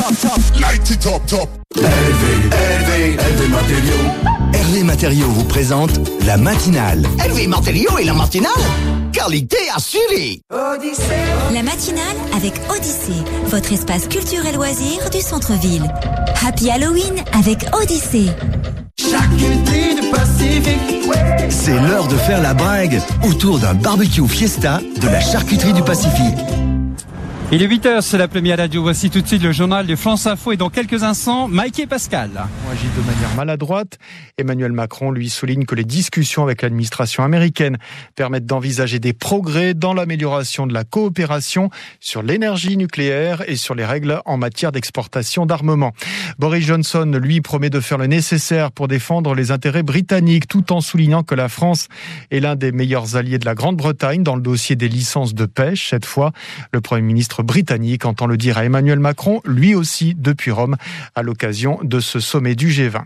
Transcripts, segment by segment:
top, top. Light it up, top. Hervé, Hervé, Hervé Matériaux. Hervé Matériaux vous présente la matinale. Hervé Matériaux et la matinale Qualité assurée La matinale avec Odyssée, votre espace culturel loisir du centre-ville. Happy Halloween avec Odyssée. C'est l'heure de faire la bringue autour d'un barbecue fiesta de la charcuterie du Pacifique. Il est 8h, c'est la première radio. Voici tout de suite le journal de France Info et dans quelques instants, Mike et Pascal. On agit de manière maladroite. Emmanuel Macron lui souligne que les discussions avec l'administration américaine permettent d'envisager des progrès dans l'amélioration de la coopération sur l'énergie nucléaire et sur les règles en matière d'exportation d'armement. Boris Johnson, lui, promet de faire le nécessaire pour défendre les intérêts britanniques tout en soulignant que la France est l'un des meilleurs alliés de la Grande-Bretagne dans le dossier des licences de pêche. Cette fois, le Premier ministre britannique entend le dire à Emmanuel Macron, lui aussi depuis Rome, à l'occasion de ce sommet du G20.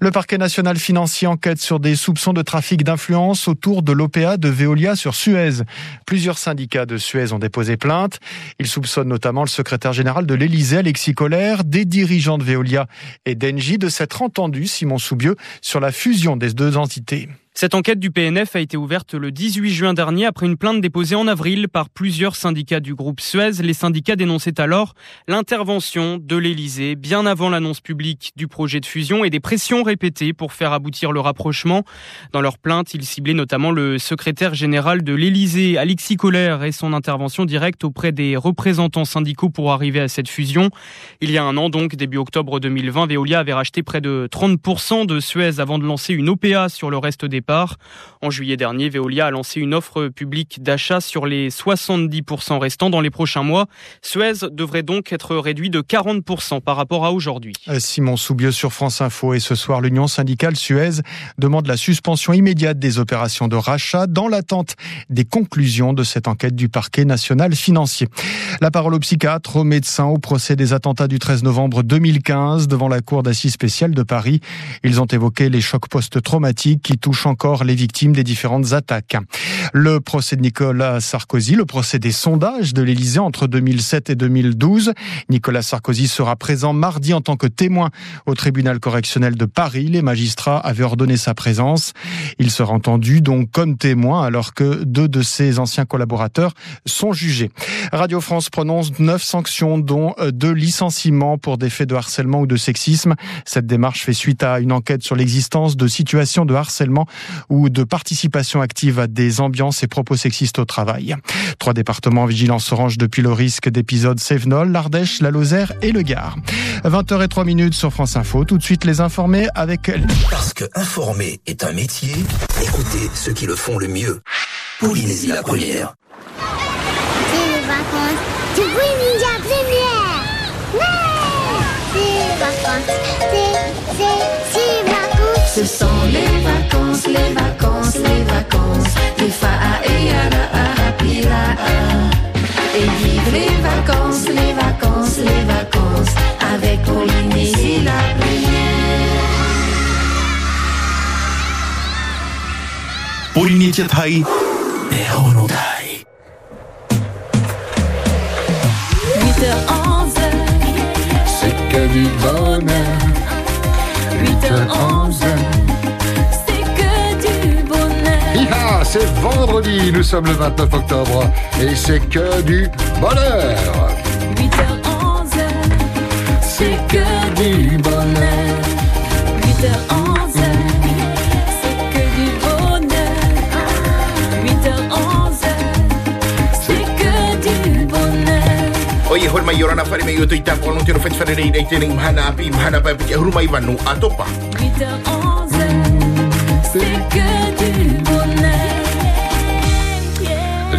Le parquet national financier enquête sur des soupçons de trafic d'influence autour de l'OPA de Veolia sur Suez. Plusieurs syndicats de Suez ont déposé plainte. Ils soupçonnent notamment le secrétaire général de l'Élysée, Alexis Collère, des dirigeants de Veolia et d'Engie de s'être entendus, Simon Soubieux, sur la fusion des deux entités. Cette enquête du PNF a été ouverte le 18 juin dernier après une plainte déposée en avril par plusieurs syndicats du groupe Suez. Les syndicats dénonçaient alors l'intervention de l'Elysée bien avant l'annonce publique du projet de fusion et des pressions répétées pour faire aboutir le rapprochement. Dans leur plainte, ils ciblaient notamment le secrétaire général de l'Elysée, Alexis Collère, et son intervention directe auprès des représentants syndicaux pour arriver à cette fusion. Il y a un an donc, début octobre 2020, Veolia avait racheté près de 30% de Suez avant de lancer une OPA sur le reste des départ en juillet dernier, Veolia a lancé une offre publique d'achat sur les 70% restants dans les prochains mois. Suez devrait donc être réduit de 40% par rapport à aujourd'hui. Euh, Simon Soubieux sur France Info et ce soir, l'Union syndicale Suez demande la suspension immédiate des opérations de rachat dans l'attente des conclusions de cette enquête du parquet national financier. La parole aux psychiatres, aux médecins au procès des attentats du 13 novembre 2015 devant la cour d'assises spéciale de Paris. Ils ont évoqué les chocs post-traumatiques qui touchent encore les victimes des différentes attaques. Le procès de Nicolas Sarkozy, le procès des sondages de l'Élysée entre 2007 et 2012. Nicolas Sarkozy sera présent mardi en tant que témoin au tribunal correctionnel de Paris. Les magistrats avaient ordonné sa présence. Il sera entendu donc comme témoin alors que deux de ses anciens collaborateurs sont jugés. Radio France prononce neuf sanctions dont deux licenciements pour des faits de harcèlement ou de sexisme. Cette démarche fait suite à une enquête sur l'existence de situations de harcèlement ou de participation active à des ambiances et propos sexistes au travail. Trois départements en vigilance orange depuis le risque d'épisodes Sévenol, l'Ardèche, la Lozère et le Gard. 20h03 minutes sur France Info. Tout de suite les informer avec... Parce que informer est un métier, écoutez ceux qui le font le mieux. Polynésie la première. C'est les vacances Ce sont les vacances, les vacances, les vacances. Les fa'a et pira. Et vive les vacances, les vacances, les vacances. Avec Polynésie la première. Polynésia Thai Et Honodai. 8h11, C'est que du bonheur. 8h11, c'est que du bonheur. Hiha, c'est vendredi, nous sommes le 29 octobre et c'est que du bonheur. 8h11, c'est que mai yorana fare mai yoto ita pono tiro fet fare rei dei tering mahana api mahana pa piki huru mai vanu atopa 8h11, c'est que du bonheur.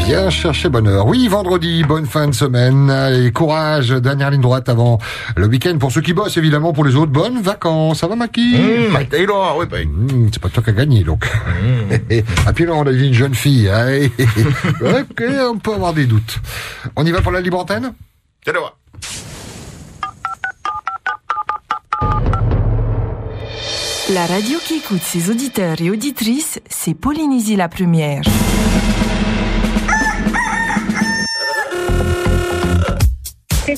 Viens chercher bonheur. Oui, vendredi, bonne fin de semaine. Et courage, dernière ligne droite avant le week-end. Pour ceux qui bossent, évidemment, pour les autres, bonnes vacances. Ça va, Maki pai Mmh, c'est pas toi qui as gagné, donc. ah, puis là, on a dit une jeune fille. hein. ok, on peut avoir des doutes. On y va pour la libre antenne? La radio qui écoute ses auditeurs et auditrices, c'est Polynésie la première. te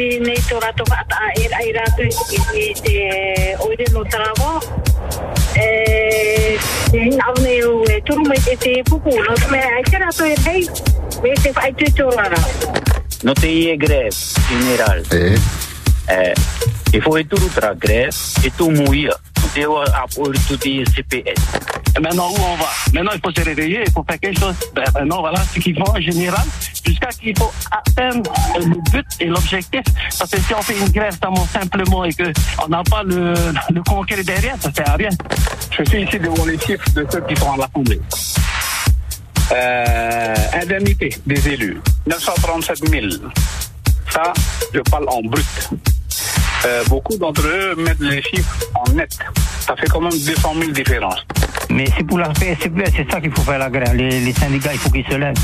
e nei tō rato e ai i te oire no tarawa. Te hina au nei o e turu mai te te pupu no te mea aitira rato e rei. Me te whai tu tō rara. No te ie greve general. Eh. Eh, il faut être tra grève et tout mourir. Voit à tout CPS. Maintenant, où on va? Maintenant, il faut se réveiller, il faut faire quelque chose. Ben, maintenant, voilà ce qu'ils font en général, jusqu'à qu'il faut atteindre le but et l'objectif. Parce que si on fait une grève simplement et qu'on n'a pas le, le derrière, ça sert à rien. Je suis ici devant les chiffres de ceux qui sont à l'Assemblée. Euh, indemnité des élus, 937 000. Ça, je parle en brut. Euh, beaucoup d'entre eux mettent les chiffres en net. Ça fait quand même 200 000 différences. Mais c'est pour la PSCP, c'est ça qu'il faut faire la grève. Les, les syndicats, il faut qu'ils se lèvent.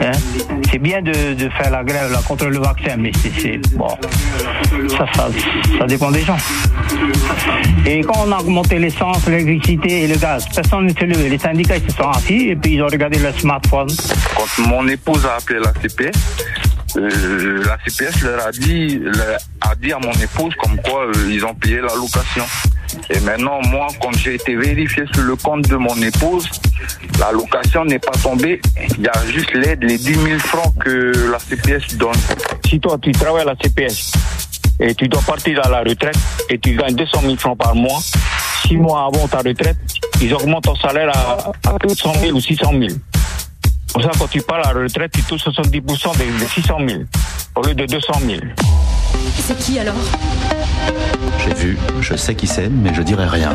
Hein? C'est bien de, de, faire la grève là, contre le vaccin, mais c'est bon. Ça, ça, ça dépend des gens. Et quand on a augmenté l'essence, l'électricité et le gaz, personne ne s'est levé. Les syndicats, ils se sont assis et puis ils ont regardé leur smartphone. Quand mon épouse a appelé la CPS, euh, la CPS leur a dit, leur a dit à mon épouse comme quoi euh, ils ont payé la location. Et maintenant, moi, quand j'ai été vérifié sur le compte de mon épouse, la location n'est pas tombée. Il y a juste l'aide, les 10 000 francs que la CPS donne. Si toi, tu travailles à la CPS et tu dois partir à la retraite et tu gagnes 200 000 francs par mois, six mois avant ta retraite, ils augmentent ton salaire à, à 400 000 ou 600 000. Pour ça, quand tu pars à la retraite, tu touches 70% de, de 600 000 au lieu de 200 000. C'est qui alors? J'ai vu, je sais qui c'est, mais je dirai rien.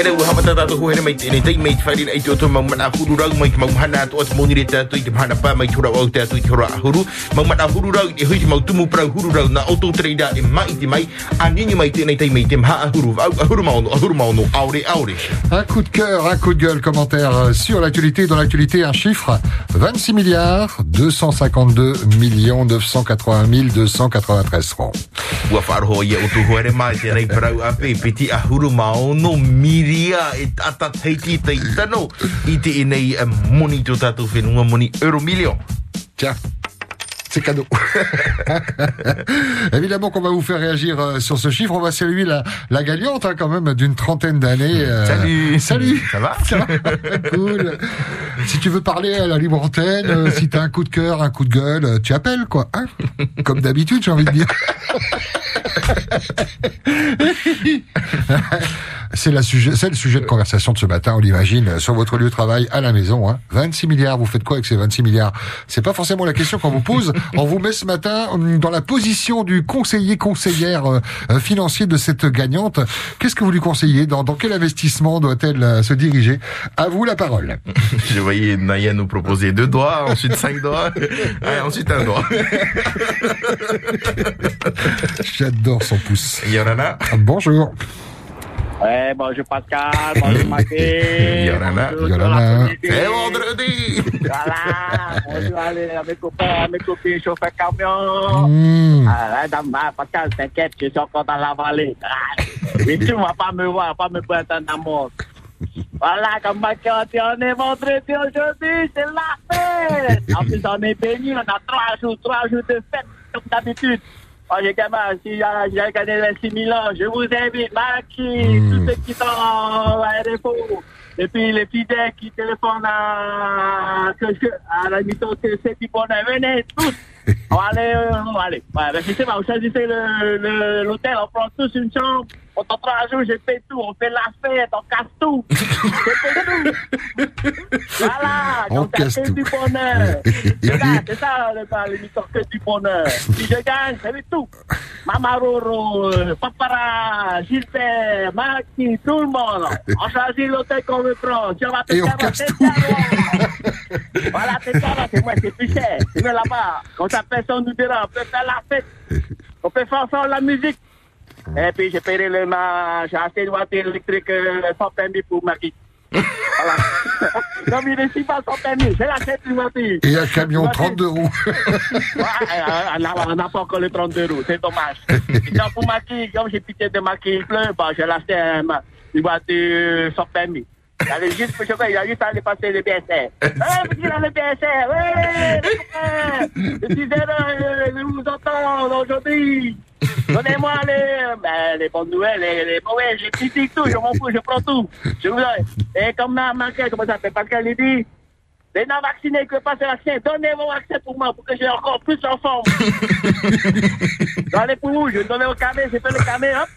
Kera ua hamata tātou huhere mai tēnei tei mei te whairina i te oto mau mana huru rau mai te mau hana atu atu maunire tātou i te mahana pā mai tura au tātou i te hora ahuru. Mau mana huru rau i te hui te mau tumu prau huru rau na auto treida e mai te mai. A nini mai tēnei tei mei te maha ahuru. Au ahuru maono, ahuru maono, aure aure. Un coup de cœur, un coup de gueule, commentaire sur l'actualité. Dans l'actualité, un chiffre 26 milliards 252 millions 980 293 francs. Ua wharoho ia o tu huere mai tēnei prau a pe peti ahuru maono miri ria e tata teiti te tano i te inei a moni tō tātou whenua moni euro million. Tiens. C'est cadeau. Évidemment qu'on va vous faire réagir euh, sur ce chiffre. On va saluer la, la gagnante hein, quand même d'une trentaine d'années. Euh... Salut. Salut. Ça va Ça va Cool. Si tu veux parler à la libre antenne, euh, si t'as un coup de cœur, un coup de gueule, tu appelles quoi. Hein Comme d'habitude, j'ai envie de dire. C'est la sujet, c'est le sujet de conversation de ce matin, on l'imagine, sur votre lieu de travail, à la maison. Hein. 26 milliards, vous faites quoi avec ces 26 milliards? C'est pas forcément la question qu'on vous pose. On vous met ce matin dans la position du conseiller conseillère euh, financier de cette gagnante. Qu'est-ce que vous lui conseillez? Dans, dans quel investissement doit-elle euh, se diriger? À vous la parole. Je voyais Naya nous proposer deux doigts, ensuite cinq doigts, et ensuite un doigt. J'adore son Yorana. Bonjour. Ouais, bonjour Pascal, bonjour Mathé. Yorana. Yorana. C'est vendredi. Voilà, bonjour allez, à mes copains, à mes copines, chauffeurs camion. Mmh. Ah, Pascal, t'inquiète, je suis encore dans la vallée. Ah, mais tu ne vas pas me voir, pas me prendre un amour. Voilà, comme ma on est vendredi aujourd'hui, c'est la fête. En plus, on est béni, on a trois jours, trois jours de fête, comme d'habitude. Oh, j'ai gamin, si j'ai gagné 26 000 ans, je vous invite, Maki, mmh. tous ceux qui sont à RFO, et puis les fidèles qui téléphonent à, à la mission c'est venez tous. On va aller, on va aller. Ouais, ben, je sais vous choisissez l'hôtel, on prend tous une chambre. Pendant trois jours, j'ai fait tout. On fait la fête, on casse tout. J'ai fait tout. Voilà, on donc casse tout. du bonheur. C'est ça, l'émission que du bonheur. Si je gagne, c'est tout. Mamaroro, euh, Papara, Gilbert, Maki, tout le monde. On choisit l'hôtel qu'on veut prendre. Si on va te Et on faire, casse tout. Voilà, c'est ça, là, c'est moi, c'est plus cher. C'est mieux là-bas. Quand ça personne nous dira, on peut faire la fête. On peut faire ensemble la musique. Et puis, j'ai payé le, ma, j'ai acheté une voiture électrique euh, sans permis pour Maggie. Voilà. Comme il est si pas sans permis, c'est la tête du matin. Et un camion Tu vois, 32 roues. Ouais, euh, on n'a- pas encore les 32 roues, c'est dommage. Et donc, pour Maki, comme j'ai pitié de Maki, il pleut, bah, j'ai acheté un- une voiture sans permis. Il avait juste, je sais pas, il a juste à aller passer le BSR. Ouais, a le BSR, ouais, les je suis heureux, je vous entends aujourd'hui. Donnez-moi les, ben, les bonnes nouvelles, les, les mauvaises, je critique tout, je m'en fous, je prends tout. Je vous. Et comme ma, ma, comment ça s'appelle, Pascal, il dit, les non vaccinés qui veulent passer la vaccin, donnez vos vaccins pour moi, pour que j'ai encore plus en forme. Allez pour vous, je vais donner au camé, j'ai fait le camé, hop.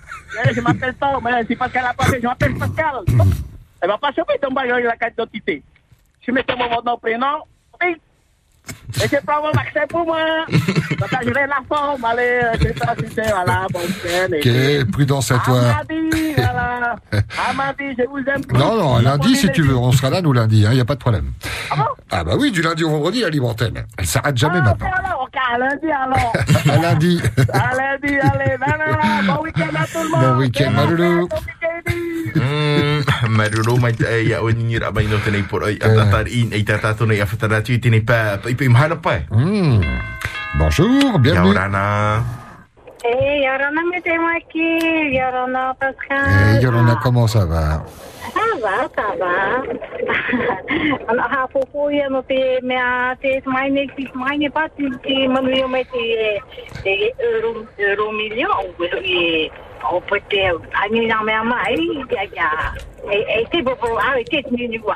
Je m'appelle Tom, mais c'est Pascal a passé, je m'appelle Pascal. Hop. Elle va pas choper ton bail, la carte d'identité. Je mets mon nom, prénom, oui. Et je prends mon vaccin pour moi. Je vais la forme, allez, c'est ça, c'est voilà, bon, c'est Ok, prudence à toi. Amadi, voilà. Amadi, je vous aime. Non, non, un lundi si tu veux. On sera là, nous, lundi, il n'y a pas de problème. Ah, Ah bah oui, du lundi au vendredi, la libre antenne. Elle s'arrête jamais maintenant. Alors, ok, à lundi alors. À lundi. À lundi, allez, non, non, non, bon week-end à tout le monde. Bon week-end, Malulu. Mm, maruro mai te ai au ni ra mai no te nei por ai atatar in ai tata to nei afatara tu te nei pa pa ipe mahana pa Hmm. Bonjour, bienvenue. Yorana Eh, Yorona Metemaki, Yorona Pascal. Eh, Yolanda, comment ça va Ça va, ça va. Ana hapupu ia no te mea te mai nei ki mai nei pati ki mamio mai te te euro euro milio o i o pete ani na mea mai ya ya e e te popo a te ni ni wa.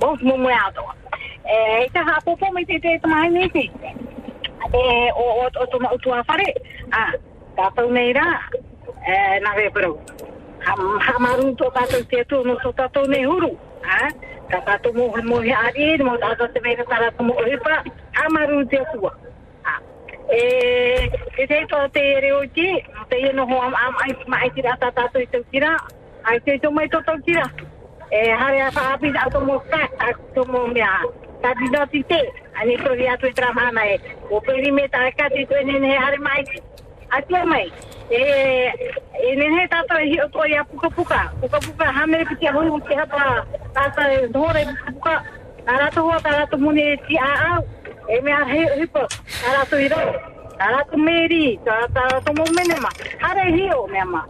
Bos mo mo ato. eh ta ha po po mi te te mai mi eh o o o to utua fare afare a ta pa unera eh na ve pro ha ha maru to ta te te no to ta nei huru ha ta ta to mo mo mo ta ta te ve ta ra mo pa ha maru te tu a eh ese to te re o te no ho am am ai mai tira ra ta ta to te tira. Ai te to mai to to tira. Eh hare a fa a pi ta mo ta to mo me Ta di no ti te. Ani pro dia tu tra mana e. O perimeta ka ti tu ne he hare mai. Atua mai. E, e ne he tata hi o toia puka puka. Puka puka hamere piti a hui te hapa tata e dhore puka puka. Tarato hoa tarato mune ti a au. E mea he hipa. Tarato hiro. Tarato meri. Tarato mo menema. Hare hi o mea ma.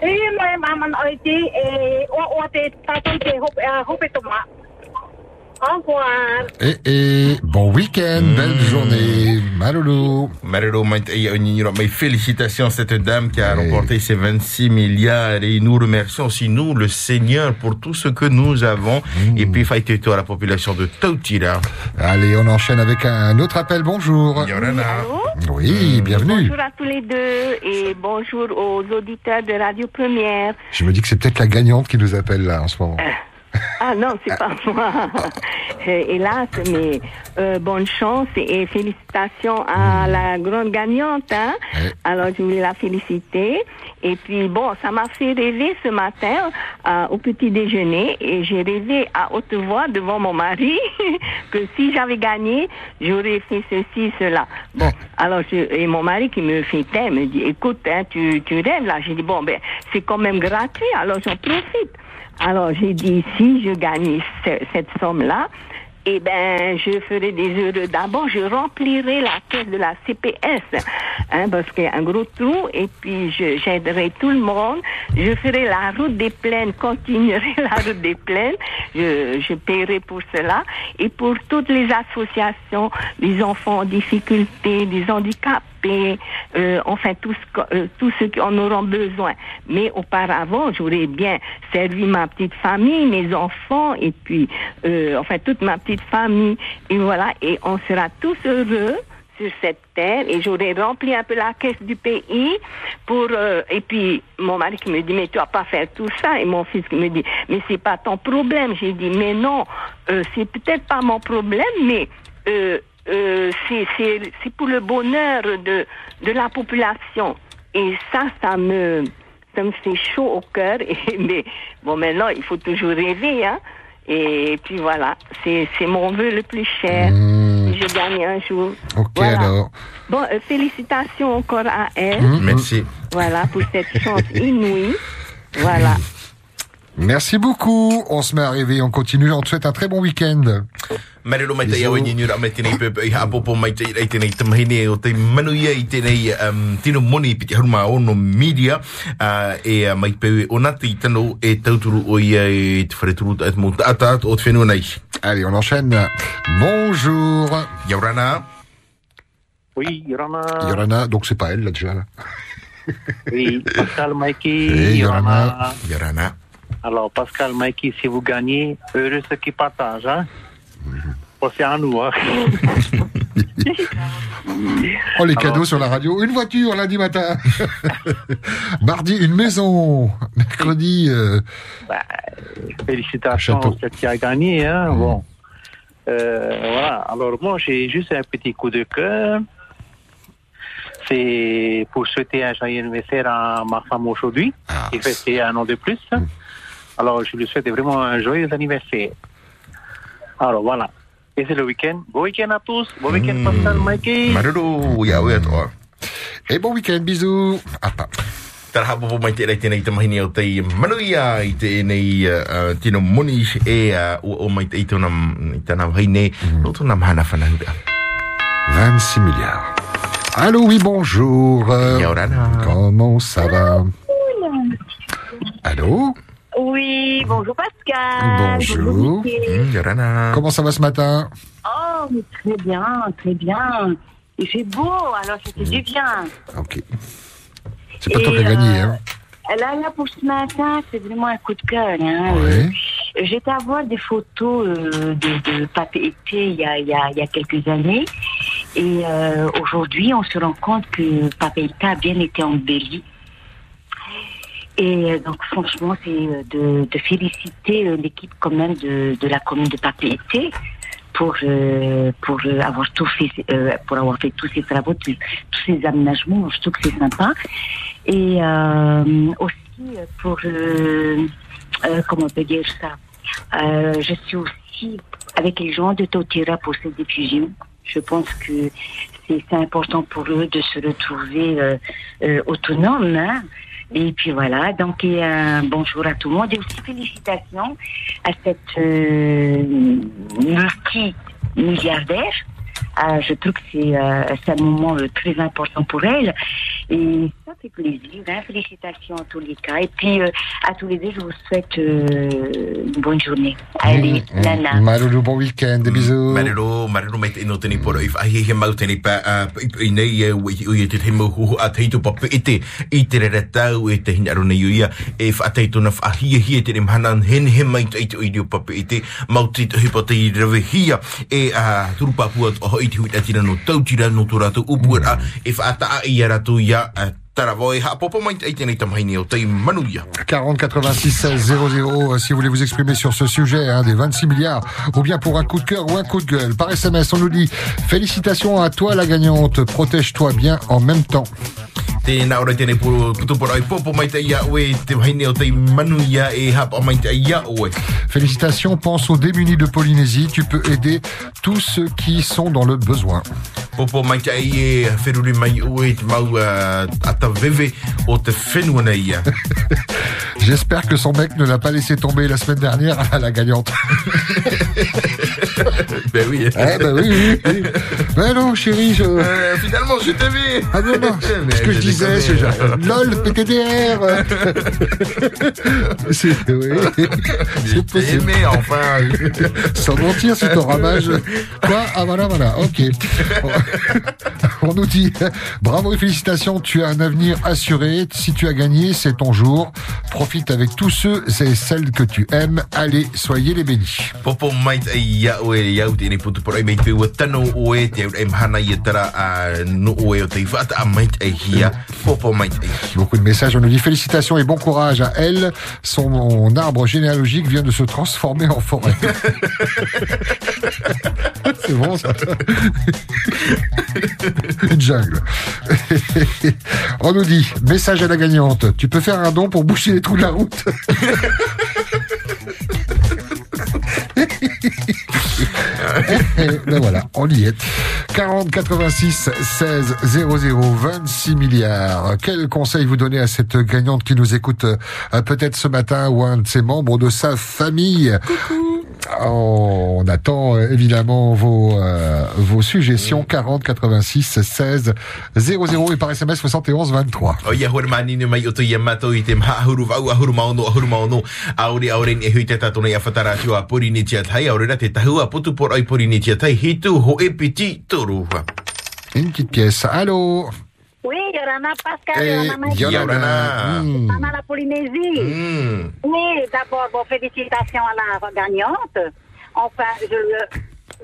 E hi mo e maman oi ti e o o te tata te hope hope to ma. Au revoir. Et, et bon week-end, belle journée, Malolo. Ni ra mai félicitations à cette dame qui a remporté ses 26 milliards et nous remercions aussi nous le Seigneur pour tout ce que nous avons et puis faite à la population de Tautira Allez, on enchaîne avec un autre appel. Bonjour. Yorana Oui, bienvenue. Bonjour à tous les deux et bonjour aux auditeurs de Radio Première. Je me dis que c'est peut-être la gagnante qui nous appelle là en ce moment. Ah non, c'est pas moi. Euh, Hélas, mais euh, bonne chance et félicitations à la grande gagnante. Hein? Alors, je voulais la féliciter. Et puis, bon, ça m'a fait rêver ce matin euh, au petit déjeuner et j'ai rêvé à haute voix devant mon mari que si j'avais gagné, j'aurais fait ceci, cela. Bon, alors, je, et mon mari qui me fêtait me dit, écoute, hein, tu, tu rêves là. J'ai dit, bon, ben, c'est quand même gratuit, alors j'en profite. Alors j'ai dit si je gagne ce- cette somme-là, eh ben je ferai des heureux. D'abord, je remplirai la caisse de la CPS, hein, parce qu'il y a un gros trou, et puis j'aiderai tout le monde. Je ferai la route des plaines, continuerai la route des plaines. Je, paierai pour cela et pour toutes les associations, des enfants en difficulté, des handicapés, euh, enfin tous ce- euh, qui en auront besoin. Mais auparavant, j'aurais bien servi ma petite famille, mes enfants et puis euh, enfin toute ma petite famille. Et voilà et on sera tous heureux sur cette terre. Et j'aurais rempli un peu la caisse du pays pour euh, et puis mon mari qui me dit mais tu vas pas faire tout ça. Et mon fils qui me dit mais c'est pas ton problème. J'ai dit mais non c'est peut-être pas mon problème mais euh, c'est c'est c'est pour le bonheur de de la population et ça ça me ça me fait chaud au cœur et mais bon maintenant il faut toujours rêver hein et puis voilà c'est c'est mon vœu le plus cher si je gagne un jour Ok Voilà. alors. Bon, euh, félicitations encore à elle. Mhm. Merci. Voilà, pour cette chance inouïe. Voilà. Merci beaucoup. On se met à rêver, on continue. On te souhaite un très bon week-end. Marero mai te ia wani ni ra mai tēnei pepe i hapopo mai te i tēnei tamahine o te manuia i tēnei um, tino moni piti haruma ono media uh, e uh, mai pewe o nati i tano e tauturu o ia e te whare turu at mo tata o te whenua nei. Allez, on enchaîne. Bonjour. Yaurana. Oui, Yorana. Yorana, donc c'est pas elle là déjà. Là. Oui, Pascal Mikey. Hey, Yorana. Yorana. Alors, Pascal Mikey, si vous gagnez, heureux ceux qui partagent. Hein? À nous. Hein? Oh, les Alors, cadeaux sur la radio. Une voiture lundi matin. Mardi, une maison. Mercredi, euh, Bah, félicitations à ceux qui a gagné. Hein? Bon. Euh, voilà. Alors, moi, j'ai juste un petit coup de cœur. C'est pour souhaiter un joyeux anniversaire à ma femme aujourd'hui, qui fait un an de plus. Alors, je lui souhaite vraiment un joyeux anniversaire. Alors, voilà. Et c'est le week-end. Bon week-end à tous. Bon week-end, Pascal, Mikey. Marero, ia ue atoa. Et bon week-end, bisous. Ah, pas. Tara hapopo mai te rei tēnei tamahine o te manuia i tēnei uh, tino moni e uh, o, o mai te i tōna i tana haine no tōna mahana whanahura. 26 milliards. Allô, oui, bonjour. Euh, Comment ça va? Allô? Oui, bonjour Pascal. Bonjour. Yorana. Comment ça va ce matin Oh, mais très bien, très bien. Il fait beau, alors ça fait du bien. Ok. C'est pas toi qui as gagné, euh, hein Là, là, pour ce matin, c'est vraiment un coup de cœur. Hein. Ouais. Euh, J'étais à voir des photos euh, de, de Papé Été il y a, il y, a, il y a quelques années. Et euh, aujourd'hui, on se rend compte que Papé Été a bien été embelli. Et euh, donc, franchement, c'est euh, de, de féliciter euh, l'équipe quand même de, de la commune de Papé Été pour euh, pour avoir tout fait euh, pour avoir fait tous ces travaux tous, ces aménagements. Je trouve que c'est sympa. Et euh, aussi pour comment on peut dire ça je suis aussi avec les gens de Totira pour cette diffusion je pense que c'est important pour eux de se retrouver autonomes hein. Et puis voilà, donc et un bonjour à tout le monde et aussi félicitations à cette euh, multi-milliardaire. Ah, je trouve que c'est euh, un moment euh, très important pour elle et ça fait plaisir. Hein. Félicitations en tous les cas. Et puis euh, à tous les deux, je vous souhaite euh, une bonne journée. Allez, Nana. Bon week-end. Des bisous. Marero, marero mai te ino tēnei poro i whahi he mau tēnei pa uh, e e te a e te te te hen he mai te ite mau te hia e o hoi te huita tira no tautira no tō rātou upuera e whaata a i a rātou ia uh, Taravoi, ha popo mai te tēnei tamaini o te manuia. 40 86 16 00 si vous voulez vous exprimer sur ce sujet hein, des 26 milliards ou bien pour un coup de cœur ou un coup de gueule. Par SMS, on nous dit félicitations à toi la gagnante, protège-toi bien en même temps. Tēnā ora tēnei ai popo mai te ia oe, te o te manuia e hapa mai te ia oe. Félicitations, pense aux démunis de Polynésie, tu peux aider tous ceux qui sont dans le besoin. Popo mai te ai e wheruri mai oe te mau o te. J'espère que son mec ne l'a pas laissé tomber la semaine dernière à la gagnante. ben oui. Eh ben oui, oui, oui. Ben non, chérie, je... Euh, finalement, je vu. Ah non, non, ce que je je disais, c'est genre, LOL, PTDR C'est oui. Possible. aimé, enfin. Sans mentir, c'est ton ramage. Quoi? Ah voilà, voilà, ok. On nous dit, bravo et félicitations, tu as un avenir assuré. Si tu as gagné, c'est ton jour. Profite avec tous ceux et celles que tu aimes. Allez, soyez les bénis. Popo mai te ia oe iau tēnei putu poro ai mei te ua tano oe te au em hana i tara a no oe o te whata a mai te hia. Popo mai te Beaucoup de messages. On nous dit félicitations et bon courage à elle. Son arbre généalogique vient de se transformer en forêt. C'est bon ça. Une jungle. On nous dit message à la gagnante. Tu peux faire un don pour boucher les trous de la route. ben voilà, on y est. 40 86 16 00 26 milliards. Quel conseil vous donnez à cette gagnante qui nous écoute euh, peut-être ce matin ou un de ses membres de sa famille? On attend euh, évidemment vos euh, vos suggestions. 40 86 16 00 et par SMS 71 23. O ia hore manini mai o to ia matou i te maha ahuru vau ahuru maono ahuru maono aore aore ni e hui te tatona ia whatara tio a pori ni tia tai. Aore ra te tahua putu por ai pori ni tia tai. Hitu ho e piti toru. Une petite pièce. Allô? Oui, Yorana Pascal, Eh, Yorana Maïs. Yorana. Hmm. Yorana la Polynésie. Oui, d'abord, bon, félicitations à la gagnante. Enfin, je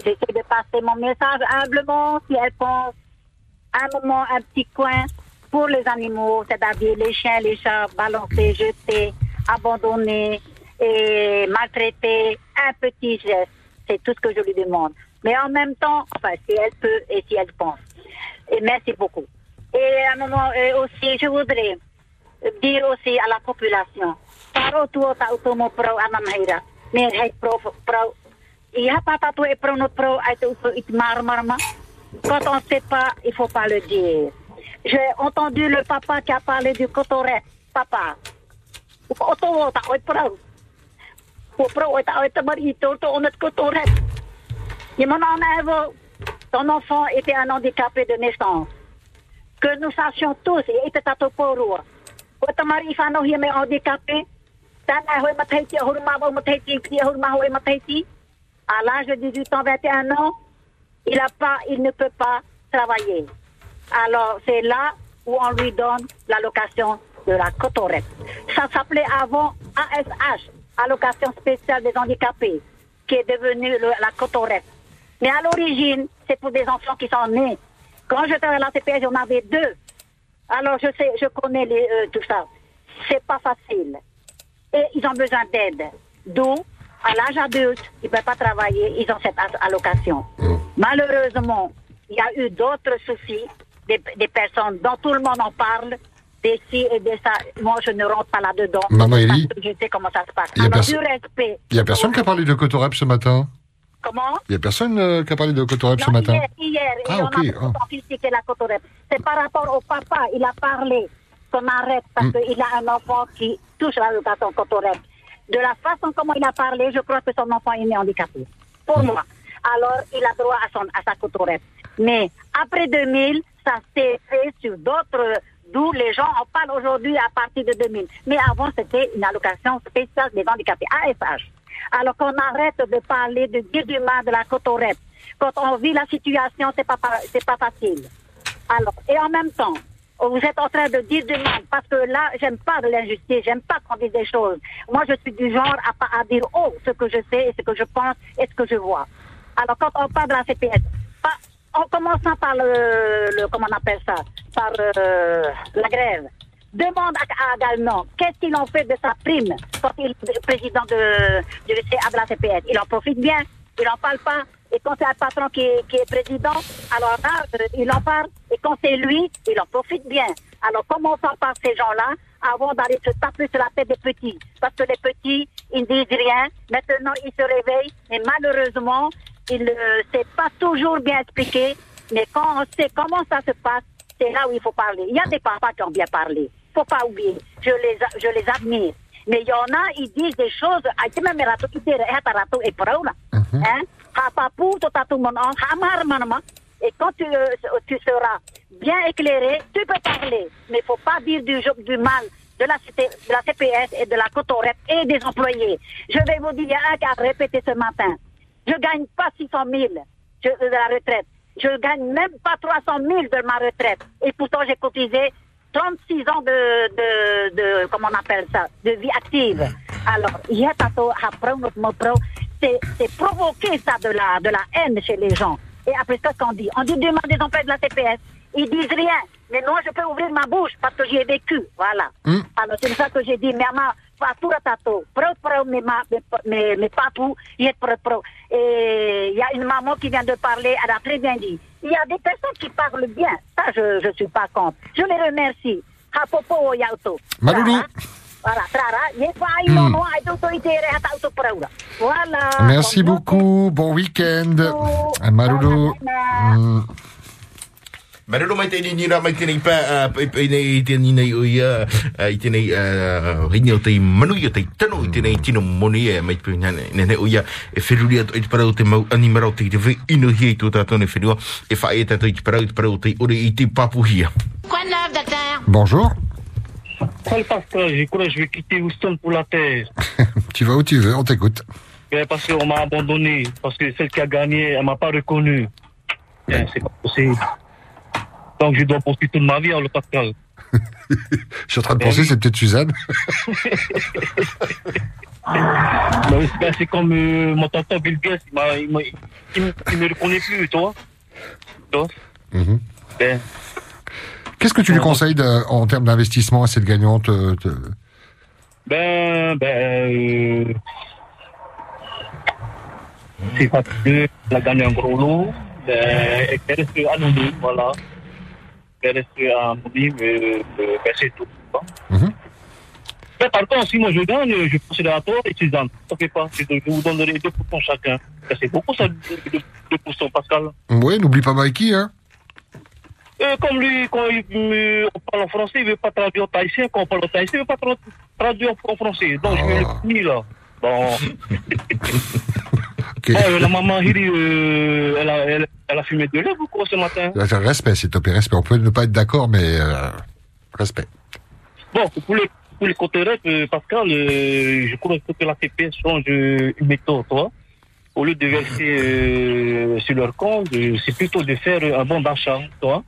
j'essaie de passer mon message humblement si elle pense un moment, un petit coin pour les animaux, c'est-à-dire les chiens, les chats, balancés, jetés, abandonnés et maltraités. Un petit geste, c'est tout ce que je lui demande. Mais en même temps, enfin, si elle peut et si elle pense. Et merci beaucoup. Et à un moment aussi, je voudrais dire aussi à la population, ne. Quand on ne sait pas, il faut pas le dire. J'ai entendu le papa qui a parlé du cotoret. Papa, ton enfant était un handicapé de naissance. Que nous sachions tous, et était à Toporua. Otamari fano hi me handicapé. Tana hoi mataiti, hurma hoi mataiti, kri hurma hoi mataiti. À l'âge de 18 ans, 21 ans, il a pas, il ne peut pas travailler. Alors, c'est là où on lui donne l'allocation de la cotorette. Ça s'appelait avant ASH, allocation spéciale des handicapés, qui est devenue le- la cotorette. Mais à l'origine, c'est pour des enfants qui sont nés. Quand j'étais à la CPS, j'en avais deux. Alors, je sais, je connais les, euh, tout ça. C'est pas facile. Et ils ont besoin d'aide. D'où, à l'âge adulte, ils ne peuvent pas travailler, ils ont cette allocation. Malheureusement, il y a eu d'autres soucis, des, des personnes dont tout le monde en parle, des ci et des ça. Moi, je ne rentre pas là-dedans. Maman que Je sais comment ça se passe? Il y a perso- a personne qui a parlé de Cotorep ce matin? Comment Il y a personne euh, qui a parlé de Cotorep ce matin Hier, hier, Ah, et on a ah. beaucoup critiqué la cotorette. C'est par rapport au papa, il a parlé qu'on arrête parce Mm. qu'il a un enfant qui touche l'allocation cotorette. De la façon comment il a parlé, je crois que son enfant est né handicapé. Pour moi. Alors, il a droit à, son, à sa cotorette. Mais après 2000, ça s'est fait sur d'autres, d'où les gens en parlent aujourd'hui à partir de 2000. Mais avant, c'était une allocation spéciale des handicapés, ASH. Alors qu'on arrête de parler, de mal de la cotorette. Quand on vit la situation, c'est pas, pa- c'est pas facile. Alors, et en même temps, vous êtes en train de dire du mal, parce que là, j'aime pas de l'injustice, j'aime pas qu'on dise des choses. Moi, je suis du genre à, pas- à dire haut ce que je sais, et ce que je pense, et ce que je vois. Alors, quand on parle de la CPS, pas- en commençant par le, le- comment on appelle ça, par euh, la grève, demande à, Galnon, qu'est-ce qu'ils ont fait de sa prime quand il est président de, du la CPS Il en profite bien, il en parle pas. Et quand c'est un patron qui est, qui est président, alors là, euh, il en parle. Et quand c'est lui, il en profite bien. Alors commençons par ces gens-là avant d'aller se taper sur la tête des petits? Parce que les petits, ils ne disent rien. Maintenant, ils se réveillent. Et malheureusement, il ne s'est pas toujours bien expliqué. Mais quand on sait comment ça se passe, c'est là où il faut parler. Il y a des papas qui ont bien parlé. Faut pas oublier. Je les, je les admire. Mais il y en a, ils disent des choses. Et. Hein? Quand tu, euh, tu seras bien éclairé, tu peux parler. Mais il faut pas dire du, du mal de la, de la CPS et de la cotorette et des employés. Je vais vous dire, il y a un qui a répété ce matin. Je gagne pas 600 000 je- de la retraite. Je gagne même pas 300 000 de ma retraite. Et pourtant, j'ai cotisé 36 ans de, de, de, comment on appelle ça, de vie active. Alors, c'est, provoquer ça de la, de la haine chez les gens. Et après, qu'est-ce qu'on dit? On dit mal des employés de la CPS. Ils disent rien. Mais moi, je peux ouvrir ma bouche parce que j'y ai vécu. Voilà. Alors, c'est pour ça que j'ai dit, mais ma, fatura tato, pro, pro, mais, mais papou, il est pro, pro. Et il y a une maman qui vient de parler, elle a très bien dit. Il y a des personnes qui parlent bien. Ça, je, je suis pas contre. Je les remercie. Hapopo yauto. Maloulou. Hmm. Voilà. Merci beaucoup. Bon week-end. Marulu. Hmm. Marulu mai te ni ra mai te nei pa pa pa nei i te ni nei o ia i te nei ringa o te manu i o te tano i te nei tino moni e mai pe nei nei o ia e whiruri ato i te parau te mau animara o te te whi ino hi i tō tātou ne whenua e wha e tātou i te parau i te parau te ore i te papuhia. Quoi de neuf, docteur? Bonjour. Paul Pascal, je crois que je vais quitter Houston pour la Terre. Tu vas où tu veux, on t'écoute. Mais Parce qu'on m'a abandonné. Parce que celle qui a gagné, elle m'a pas reconnu. Hein, C'est pas possible. Donc je dois poursuivre toute ma vie en le Pascal. Je suis en train de penser, c'est peut-être Suzanne. Ben, c'est- comme euh, mon tonton Bill Gates, il, il me- reconnaît plus, toi. Toi Mhm. Ben, Qu'est-ce que tu lui conseilles de- en termes d'investissement à cette gagnante euh, ben, ben, euh, c'est parce que elle a gagné un gros lot, ben, et qu'elle reste anonyme, voilà. Elle reste anonyme, euh, ben, c'est tout. Ben, par contre, si moi je gagne, je procéderai à toi et Suzanne. Ça fait pas. Je, vous donnerai 2% chacun. C'est beaucoup ça, 2%, 2% Pascal. Ouais, n'oublie pas Mikey, hein. Euh, comme lui, quand il, euh, on parle en français, il ne veut pas traduire en tahitien. Quand on parle en tahitien, il ne veut pas tra- traduire en français. Donc, je vais le punir, là. Bon. Euh, la maman Hiri, euh, elle, a, elle, elle a fumé de lèvres ou quoi ce matin Respect, s'il te plaît, respect. On peut ne pas être d'accord, mais euh, respect. Bon, pour les, pour les côtés euh, Pascal, euh, je crois que la TPS change une méthode, toi. Au lieu de verser sur leur compte, c'est plutôt de faire un bon d'achat, toi.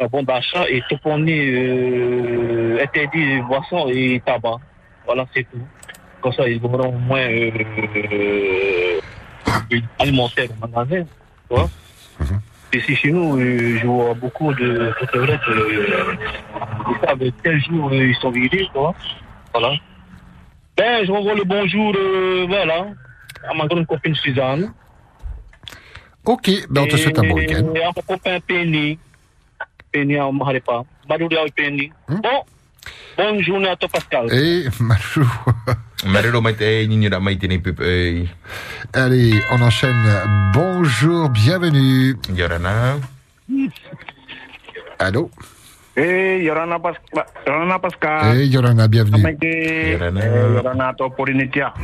Un bon d'achat et euh, interdit boissons et tabac. Voilà, c'est tout. Comme ça, ils auront moins euh, alimentaire au magasin, tu vois. Ici, chez nous, euh, je vois beaucoup de photographes, euh, ils savent tel jour euh, ils sont virés, tu vois. Voilà. Ben, je renvoie le bonjour, euh, voilà, à ma grande copine Suzanne. Ok, ben on te souhaite un bon week-end. Et à mon copain Penny. Penny, on ne m'arrête pas. Et Penny. Bon, bonne journée à toi, Pascal. Et Malou. Pe pe Allez, on enchaîne. Bonjour, bienvenue. Yorana. Allô? Eh, Yorana, Pas Yorana Pascal. Eh, Yorana, bienvenue. Yorana. eh, Yorana to porinitia.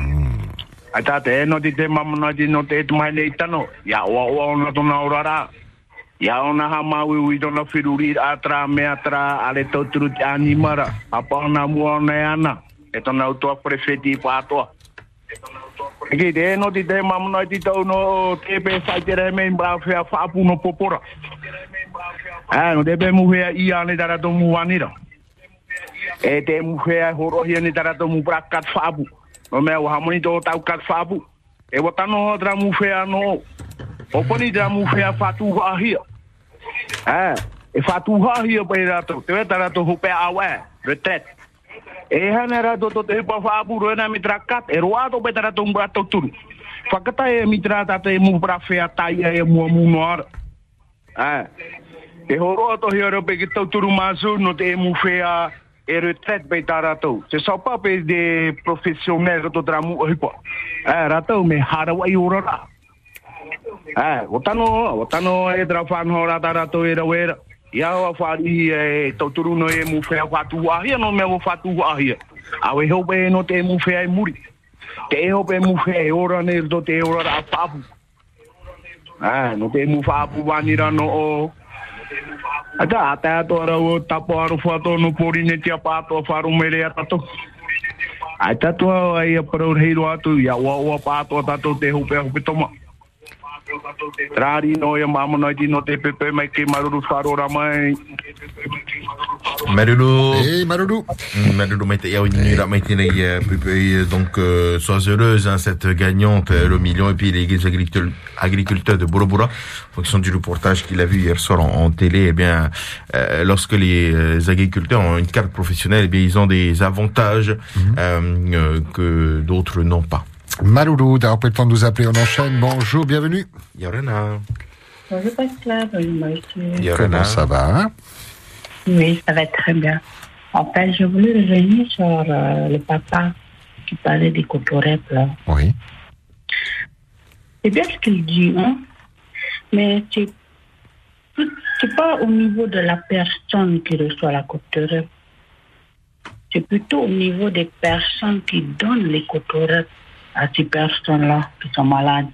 Ata te no di te mamu no di no te tu mai nei tano. Ya wa wa ona to na urara. Ya ona ha ma wi wi to na firuri atra me atra ale to tru ti animara. Apa na mu ona ana. E to na to prefeti pa to. Ki de no di te mamu no di to no te pe fa te re me ba fa fa pu no popora. Ah, no debe mu hea ia ne dara to mu wanira. E te mu hea horo hia ne dara to mu brakat fabu. No me wa hamoni to tau kat fabu. E wa tano dra mu hea no. O poni dra mu hea fatu ha hia. Ah, e fatu ha hia pe dara to. Te dara to hupe awe. Retret. E hana ra to to te pa fabu ro na mi trakat. E roa to pe dara to mu brato turu. Fakata e mi trata te mu bra fea tai e mu mu no ara. Ah. E horo ato hea reo pe ki tau turu masu no te emu whea e retret pe tā rātou. Te saupa pe de profesionel rato dramu o hipa. E rātou me harawa i ora rā. E, o tano, o tano e dra whanho rā tā rātou e rau era. Ia hoa whāri e tau turu no e mu whea whātu ahia no mea o whātu ahia. Au e hope no te e muri. Te hope mu whea e ora ne rito te ora rā whāpu. E, no te emu whāpu wanira no o Ata ata to ara o tapo aru fato no porine tia pato faru mere atato. Ata to ai pro hiro atu ya wa wa pato tato te hupe hupe toma. Trari no ya mama no te pepe mai ke maruru faru ramai. Marulu. Hey, Marulu. Marulu mai te iau ni ra mai eh, pe pe donc euh, sois heureuse hein, cette gagnante euh, le million et puis les agriculteurs agriculteurs de Borobora en fonction du reportage qu'il a vu hier soir en, en télé eh bien euh, lorsque les agriculteurs ont une carte professionnelle eh bien ils ont des avantages euh, que d'autres n'ont pas. Malulu, d'avoir pris le temps de nous appeler, on enchaîne. Bonjour, bienvenue. Yorana. Bonjour Pascal, bonjour Marie. Comment ça va hein? Oui, ça va très bien. En fait, je voulais revenir sur euh, le papa qui parlait des cotorèpes, là. Oui. C'est bien ce qu'il dit, hein. Mais c'est c'est pas au niveau de la personne qui reçoit la cotorèpe. C'est plutôt au niveau des personnes qui donnent les cotorèpes à ces personnes-là qui sont malades.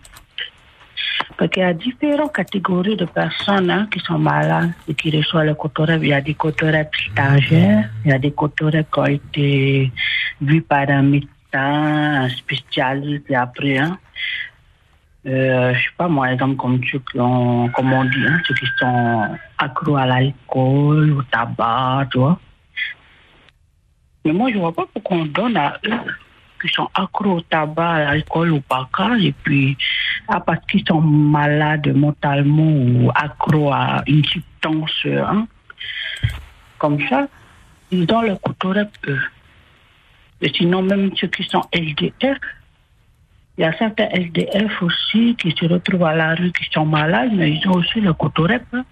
Parce qu'il y a différentes catégories de personnes hein, qui sont malades et qui reçoivent le cotorep. Il y a des cotorep stagiaires, il y a des cotorep qui ont été vus par un médecin, un spécialiste et après, hein, euh, je sais pas moi, exemple comme ceux qui ont, comme on dit, hein, ceux qui sont accros à l'alcool, au tabac, tu vois. Mais moi, je vois pas pourquoi on donne à eux qui sont accros au tabac, à l'alcool, au package, et puis ah, parce qu'ils sont malades mentalement ou accros à une substance, hein, comme ça, ils donnent le cotorep, eux. Et sinon, même ceux qui sont LDF, il y a certains SDF aussi qui se retrouvent à la rue, qui sont malades, mais ils ont aussi le cotorep. Hein.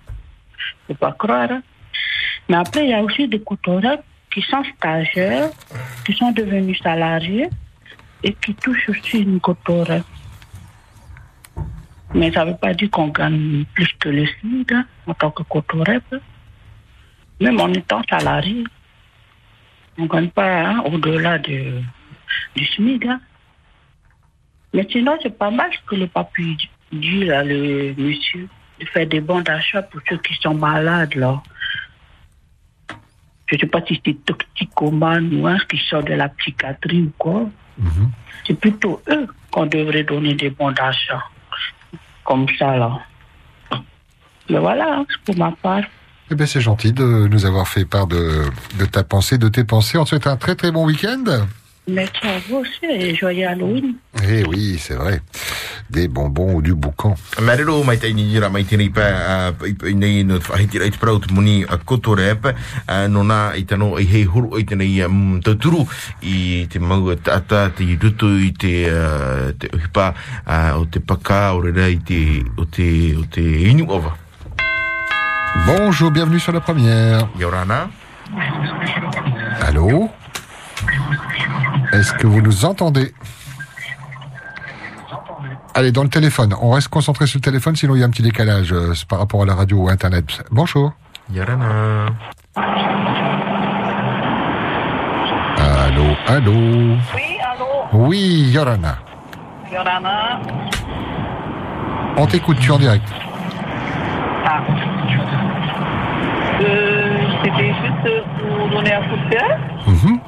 Faut pas croire. hein. Mais après, il y a aussi des cotorep qui sont stagiaires, qui sont devenus salariés et qui touchent aussi une cotorep. Mais ça ne veut pas dire qu'on gagne plus que le SMIC hein, en tant que cotorep. Même en étant salarié, on ne gagne pas hein, au-delà de- du SMIC. hein. Mais sinon, c'est pas mal ce que le papu dit, là, le monsieur, de faire des bons d'achat pour ceux qui sont malades, là. Je ne sais pas si c'est toxicomane ou un qui sort de la psychiatrie ou quoi. C'est plutôt eux qu'on devrait donner des bons d'achat. Comme ça, là. Mais voilà, c'est pour ma part. Eh bien, c'est gentil de nous avoir fait part de, de ta pensée, de tes pensées. On te souhaite un très très bon week-end. Merci à vous aussi et joyeux Halloween. Eh oui, c'est vrai. Des bonbons ou du boucan. Mai tai ni ra mai tini pa nei no whahiti reit praut muni a kotorep no nā i tano i hei huru i um, tauturu i te mau tata te i rutu i te o te paka o rera i te o te o te inu ova Bonjour, bienvenue sur la première. Yorana Allô? Est-ce que vous nous entendez Allez, dans le téléphone. On reste concentré sur le téléphone, sinon il y a un petit décalage euh, par rapport à la radio ou Internet. Bonjour. Yorana Allô, allô. Oui, allô, Oui, Yorana. Yorana. On t'écoute, tu es en direct. Ah. Euh, C'était juste pour donner un coup de cœur. Mhm.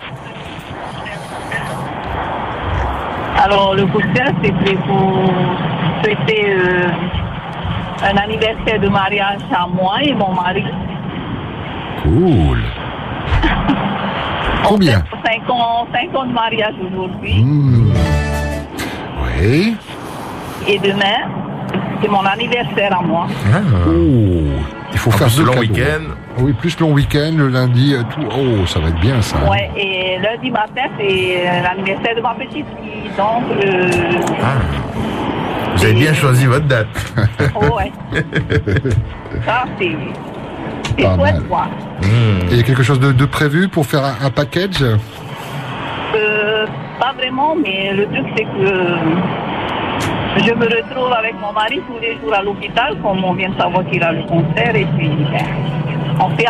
Alors, le coup de cœur, c'était pour souhaiter euh, un anniversaire de mariage à moi et mon mari. Cool. Combien? 5 ans, cinq ans de mariage aujourd'hui. Hmm. Oui. Et demain, c'est mon anniversaire à moi. Oh, il faut En faire deux long week-end. Oui, plus long week-end, le lundi, euh, tout. Oh, ça va être bien ça. Ouais, et lundi matin, c'est euh, l'anniversaire de ma petite fille. Donc, euh, Vous avez bien choisi votre date. oh ouais, ça, c'est c'est chouette, quoi. Et il y a quelque chose de, de prévu pour faire un, un package? Euh, pas vraiment, mais le truc, c'est que je me retrouve avec mon mari tous les jours à l'hôpital, comme on vient de savoir qu'il a le cancer, et puis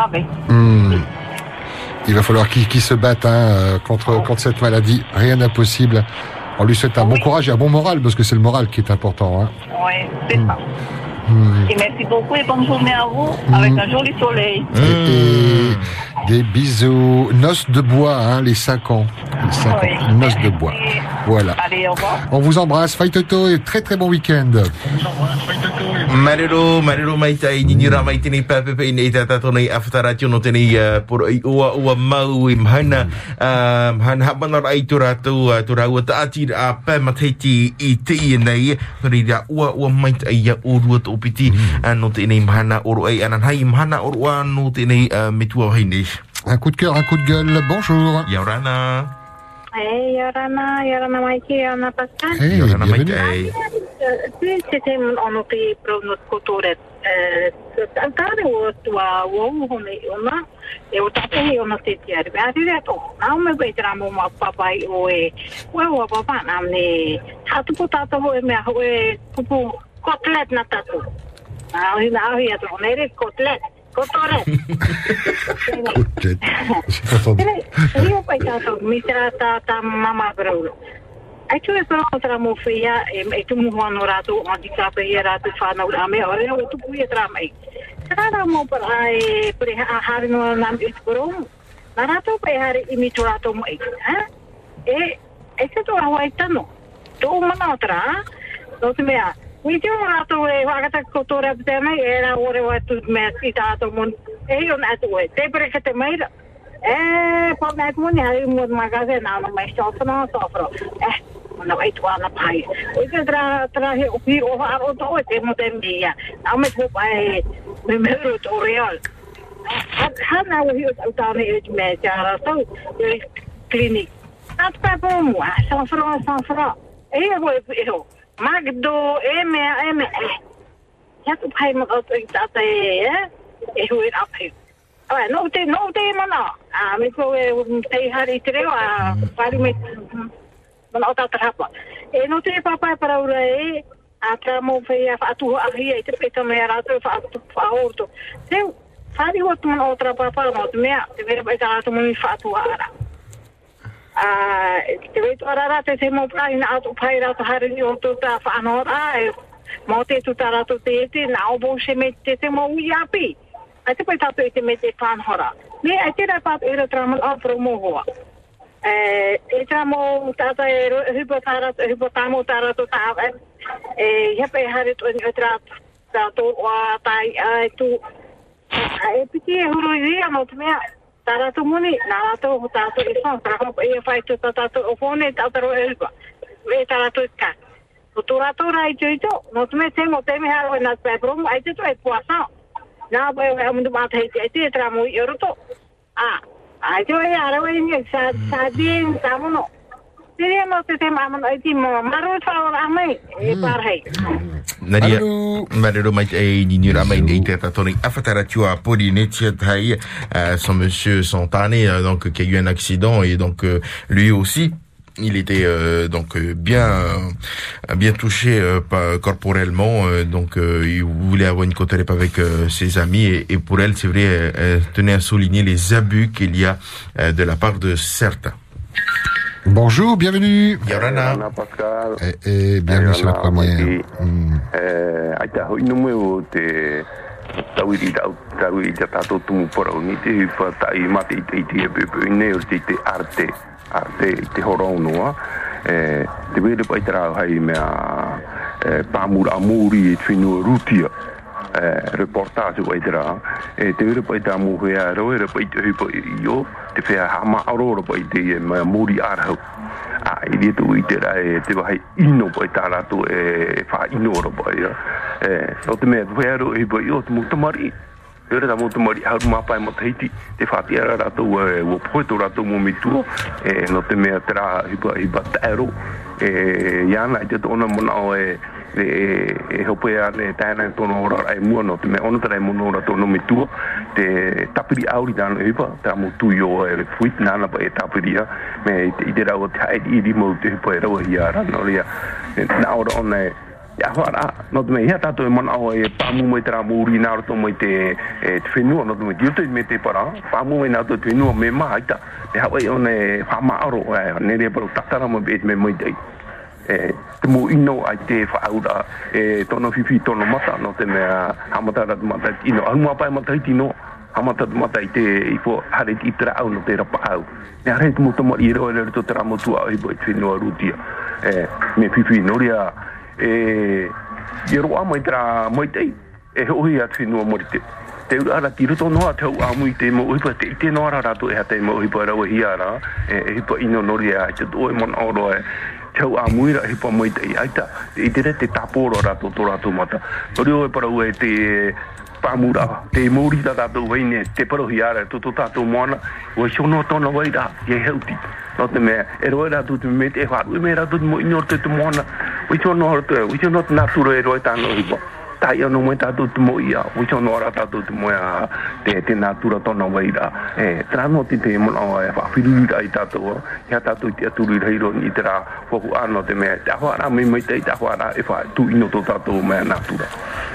avec. Hmm. Il va falloir qu'il qu'il se batte hein, euh, contre, contre cette maladie. Rien d'impossible. On lui souhaite un bon courage et un bon moral, parce que c'est le moral qui est important. Hein. Ouais, c'est ça. Hmm. Et merci beaucoup et bonne journée à vous, avec un joli soleil. Et, et des bisous. Noces de bois, hein, les 5 ans. Les 5 ans. Noces de bois. Voilà. Allez, au revoir. On vous embrasse. Fight Toto et très très bon week-end. Marero, marero mai tai ni ni ra mai tini pa pe pe nei tata to nei aftara tio no teni por i ua ua mau i mhana mhana ha mana ai tu ratu tu rau ta ati a pa mateti i te i nei ri ra ua ua mai tai ia o rua to piti no teni mhana o ro ai anan hai mhana o ro no teni mitua hai nei Un coup de cœur, un coup de gueule. Bonjour. Yaurana. Hey, Yorana, Yorana Maïki, Yorana Pascal. Hey, mai bienvenue. tai. Euh, Tu c'était on pour notre cotorette. Euh, c'est un cas où tu as où on est on a E o tate he ona te tia re. Ati rea tō. Nā me Kotore. Kotore. Kotore. Pai tato, mi trata ta mama braulo. Ai tu e contra mo feia, e tu mo ho onorato, di era tu fa na ame, ora e tu puoi tra mai. Tra na mo per ai per ha ha no na mi sporo. Na rato pe ha i mi trato mo e. E e se tu me Ui te o rato e whakata kotora pute mai e ra ore wa tu mea si tātou mon. E hi on atu e. Te pere te mai ra. Eh, pa me mo ni hari mo magaze na no mai sofro no sofro. Eh, na vai tu ana pai. O que tra tra he o pi o ha o to e te mo te mia. Na me tu pai me me ro Magdo, e me, e me, e. Ja, du kan ikke også ikke tage det, ja? Jeg hører et ophæv. Og jeg nåede det, nåede det, A har. Ja, men så er hun det her i tre, og bare med, man har tager det her på. Jeg nåede det, pappa, jeg prøver det, ikke? Jeg prøver mig, for jeg har tog af her, ikke? Jeg tager mig, jeg har tog af hårdt. Så, færdig hvert, man har tager det her te wetu arara te te mōpura na atu pai rata hari ni o tō tā whanora e mō te tu tā rato te ete o obo se me te te mō ui api. A te pai tātu e te me te whanora me a te rai pātu e ra tramal rata rama lāpura mōhoa. E tā mō tātā e hupo tā rato hupo tā mō tā rato tā e hepe hare tō ni tra tō o a tai a tu a e piti e huru i dhia mō tumea e tātou mone, nā rātou ho tātou e whan, tātou e whai tō tātou o whone, tātou e hupa, e tātou e kā. Ko tō rātou rā i tūi tō, nō tume te mō te mehā roi nā tūi prōmu, ai tūi e pua sā. Nā bai o e amundu mātou hei tētī e tāmo i oro tō. Ā, ai tūi e arawe i nga, sā tī e nga Nadia, Marero mai e ni ni ra mai e te tatoni afatara tu a Polynesia tai euh, son monsieur Santane euh, donc qui a eu un accident et donc euh, lui aussi il était euh, donc euh, bien euh, bien touché euh, pas- corporellement euh, donc euh, il voulait avoir une côte avec euh, ses amis et, et pour elle c'est vrai elle, elle tenait à souligner les abus qu'il y a euh, de la part de certains Bonjour, bienvenue. Yorana. Pascal. Et, et bienvenue sur la première. Mm. Eh, ai ta hoi no me o te tauiri tau tauiri te tato tumu pora o ni te hipa tai mate i te i te e pepe i ne o te i te arte arte te eh, hai mea eh, pāmura amuri e rutia eh, reportage wai tera e te were pai tera muhe a roe re pai te hipa i o te whea hama arora pai te e mea muri arhau. A i ria tu i te ra e te wahai ino pai tā rātou e wha ino ora pai ia. e o te mea whea ro i pai o te mutamari e ora ta mari haru mapai mo teiti te whati ara rātou e o poeto rātou mo mitua e no te mea tera rā i pai e iana i te tōna mona o e e e hopu ia le tāna tono ora ai mua no te me ona tāna mua ora tono me tua te tapiri auri tāna hipa tā mo tu yo e le fuit nāna pa e tapiri ia me i te rau tā e i di mo te hipa e rau hi ara no lia nā ora ona e Ya hora, no te me ia tato e mana au e pāmu mai tera mūri nā roto mai te whenua, no te me diuto i me te para, pāmu mai nā to te whenua me maa aita, te hawa i one whamaaro, nere ta tatara mai bēt me mai dei e te mo ino ai te whaaura. E tono fifi tono mata no te mea hamata ratu mata ino anu mapai mata iti no hamata mata i te i fo hare i tera au no te rapa au. Ne hare te mo tomo i roe le to tera au tua i boi twinua rutia. E me fifi noria. E i roa mai tera mai tei e hoi a twinua morite te. Ura ara tiro to noa te au amu i te mo uipa te i te noa rara e ha te mo uipa rau hi ara. E hipa ino nori a te to mon oro e tau a muira he pa mai te aita i te te taporo rato tō rato mata. To e para e te pāmura te muri da da ne te parohi ara tō tō tātou moana. Mona o sho no to no ye no te me e roi ra tu me te wharu u me ra tu mo ignor te te mona u sho no ho te u sho no e roi ta no i ta ia no mai tatu te mo ia. O tono ara tatu te mo ia te te natura tona wai ra e tra no te te mo na wai fa firu ri ai tatu ia tatu te atu ri rai ro ni te fo ku ano te me ta ho ara mai mai te ta ho ara e fa tu ino to tatu me natura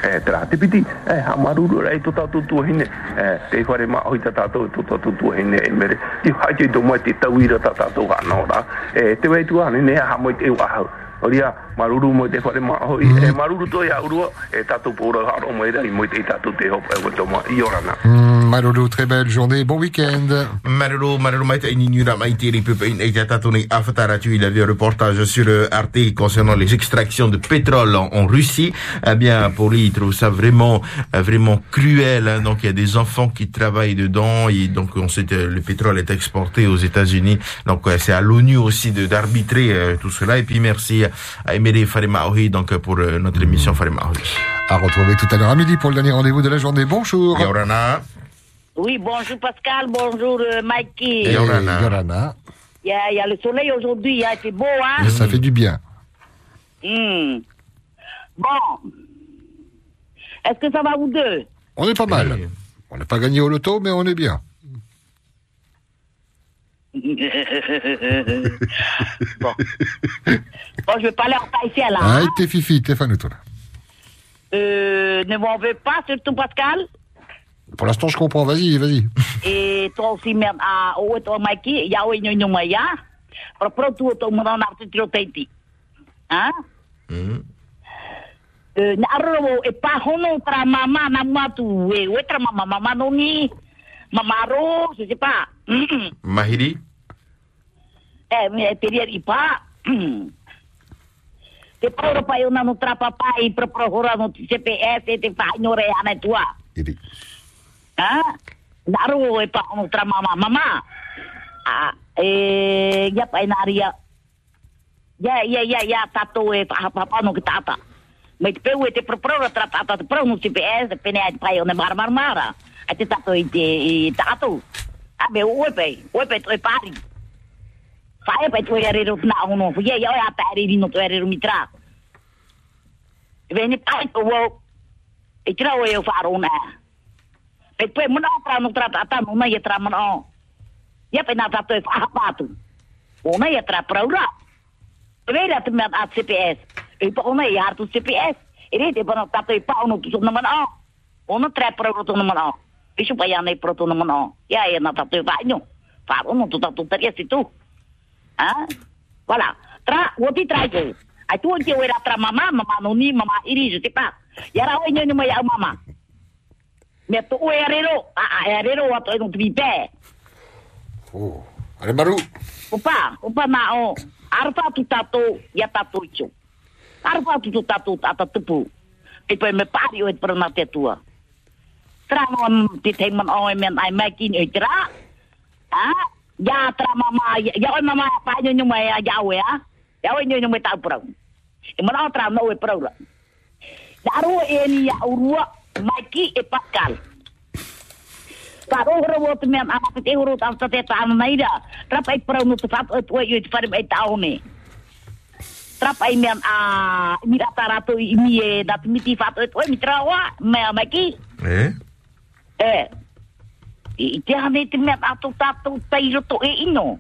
e tra te piti e ha maru ro rai to tatu tu hine e te ho re ma o ta tatu to tatu tu hine e mere. I ha te do mai te ta wi ra ta tatu ga no ra e te wai tu ane ne ha mo te wa wahau. Oria, maruru mo te whare ma hoi, e maruru to ia urua, e tātou pōra haro mo era, i mo te tātou te hopa e wato ma i orana. Hmm, Malolo, très belle journée, bon week-end. Maruru, Maruru Maïta, Ininura Maïti, Ripupain, et Tatatouni, Afataratu, il avait un reportage sur euh, Arte concernant les extractions de pétrole en, en Russie. Eh bien, pour lui, il trouve ça vraiment, euh, vraiment cruel. hein. Donc, il y a des enfants qui travaillent dedans et donc, on sait que le pétrole est exporté aux États-Unis. Donc, c'est à l'ONU aussi de d'arbitrer euh, tout cela. Et puis, merci à Emery Farimaoui, donc, pour euh, notre émission Farimaoui. À retrouver tout à l'heure à midi pour le dernier rendez-vous de la journée. Bonjour. Yorana. Oui, bonjour Pascal, bonjour euh, Mikey. Et Yorana. Il y, a, il y a le soleil aujourd'hui, hein, c'est beau, hein Ça fait du bien. Hmm. Bon. Est-ce que ça va vous deux? On est pas mal. On n'a pas gagné au loto, mais on est bien. bon. bon, je vais parler en thaïsien là. Ah, hein. t'es fifi, t'es. Euh, ne m'en veux pas, surtout Pascal. Pour l'instant, je comprends. Vas-y, vas-y. Et toi aussi, merde, à au toi, Mikey, il y a au inyo inyo maya. Pro pro tu to mo na tu tiro taiti. Hein? Euh, na aro e pa hono tra mama na matu we we tra mama mama no ni mama ro, je sais pas. Mahiri. Eh, i pa. Te pauro pa eu na no tra papai pro no te fa ana tua? Ah, e pa tra mama mama. Ah, eh, ya pa. Ya, ya, ya, ya, tato e pa pa no que tata. Mas te pego e te pro pro tra tata te pro no CPS, pene ai pa eu na mar mar mara. Ai te tato e te tato. Be oi pe, oi pe toi pari. Fai pe toi ere ro na uno, fu ye ya ya pa ere no toi ere mitra. Veni pa to wo. E tira o eu faro na. Pe pe mo na tra no tra tata no na ye tra mo no. Ye pe na tato e fa patu. Ona ye tra praura. Weet dat met het CPS. Ik ben onder jaar tot CPS. Ik weet dat dat ik pa ono tu na mana. Ono tre pro to na mana. Isu pa ya nei pro to na mana. Ya ya na dat va nyo. Fa ono tu tu teria situ. Ah? Voilà. Tra, wo ti tra ko. Ai tu ke wera tra mama, mama no ni mama iri je pas. Ya ra o nyo nyo ya mama. Me tu o erero. Ah, ah, erero wa to no tripe. Oh. Allez, Marou. Opa, opa na o. Arfa tu tato, ya tato icho. Arfa tu tu tato tata tupu. E poi me pari o na te tua. Tra no ti te man o men ai makin e tra. Ha? ya mamá, ya hoy mamá pa yo ñum ya ya we a. Ya hoy ñum me tau pro. E mo na otra no we pro. Da ru e ni ya ru maki e pakal. Pa ro ro wo tu me am apa te ru ta ta te ta am mai da. Tra pa pro no tu fa tu yo tu fa me tau me. Tra pa me am a mi da ta ra tu mi e da mi ti fa tu mi tra wa me maki. Eh? Eh. I te hane te men a tu tato tai roto e ino.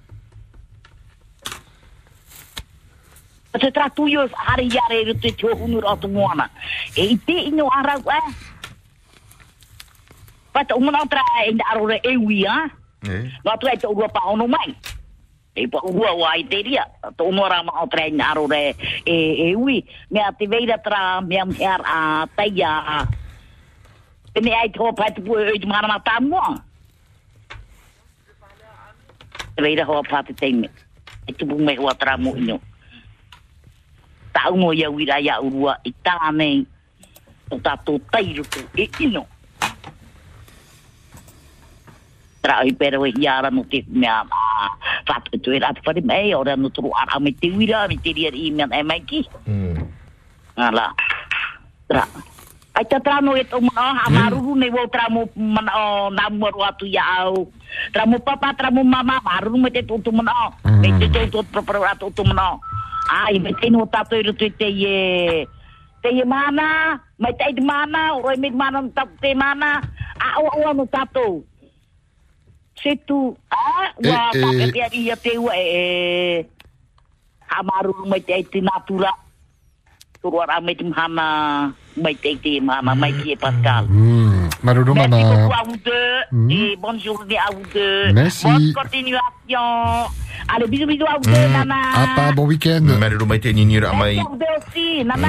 Se tratu yo hari yare roto te hunu roto moana. E i te ino ara eh? Pata umana tra inda arore ewi ha. Wa tu ai to ua pa ono mai. E pa ua wa i te ria. Ma o tra inda arore e ewi. Me a te veira tra a te e te mata mua. Te veira hoa pa te teime. E tu pu me hoa tra mo ino. Ta umo ia wira ia urua i tā nei. O tātou tairutu e ino. tra i pero e iara no te mea a fat tu era te fare mai ora no tru ara me te wira me te ria i me e mai ki ala tra ai ta tra no e to mana ha maruru ne wo tra mo mana o mo ro atu ya au. Tra mo papa tra mo mama maruru me te tu tu mana me te tu tu pro pro atu tu mana ai me te no ta to i te ye te te i mana, mai te i mana, o roi me mana no tapu te mana, a o o no tatou. Se tu, a, wa, Eh, eh. ka te ari ia te ua e, e, ha maruru mai te te natura, turu ara mai te mahana, mai te te mana, mai ki e Pascal. Merci Mama. beaucoup à vous deux et bonne journée à vous deux. Merci. Bonne continuation. Allez, bisous, bisous à vous deux, Nana. Apa, bon week-end? Maruru mai te ninyura mai. Merci à vous deux aussi, Nana.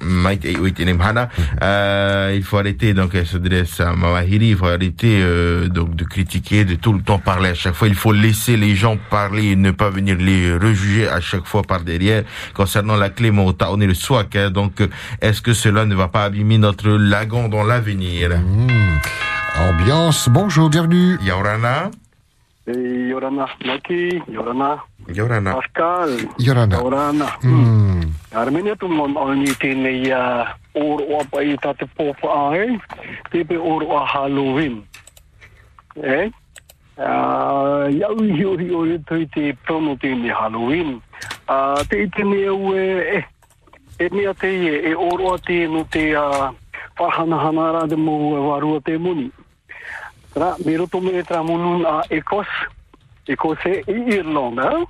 Mai te iwi tēnei mhana. Euh, il faut arrêter, donc elle s'adresse à Mawahiri, il faut arrêter euh, donc de critiquer, de tout le temps parler à chaque fois. Il faut laisser les gens parler et ne pas venir les rejuger à chaque fois par derrière. Concernant la clé on est le SWAC, hein, donc euh, est-ce que cela ne va pas abîmer notre lagon dans l'avenir? Ambiance, bonjour, bienvenue. Yaurana. Eh, Yorana, Maki, Yorana. Yorana. Pascal. Yorana. Yorana. Hmm. Armenia tu mon oni tēnei uh, oro o pa i tā te pōwha ai, te pe oro a Halloween. Eh? Uh, iau i hio hio i tui te prono tēnei Halloween. Uh, te i tēnei au e, e, e mea te e, e oro a te no te uh, whahanahana ara de mō e warua te muni. Ra, me roto me e tra munun a Ecos, Ecos e i Irlanda.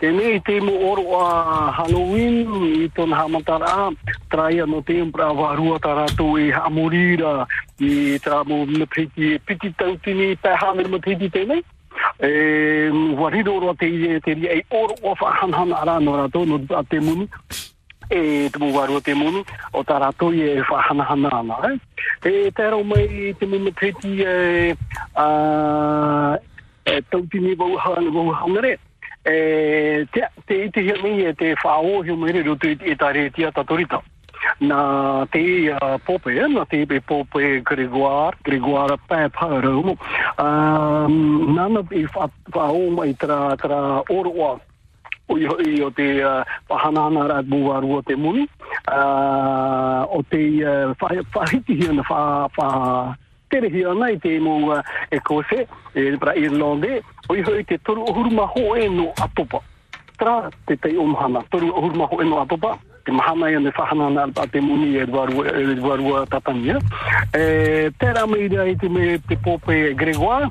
Tēnei te mo oro a Halloween i tona hamatara traia no te umpra warua tarato i Hamurira i tra mo na piti tautini pēhane mo piti tēnei. E wariro oro te i te ria e oro o whahanhana ara no rato no e te mo warua te munu o tā rato i e whahanahana ana. Eh? E tēro mai te mo piti e a e tautini vau hana vau hangare. E te te ite hia mi e te whao hio mai rero te e tare tia tatorita. Na te uh, pope, na te be pope Gregoire, Gregoire pē pārau. Um, nana i o mai tra, tra oroa o i o te uh, whahanana rā te muni. Uh, o te uh, wha- whahiti hia na wha, wha, tere hia nei te mo uh, e kose, e pra Irlande, o i hoi te toru ohuruma e no atopa. Tra te te umhana, toru ohuruma ho e no atopa, te mahana ia ne whahanana a te muni e warua, e tatania. E, tērā i te me te pope Gregoire,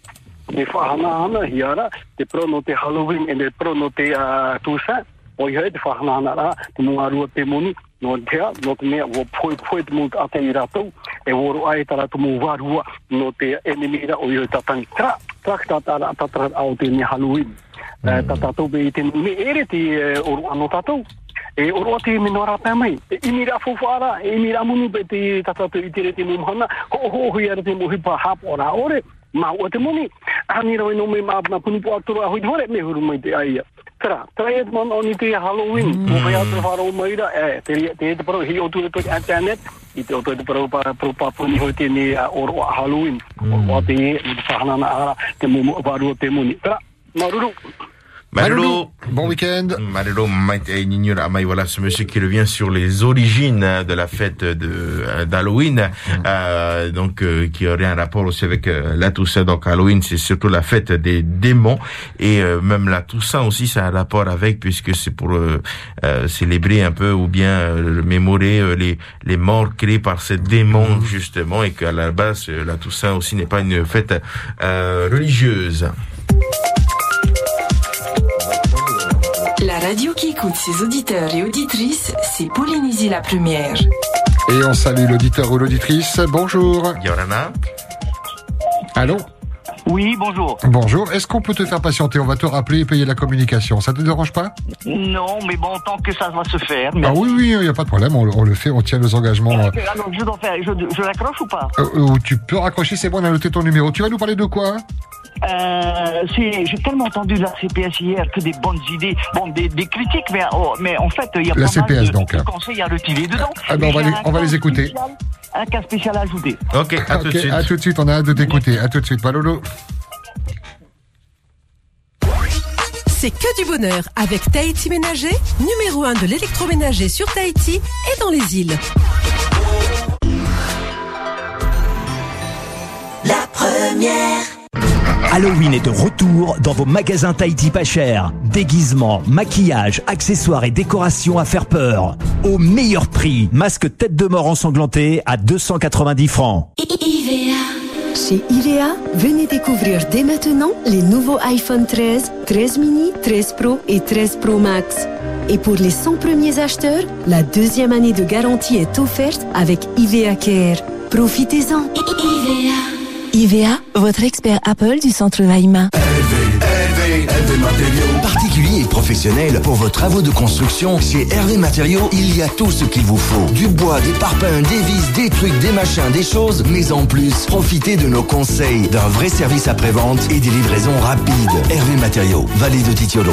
te whahanahana hiara, te prono Halloween e te prono te uh, Toussaint, o i hei te whahanahana rā, te mga rua te moni, no te e warua, no te te Halloween. Be e oro te minora pē mai. E imira fofara, e imira munu pe te tatatu i tere te mumhana, ho ho hui ara te muhipa hap ora ore, ma o te muni. Ani roi no me ma na punu po aturu a hui hore me huru mai te aia. Tara, tara e man oni te Halloween, mm. o mai atu wharo mai ra, e, te te te paro, hi o tu e toi internet, i te o te paro pa, paro pa puni hoi te ni a Halloween, mm. o te e, i te whahanana ara, te mumu waru o te muni. Tara, maruru. Marilo. Bon week-end. Nignora Amai, voilà ce monsieur qui revient sur les origines euh, de la fête de euh, d'Halloween, euh, donc euh, qui aurait un rapport aussi avec euh, la Toussaint. Donc Halloween, c'est surtout la fête des démons et euh, même la Toussaint aussi, ça a un rapport avec puisque c'est pour célébrer un peu ou bien euh, mémorer les les morts créés par ces démons justement et qu'à la base la Toussaint aussi n'est pas une fête euh, religieuse. Radio qui écoute ses auditeurs et auditrices, c'est Polynésie la première. Et on salue l'auditeur ou l'auditrice. Bonjour. Yorana. Allô? Oui, bonjour. Bonjour. Est-ce qu'on peut te faire patienter? On va te rappeler et payer la communication. Ça te dérange pas? Non, mais bon, tant que ça va se faire. Ah oui, oui, il n'y a pas de problème. On, le- on le fait, on tient nos engagements. euh, Alors, Ah je dois faire, je, je l'accroche ou pas? Euh, euh, tu peux raccrocher, c'est bon, on a noté ton numéro. Tu vas nous parler de quoi? Euh, c'est- J'ai tellement entendu la CPS hier que des bonnes idées, bon, des, des critiques, mais, oh, mais en fait, il y a La pas mal CPS, de, donc. de conseils à retirer dedans. Ah ben, on va les- un on va cas les écouter. spécial- un cas spécial à ajouter. Ok, à tout de suite. à tout de suite, on a hâte de t'écouter. À tout de suite, Malolo. C'est que du bonheur avec Tahiti Ménager, numéro 1 de l'électroménager sur Tahiti et dans les îles. La première. Halloween est de retour dans vos magasins Tahiti pas cher. Déguisements, maquillage, accessoires et décorations à faire peur. Au meilleur prix. Masque tête de mort ensanglanté à 290 francs. Chez IVEA, venez découvrir dès maintenant les nouveaux iPhone 13, 13 mini, 13 Pro et 13 Pro Max. Et pour les 100 premiers acheteurs, la deuxième année de garantie est offerte avec IVEA Care. Profitez-en. IVA, votre expert Apple du centre Vaima. Particuliers et professionnels, pour vos travaux de construction, chez Hervé Matériaux, il y a tout ce qu'il vous faut. Du bois, des parpaings, des vis, des trucs, des machins, des choses, mais en plus, profitez de nos conseils, d'un vrai service après-vente et des livraisons rapides. Hervé Matériaux, Vallée de Titiolo.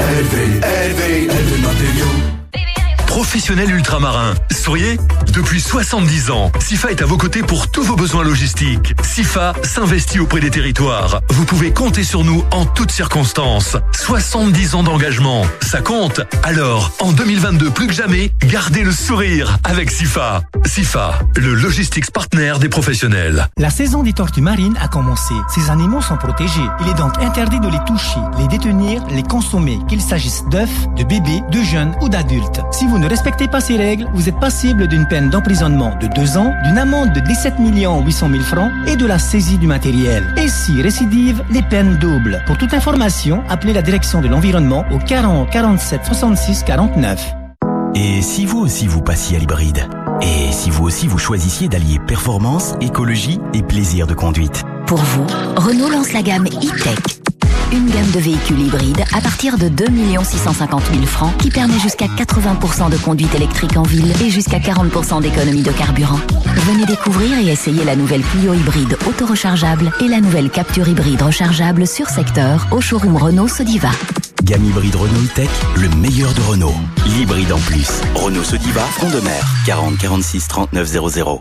Professionnel ultramarin. Souriez Depuis 70 ans, SIFA est à vos côtés pour tous vos besoins logistiques. SIFA s'investit auprès des territoires. Vous pouvez compter sur nous en toutes circonstances. 70 ans d'engagement, ça compte. Alors, en 2022 plus que jamais, gardez le sourire avec SIFA. SIFA, le logistics partner des professionnels. La saison des tortues marines a commencé. Ces animaux sont protégés. Il est donc interdit de les toucher, les détenir, les consommer, qu'il s'agisse d'œufs, de bébés, de jeunes ou d'adultes. Si vous ne respectez pas ces règles, vous êtes passible d'une peine d'emprisonnement de 2 ans, d'une amende de 17 800 000 francs et de la saisie du matériel. Et si récidive, les peines doubles. Pour toute information, appelez la direction de l'environnement au 40 47 66 49. Et si vous aussi vous passiez à l'hybride? Et si vous aussi vous choisissiez d'allier performance, écologie et plaisir de conduite? Pour vous, Renault lance la gamme e-Tech. Une gamme de véhicules hybrides à partir de 2 650 000 francs qui permet jusqu'à 80% de conduite électrique en ville et jusqu'à 40% d'économie de carburant. Venez découvrir et essayer la nouvelle Clio hybride auto-rechargeable et la nouvelle Capture hybride rechargeable sur secteur au showroom Renault Sodiva. Gamme hybride Renault e-Tech, le meilleur de Renault. L'hybride en plus. Renault Sodiva, front de mer. 40 46 39 00.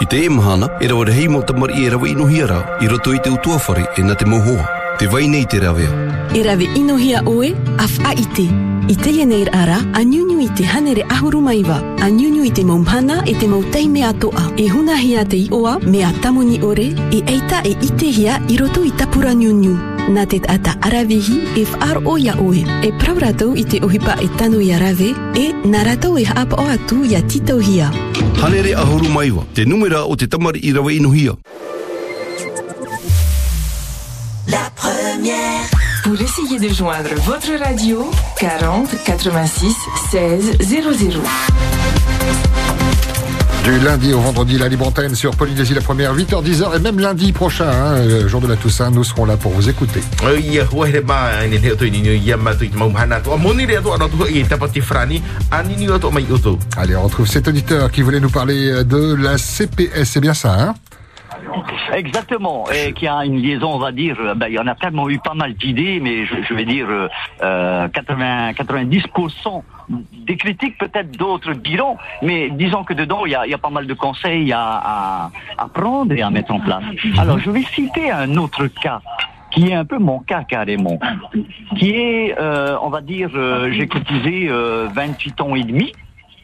I te e mahana, e rawa rehei mo tamari e rawa inuhia i roto i te utuawhare e na te mohoa. Te vai nei te rawea. E rave inohia oe, af a ite. I te ieneir ara, a nyunyu i te hanere ahuru maiwa. A nyunyu i te maumhana e te mautai mea toa. E huna hia te ioa mea tamuni ore, e eita e ite hia i roto i tapura nyunyu. Nā te ata arawehi e whaar o ia oe. E prau rātou i te ohipa e tanu i rave, e nā rātou e haapa o atu i a titau hia. Hanere ahuru maiwa, te numera o te tamari i rawa inuhia. Première. Pour essayer de joindre votre radio, 40 86 16 00. Du lundi au vendredi, la libre antenne sur Polynésie la première, 8h-10h, et même lundi prochain, hein, jour de la Toussaint, nous serons là pour vous écouter. Allez, on retrouve cet auditeur qui voulait nous parler euh, de la CPS, c'est bien ça, hein? Exactement, et qui a une liaison, on va dire, euh, ben, il y en a tellement eu pas mal d'idées, mais je, je vais dire euh, euh, 80, 90% des critiques, peut-être d'autres diront, mais disons que dedans, il y a, il y a pas mal de conseils à, à, à prendre et à mettre en place. Alors, je vais citer un autre cas qui est un peu mon cas carrément, qui est, euh, on va dire, euh, j'ai cotisé euh, 28 ans et demi,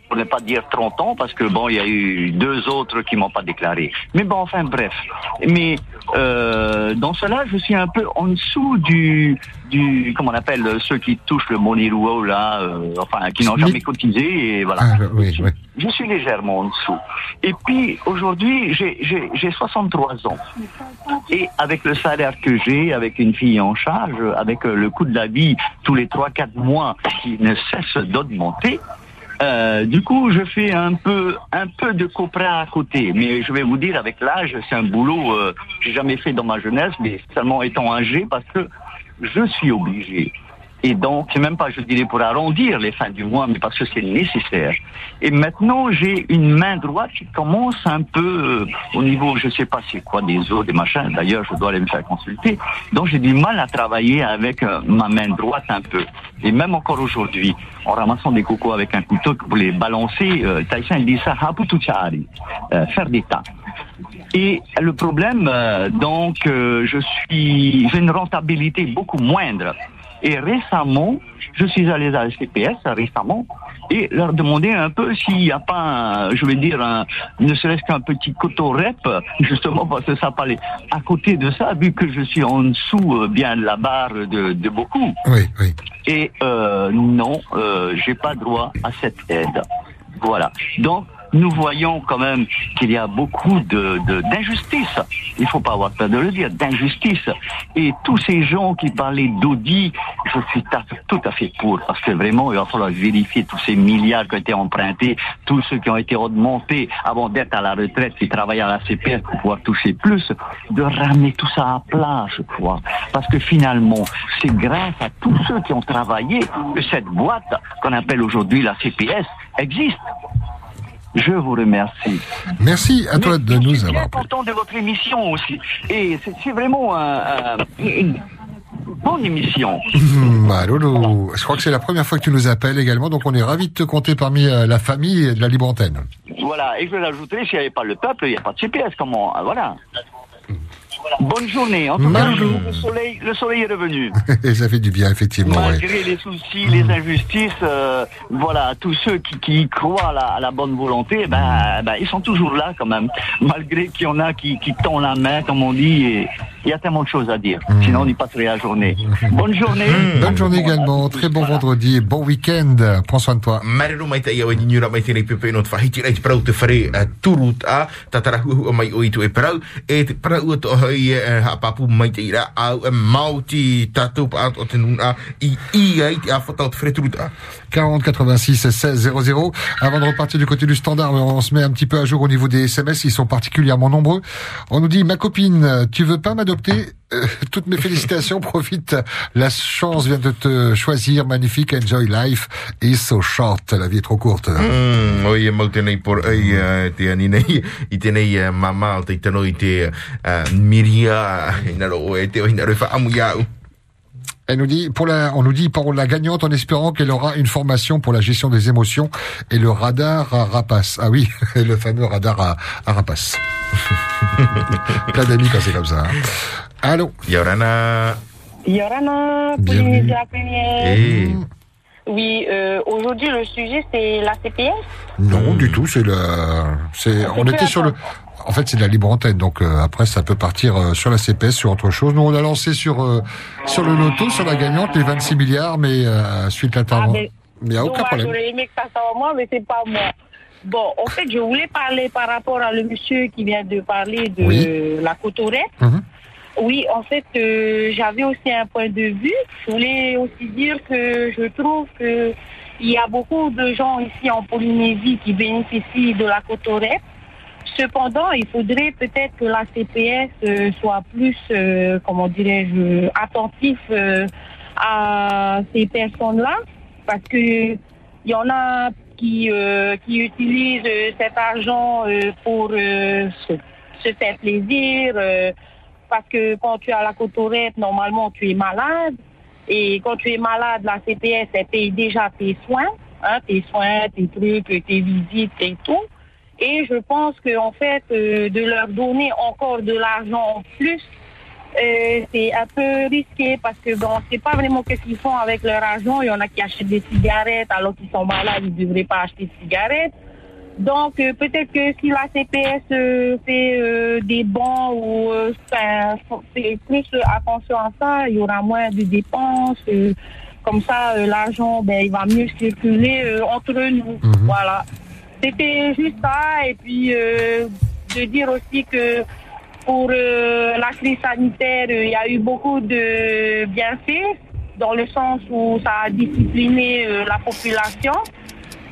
pour ne pas dire 30 ans, parce que bon, il y a eu deux autres qui m'ont pas déclaré. Mais bon, enfin bref. Mais euh, dans cela, je suis un peu en dessous du, du comment on appelle ceux qui touchent le Moniruo là, euh, enfin qui n'ont jamais cotisé et voilà. Ah, oui, oui. Je suis légèrement en dessous. Et puis aujourd'hui, j'ai- j'ai j'ai 63 ans. Et avec le salaire que j'ai, avec une fille en charge, avec euh, le coût de la vie tous les 3-4 mois qui ne cesse d'augmenter, euh, du coup, je fais un peu, un peu de copra à côté. Mais je vais vous dire, avec l'âge, c'est un boulot euh, que j'ai jamais fait dans ma jeunesse, mais seulement étant âgé parce que je suis obligé. Et donc, même pas, je dirais, pour arrondir les fins du mois, mais parce que c'est nécessaire. Et maintenant, j'ai une main droite qui commence un peu euh, au niveau, je sais pas c'est quoi, des os, des machins. D'ailleurs, je dois aller me faire consulter. Donc, j'ai du mal à travailler avec euh, ma main droite un peu. Et même encore aujourd'hui, en ramassant des cocos avec un couteau pour les balancer, euh, Tyson dit ça, euh, faire des tas. Et le problème, donc, je suis, j'ai une rentabilité beaucoup moindre. Et récemment, je suis allé à la CPS récemment et leur demander un peu s'il n'y a pas, un, je vais dire, un, ne serait-ce qu'un petit coton-rep, justement parce que ça parlait. À côté de ça, vu que je suis en dessous euh, bien de la barre de, de beaucoup. Oui, oui. Et euh, non, euh, j'ai pas droit à cette aide. Voilà. Donc, nous voyons quand même qu'il y a beaucoup de d'injustice. Il faut pas avoir peur de le dire, d'injustice. Et tous ces gens qui parlaient d'audit, je suis tout à fait pour, parce que vraiment, il va falloir vérifier tous ces milliards qui ont été empruntés, tous ceux qui ont été remontés avant d'être à la retraite, qui travaillaient à la CPS pour pouvoir toucher plus, de ramener tout ça à plat, je crois. Parce que finalement, c'est grâce à tous ceux qui ont travaillé que cette boîte qu'on appelle aujourd'hui la CPS existe. Je vous remercie. Merci à toi de nous avoir. bien content de votre émission aussi. Et c'est c'est vraiment un- un- une bonne émission. Hum, bah, Lolo, je crois que c'est la première fois que tu nous appelles également, donc on est ravis de te compter parmi euh, la famille de la libre antenne. Voilà, et je l'ajouterai, s'il n'y avait pas le peuple, il n'y a pas de CPS. Comment ah, Voilà. Bonne journée. En tout cas, le soleil, le soleil est revenu. Et ça fait du bien, effectivement. ouais. Malgré les soucis, les injustices, euh, voilà, tous ceux qui, croient à la, à la bonne volonté, ben, ben, ils sont toujours là quand même. Malgré qu'il y en a qui, qui tendent la main, comme on dit, et il y a tellement de choses à dire. Sinon, on y passerait la journée. Bonne journée. Bonne journée également, très bon vendredi, bon week-end, prends soin de toi. Mai tai ni mai pepe rei te whare uh, turut a tatarahu o mai e e te o e hapapu mai te ira au e mauti tatou pa o te nuna i i ai te awhata o te whare turut a 40 86 16 00. Avant de repartir du côté du standard, on se met un petit peu à jour au niveau des SMS. Ils sont particulièrement nombreux. On nous dit, ma copine, tu veux pas m'adopter? Euh, Toutes mes félicitations. Profite. La chance vient de te choisir. Magnifique. Enjoy life. Is so short. La vie est trop courte. Mm, oi e mau tēnei por ai te ani nei i tēnei mama o te tano i te e iau Elle nous dit, pour la, on nous dit pour la gagnante en espérant qu'elle aura une formation pour la gestion des émotions et le radar à rapace. Ah oui, le fameux radar à, à rapace. Plein d'amis quand c'est comme ça. hein. Allô Yorana Yorana, Bienvenue. La première. Eh. Oui, euh, aujourd'hui le sujet c'est la CPS. Non, du tout, c'est le, c'est, on était sur le, en fait, c'est de la libre antenne, donc euh, après, ça peut partir euh, sur la CPS, sur autre chose. Nous, on a lancé sur euh, sur le loto, sur la gagnante, les 26 milliards, mais suite à l'intervention, mais- il n'y a aucun problème. J'aurais aimé que ça soit moi, mais c'est pas moi. Bon, en fait, je voulais parler par rapport à le monsieur qui vient de parler de Oui. la cotorette. Mhm. Oui, en fait, j'avais aussi un point de vue. Je voulais aussi dire que je trouve que il y a beaucoup de gens ici en Polynésie qui bénéficient de la cotorette. Cependant, il faudrait peut-être que la CPS euh, soit plus, euh, comment dirais-je, attentif euh, à ces personnes-là, parce que il y en a qui qui utilisent cet argent pour se, faire plaisir, parce que quand tu as la cotorette, normalement tu es malade, et quand tu es malade, la CPS elle paye déjà tes soins, hein, tes soins, tes trucs, tes visites et tout. Et je pense qu'en fait, euh, de leur donner encore de l'argent en plus, euh, c'est un peu risqué parce que bon, on sait pas vraiment qu'est-ce qu'ils font avec leur argent. Il y en a qui achètent des cigarettes alors qu'ils sont malades, ils ne devraient pas acheter de cigarettes. Donc euh, peut-être que si la CPS euh, fait euh, des bons ou euh, fait plus attention à ça, il y aura moins de dépenses. euh, comme ça, euh, l'argent, ben, il va mieux circuler euh, entre nous. Voilà. C'était juste ça. Et puis, euh, de dire aussi que pour euh, la crise sanitaire, il y a eu beaucoup de bienfaits, dans le sens où ça a discipliné euh, la population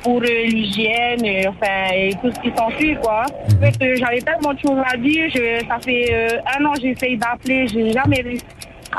pour l'hygiène, et, enfin, et tout ce qui s'ensuit, quoi. En fait, euh, j'avais tellement de choses à dire. Je, ça fait un an que j'essaye d'appeler, j'ai jamais réussi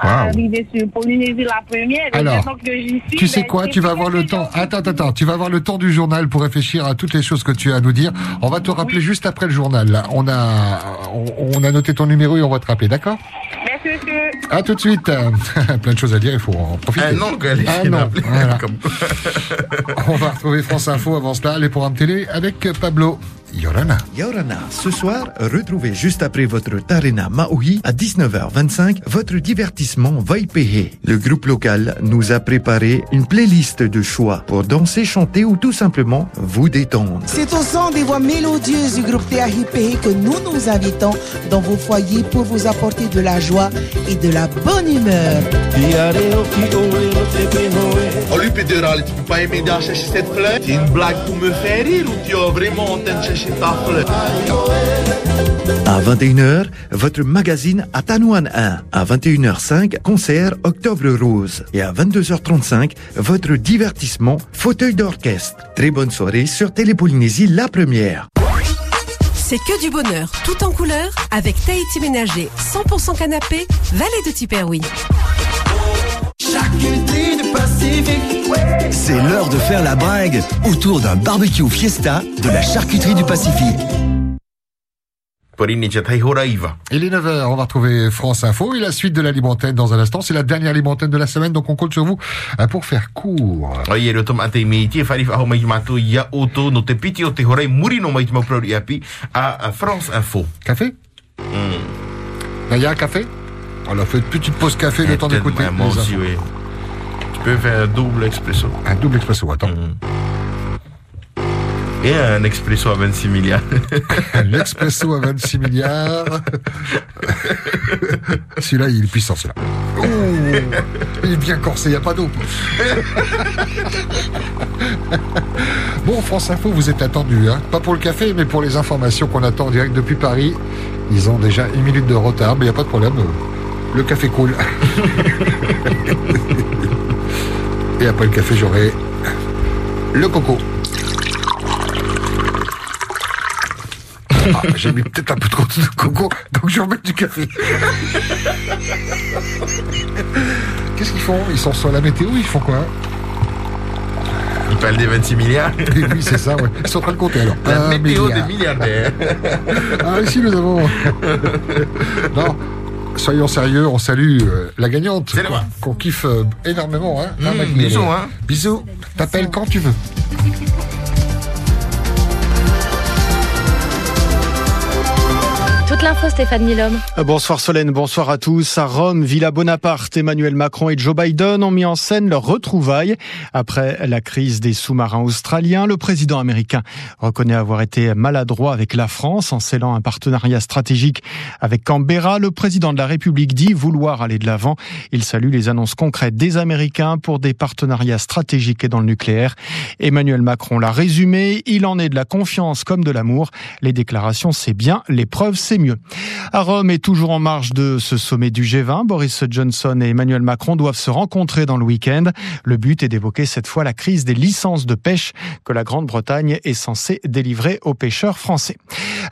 arrivé sur Polynésie la première. et Alors, que suis, Tu sais ben, quoi Tu vas avoir le temps. Attends, attends, attends. Tu vas avoir le temps du journal pour réfléchir à toutes les choses que tu as à nous dire. On va te rappeler juste après le journal. Là. On a, on, on a noté ton numéro et on va te rappeler, d'accord? Merci, monsieur. À tout de suite. Plein de choses à dire, il faut en profiter. Ah non, Ah non, voilà. On va retrouver France Info avant cela, les programmes télé avec Pablo Yorana. Yorana, ce soir, retrouvez juste après votre Tarena Maui à 19h25 votre divertissement Vaipehe. Le groupe local nous a préparé une playlist de choix pour danser, chanter ou tout simplement vous détendre. C'est au son des voix mélodieuses du groupe TAHIPE que nous nous invitons dans vos foyers pour vous apporter de la joie et de la bonne humeur. Oh lui pédéral, tu peux pas aimer de chercher cette fleur C'est une blague pour me faire rire ou tu as vraiment en train de chercher ta fleur? À 21h, votre magazine à Tanuan 1. À 21h05, concert Octobre Rose. Et à 22h35, votre divertissement Fauteuil d'orchestre. Très bonne soirée sur Télépolynésie la première. C'est que du bonheur, tout en couleur, avec Tahiti Ménager, 100% canapé, vallée de Tiperoui. C'est l'heure de faire la bringue autour d'un barbecue fiesta de la charcuterie du Pacifique. Il est 9h, on va retrouver France Info et la suite de la libre antenne dans un instant. C'est la dernière libre antenne de la semaine, donc on compte sur vous euh, pour faire court. France Info. Café Mm. Il y a un café On a fait une petite pause café, le temps d'écouter. Moi aussi, oui. Faire un double expresso. Un double expresso, attends. Et un expresso à 26 milliards. L'expresso à 26 milliards. celui-là, il est puissant, celui-là. Oh, il est bien corsé, il n'y a pas d'eau. bon, France Info, vous êtes attendus. Hein pas pour le café, mais pour les informations qu'on attend en direct depuis Paris. Ils ont déjà une minute de retard, mais il n'y a pas de problème. Le café coule. Et après le café, j'aurai le coco. Ah, J'ai mis peut-être un peu trop de coco, donc je vais remettre du café. Qu'est-ce qu'ils font? Ils sont sur la météo, ils font quoi? Ils parlent des 26 milliards. Et oui, c'est ça, ouais. Ils sont en train de compter alors. La Un météo milliard. des milliardaires. Ah, ici nous avons. non, soyons sérieux, on salue euh, la gagnante. C'est qu'on- kiffe euh, énormément. Hein, Mmh, Hein, bisous, hein. Bisous. T'appelles quand tu veux. Toute l'info, Stéphane Milhomme. Bonsoir Solène, bonsoir à tous. À Rome, Villa Bonaparte, Emmanuel Macron et Joe Biden ont mis en scène leur retrouvailles. Après la crise des sous-marins australiens, le président américain reconnaît avoir été maladroit avec la France en scellant un partenariat stratégique avec Canberra. Le président de la République dit vouloir aller de l'avant. Il salue les annonces concrètes des Américains pour des partenariats stratégiques et dans le nucléaire. Emmanuel Macron l'a résumé. Il en est de la confiance comme de l'amour. Les déclarations, c'est bien. Les preuves, c'est mieux. À Rome et toujours en marge de ce sommet du G20, Boris Johnson et Emmanuel Macron doivent se rencontrer dans le week-end. Le but est d'évoquer cette fois la crise des licences de pêche que la Grande-Bretagne est censée délivrer aux pêcheurs français.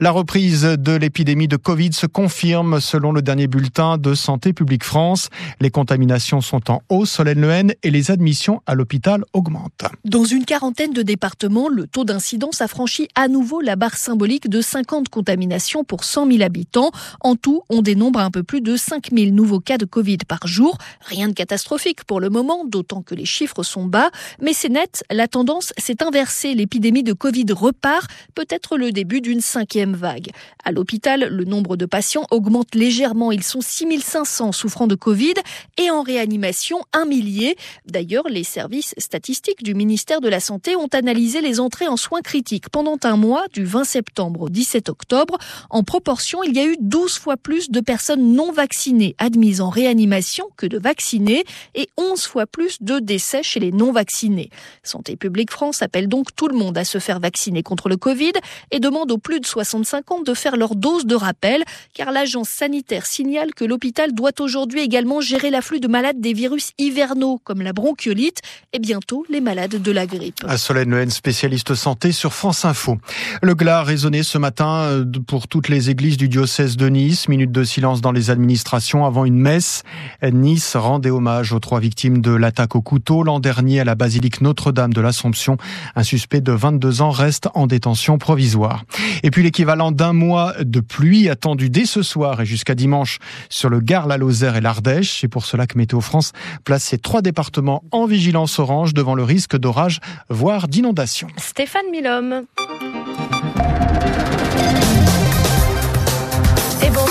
La reprise de l'épidémie de Covid se confirme selon le dernier bulletin de Santé publique France. Les contaminations sont en hausse, Solène Lehen, et les admissions à l'hôpital augmentent. Dans une quarantaine de départements, le taux d'incidence a à nouveau la barre symbolique de 50 contaminations pour 100 000 habitants. En tout, on dénombre un peu plus de 5 000 nouveaux cas de Covid par jour. Rien de catastrophique pour le moment, d'autant que les chiffres sont bas. Mais c'est net, la tendance s'est inversée. L'épidémie de Covid repart, peut-être le début d'une cinquième vague. À l'hôpital, le nombre de patients augmente légèrement. Ils sont 6 500 souffrant de Covid et en réanimation, un millier. D'ailleurs, les services statistiques du ministère de la Santé ont analysé les entrées en soins critiques pendant un mois, du 20 septembre au 17 octobre. En proportion, il y a eu 12 fois plus de personnes non vaccinées admises en réanimation que de vaccinées et 11 fois plus de décès chez les non vaccinés. Santé publique France appelle donc tout le monde à se faire vacciner contre le Covid et demande aux plus de 65 ans de faire leur dose de rappel car l'agence sanitaire signale que l'hôpital doit aujourd'hui également gérer l'afflux de malades des virus hivernaux comme la bronchiolite et bientôt les malades de la grippe. À Solène Lehen, spécialiste santé sur France Info. Le glas résonné ce matin euh, pour toutes les églises du diocèse de Nice. Minute de silence dans les administrations avant une messe. Nice rendait hommage aux trois victimes de l'attaque au couteau l'an dernier à la basilique Notre-Dame de l'Assomption. Un suspect de 22 ans reste en détention provisoire. Et puis l'équivalent d'un mois de pluie attendu dès ce soir et jusqu'à dimanche sur le Gard, la Lozère et l'Ardèche. C'est pour cela que Météo France place ces trois départements en vigilance orange devant le risque d'orage, voire d'inondation. Stéphane Milhomme.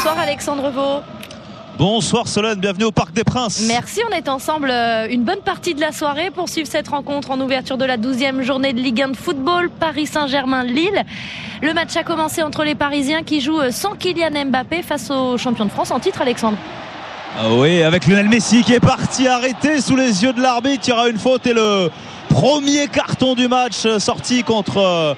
Bonsoir Alexandre Vaux. Bonsoir Solène, bienvenue au Parc des Princes. Merci, on est ensemble euh, une bonne partie de la soirée pour suivre cette rencontre en ouverture de la 12e journée de Ligue 1 de football Paris Saint-Germain-Lille. Le match a commencé entre les Parisiens qui jouent sans Kylian Mbappé face aux champions de France en titre Alexandre. Ah oui, avec Lionel Messi qui est parti arrêter sous les yeux de l'arbitre, il y aura une faute et le premier carton du match euh, sorti contre euh,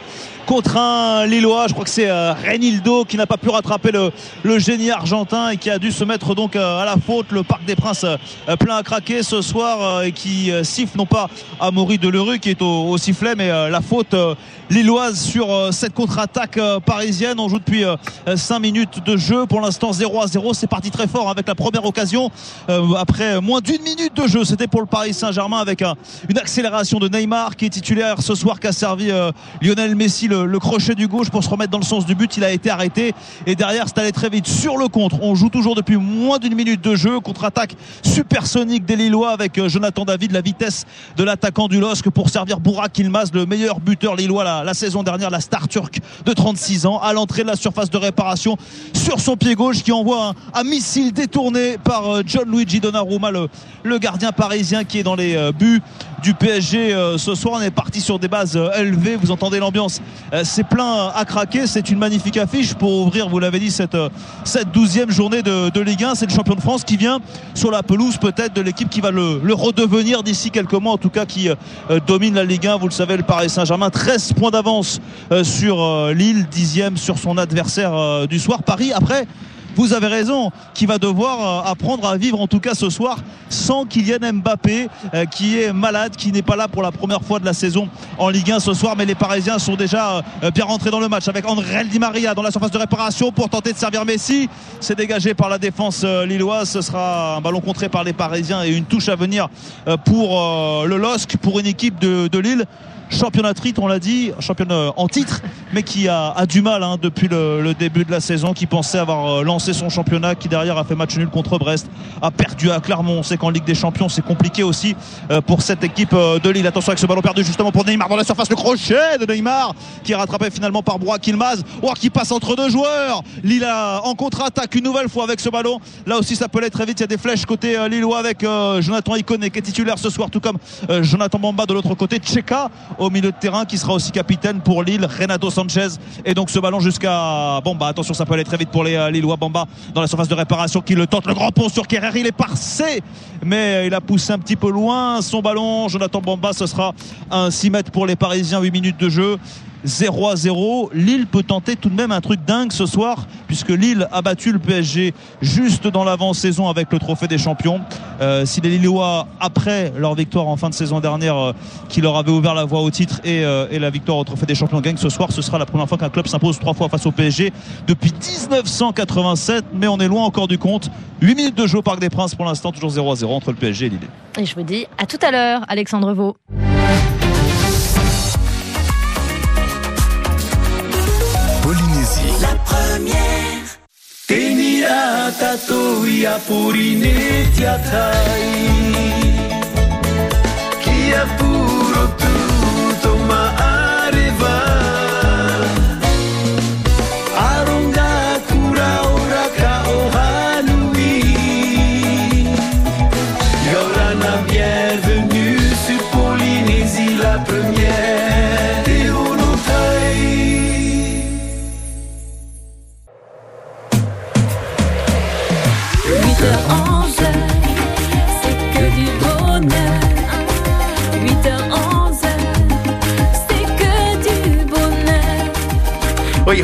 contre un Lillois. Je crois que c'est euh, Renildo qui n'a pas pu rattraper le, génie argentin et qui a dû se mettre donc euh, à la faute. Le Parc des Princes euh, plein à craquer ce soir et qui siffle non pas à Maury Delerue qui est au, au sifflet, mais la faute lilloise sur cette contre-attaque parisienne. On joue depuis 5 minutes de jeu. Pour l'instant 0 à 0. C'est parti très fort avec la première occasion. Après moins d'une minute de jeu, c'était pour le Paris Saint-Germain avec un, une accélération de Neymar qui est titulaire ce soir, qui a servi Lionel Messi le, crochet du gauche pour se remettre dans le sens du but. Il a été arrêté et derrière c'est allé très vite sur le contre. On joue toujours depuis moins d'une minute de jeu. Contre-attaque supersonique des Lillois avec euh, Jonathan David, la vitesse de l'attaquant du LOSC pour servir Bourak Ilmaz, le meilleur buteur lillois la, saison dernière, la star turque de 36 ans, à l'entrée de la surface de réparation sur son pied gauche qui envoie un, missile détourné par euh, John Luigi Donnarumma, le, gardien parisien qui est dans les euh, buts du PSG ce soir. On est parti sur des bases élevées. Vous entendez l'ambiance euh, c'est plein à craquer. C'est une magnifique affiche pour ouvrir, vous l'avez dit, cette, euh, cette douzième journée de, Ligue 1. C'est le champion de France qui vient sur la pelouse peut-être de l'équipe qui va le, redevenir d'ici quelques mois, en tout cas qui euh, domine la Ligue 1. Vous le savez, le Paris Saint-Germain, 13 points d'avance sur Lille, dixième sur son adversaire du soir. Paris, après, vous avez raison, qui va devoir apprendre à vivre en tout cas ce soir sans Kylian Mbappé qui est malade, qui n'est pas là pour la première fois de la saison en Ligue 1 ce soir, mais les Parisiens sont déjà bien rentrés dans le match avec André Di Maria dans la surface de réparation pour tenter de servir Messi. C'est dégagé par la défense lilloise. Ce sera un ballon contré par les Parisiens et une touche à venir pour le LOSC, pour une équipe de Lille championnat titre, on l'a dit, championnat en titre, mais qui a, a du mal hein, depuis le, début de la saison, qui pensait avoir lancé son championnat, qui derrière a fait match nul contre Brest, a perdu à Clermont. On sait qu'en Ligue des Champions, c'est compliqué aussi euh, pour cette équipe de Lille. Attention avec ce ballon perdu justement pour Neymar dans la surface, le crochet de Neymar qui est rattrapé finalement par Brock Ilmaz, oh, qui passe entre deux joueurs. Lille a, en contre-attaque une nouvelle fois avec ce ballon. Là aussi, ça peut aller très vite. Il y a des flèches côté euh, Lillois avec euh, Jonathan Iconé qui est titulaire ce soir, tout comme Jonathan Bamba de l'autre côté. Tcheka au milieu de terrain qui sera aussi capitaine pour Lille, Renato Sanchez. Et donc ce ballon jusqu'à Bamba. Attention, ça peut aller très vite pour les Lillois. Bamba dans la surface de réparation qui le tente. Le grand pont sur Kerrer, il est passé, mais il a poussé un petit peu loin son ballon. Jonathan Bamba, ce sera un 6 mètres pour les Parisiens, 8 minutes de jeu. 0 à 0. Lille peut tenter tout de même un truc dingue ce soir, puisque Lille a battu le PSG juste dans l'avant-saison avec le trophée des champions. Euh, si les Lillois, après leur victoire en fin de saison dernière, euh, qui leur avait ouvert la voie au titre et, euh, la victoire au trophée des champions, gagnent ce soir, ce sera la première fois qu'un club s'impose trois fois face au PSG depuis 1987, mais on est loin encore du compte. 8 minutes de jeu au Parc des Princes pour l'instant, toujours 0 à 0 entre le PSG et Lille. Et je vous dis à tout à l'heure, Alexandre Vaux. Tenia tato ia purine tiatai. Kia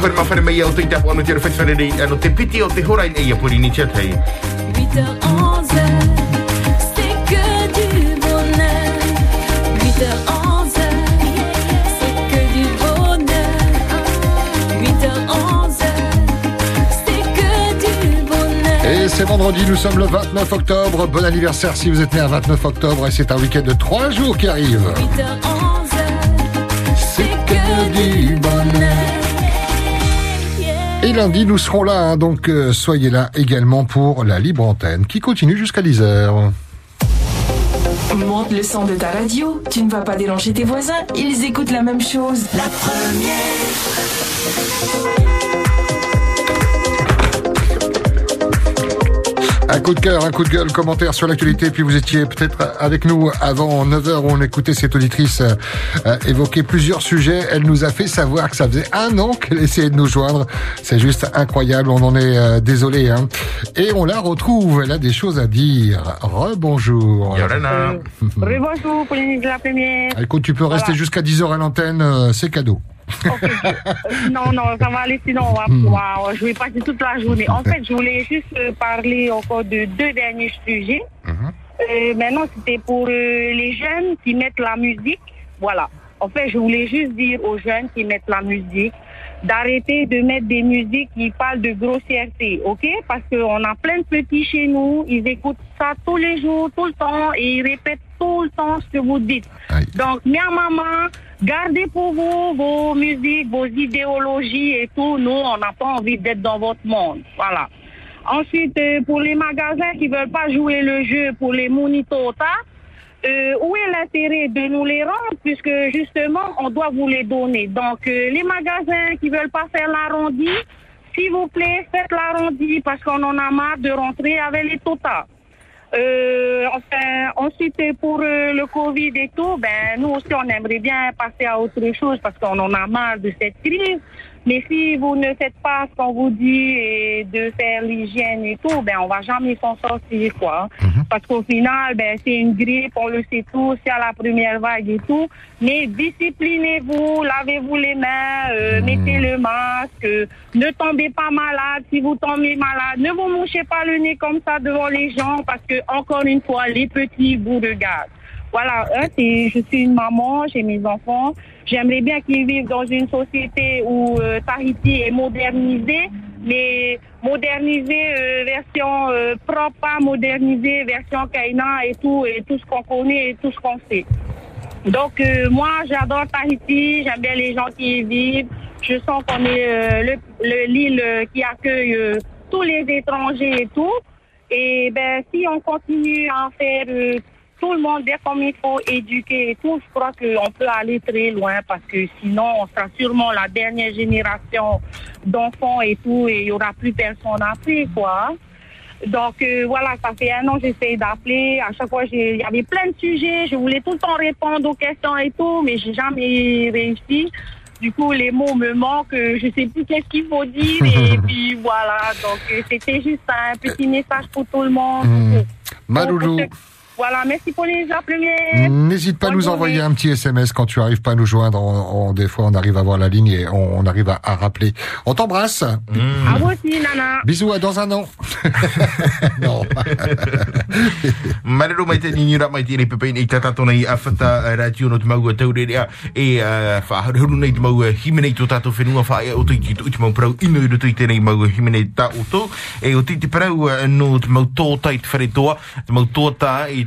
Mai au anu te rei te piti o te puri ni. 8h11, c'est que du bonheur. 8h11, c'est que du bonheur. 8h11, c'est vendredi, nous sommes le 29 octobre. Bon anniversaire si vous êtes né un 29 octobre et c'est un week-end de trois jours qui arrive. 8h11, C'est que du bonheur. Lundi, nous serons là, hein, donc euh, soyez là également pour la libre antenne qui continue jusqu'à 10h. Monte le son de ta radio, tu ne vas pas déranger tes voisins, ils écoutent la même chose. La Un coup de cœur, un coup de gueule, commentaire sur l'actualité, puis vous étiez peut-être avec nous avant 9h où on écoutait cette auditrice euh, évoquer plusieurs sujets. Elle nous a fait savoir que ça faisait un an qu'elle essayait de nous joindre. C'est juste incroyable, on en est euh, désolé. Hein. Et on la retrouve, elle a des choses à dire. Rebonjour. Rebonjour, Pauline la première. Écoute, tu peux Voilà. rester jusqu'à 10h à l'antenne, euh, c'est cadeau. Euh, non, non, ça va aller, sinon on va pouvoir jouer passer toute la journée. En fait, je voulais juste euh, parler encore de deux derniers sujets. Euh, maintenant, c'était pour euh, les jeunes qui mettent la musique. Voilà. En fait, je voulais juste dire aux jeunes qui mettent la musique d'arrêter de mettre des musiques qui parlent de grossièreté, ok? Parce qu'on a plein de petits chez nous, ils écoutent ça tous les jours, tout le temps, et ils répètent tout le temps ce que vous dites. Donc, mère, maman, gardez pour vous vos musiques, vos idéologies et tout. Nous, on n'a pas envie d'être dans votre monde. Voilà. Ensuite, euh, pour les magasins qui veulent pas jouer le jeu pour les monitota, euh, où est l'intérêt de nous les rendre? Puisque justement on doit vous les donner. Donc euh, les magasins qui veulent pas faire l'arrondi, s'il vous plaît, faites l'arrondi parce qu'on en a marre de rentrer avec les totas. Euh, enfin, ensuite pour euh, le Covid et tout, ben nous aussi on aimerait bien passer à autre chose parce qu'on en a marre de cette crise. Mais si vous ne faites pas ce qu'on vous dit et de faire l'hygiène et tout, ben on va jamais s'en sortir quoi. Parce qu'au final, ben c'est une grippe, on le sait tous, c'est à la première vague et tout. Mais disciplinez-vous, lavez-vous les mains, euh, mettez le masque, euh, ne tombez pas malade. Si vous tombez malade, ne vous mouchez pas le nez comme ça devant les gens parce que encore une fois, les petits vous regardent. Voilà, hein, je suis une maman, j'ai mes enfants. J'aimerais bien qu'ils vivent dans une société où euh, Tahiti est modernisé, mais modernisé euh, version euh, propre, pas modernisé version Kaina et tout, et tout ce qu'on connaît et tout ce qu'on sait. Donc moi, j'adore Tahiti, j'aime bien les gens qui y vivent. Je sens qu'on est le- le- l'île euh, qui accueille tous les étrangers et tout. Et ben si on continue à en faire tout le monde bien comme il faut éduquer et tout, je crois qu'on peut aller très loin parce que sinon on sera sûrement la dernière génération d'enfants et tout et il y aura plus personne après quoi. Donc euh, voilà, ça fait un an que j'essaie d'appeler. À chaque fois, il y avait plein de sujets. Je voulais tout le temps répondre aux questions et tout, mais j'ai jamais réussi. Du coup, les mots me manquent. Je sais plus qu'est-ce qu'il faut dire. et puis voilà. Donc euh, c'était juste un petit message pour tout le monde. Ceux- Voilà, merci pour les premières. N'hésite pas à nous envoyer un petit SMS quand tu arrives pas à nous joindre. On- on- des fois, on arrive à voir la ligne et on, on arrive à, à rappeler. On t'embrasse. À vous aussi, Nana. Bisous à dans un an. non. Marero mai te ni ra mai te ni tata tona i afata radio no te mau a taure rea e fa haru nei te mau hime nei to tato whenua wha e o te ki te mau prau inu i rutu i tēnei mau hime nei ta o tō e o te te parau eh, no te mau tōta i te whare toa te mau tōta i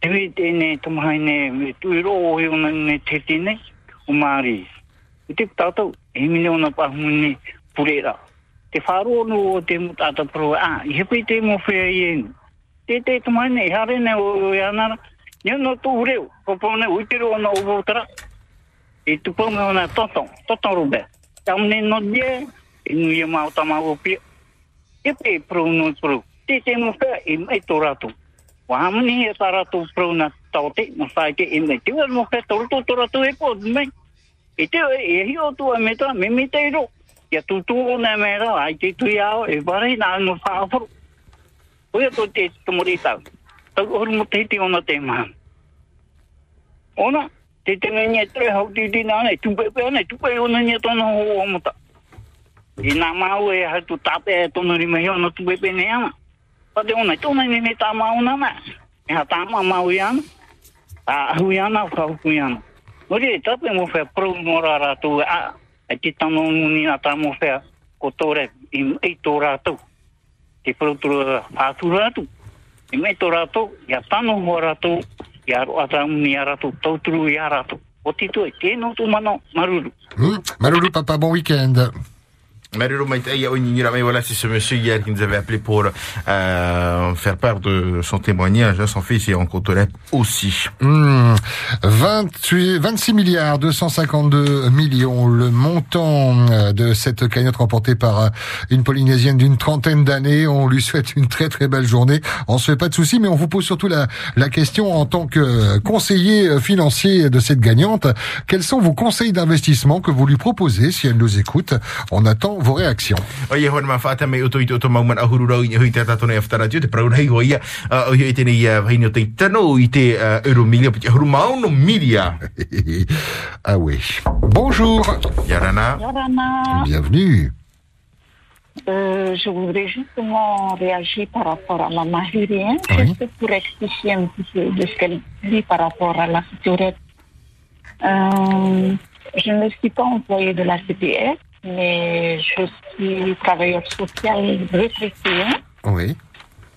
Te wei tēne tamahai ne me tuiro o hi ona ne te tēne o Māori. I te tātou he mine ona pahumuni purera. Te whāro no o te mu tātou pro a i hepe te mo whea i enu. Te te tamahai ne hare ne o o i anara. nio no tō ureu, ko pone uitero ona o votara. E tu pone ona tonton, tonton rube. Tamne no dia, e nui e mau tamau o pia. Hepe pro no pro. Te te mo whea e mai tō rātou. Wa hamni e ta rato pro na mo sai ke e mai. Te mo fe to to to rato e po mai. E te e hi o tu a meta, me me te ro. Ya tu tu na me ra, ai te tu ia e bare na no fa. Oia tō te tomori tau. Tau horu mo te ona te. Ona, te nia tre ti ti tupe pe ona ho o e e te mau na nā. E ha tā mau mau i ana. A ahu i ana, ka huku i ana. Ori e tape mo whea pro e a. E a tā mo whea ko tōre i i. Te pro tōra pātu rātou. I mei tō rātou, ia tano hoa rātou, ia ro ata muni a rātou, tauturu i a rātou. O tito e tēnō tō mano, maruru. Hmm. Maloulou, papa, bon week-end. Mais voilà, c'est ce monsieur hier qui nous avait appelé pour euh, faire part de son témoignage. Son fils est en Cotolet aussi. Hmm. 28, 26 milliards 252 millions, le montant euh, de cette cagnotte remportée par euh, une Polynésienne d'une trentaine d'années. On lui souhaite une très très belle journée. On se fait pas de soucis, mais on vous pose surtout la, la question en tant que conseiller euh, financier de cette gagnante. Quels sont vos conseils d'investissement que vous lui proposez si elle nous écoute? On attend vos réactions. Me i te oto maumana ahuru rau i hui te tatone e whtara te praun hei hoa ia. O i te nei vaini o te tano i te euro milia, pati ahuru mauno milia. ah oui. Bonjour. Yarana. Yorana, Bienvenue. euh, je voudrais justement réagir par rapport à ma Mahiri, hein, juste pour rectifier un petit peu de ce qu'elle dit par rapport à la futurette. Euh, je ne suis pas employée de la CPS, mais je suis travailleur social retraité. hein. Oui.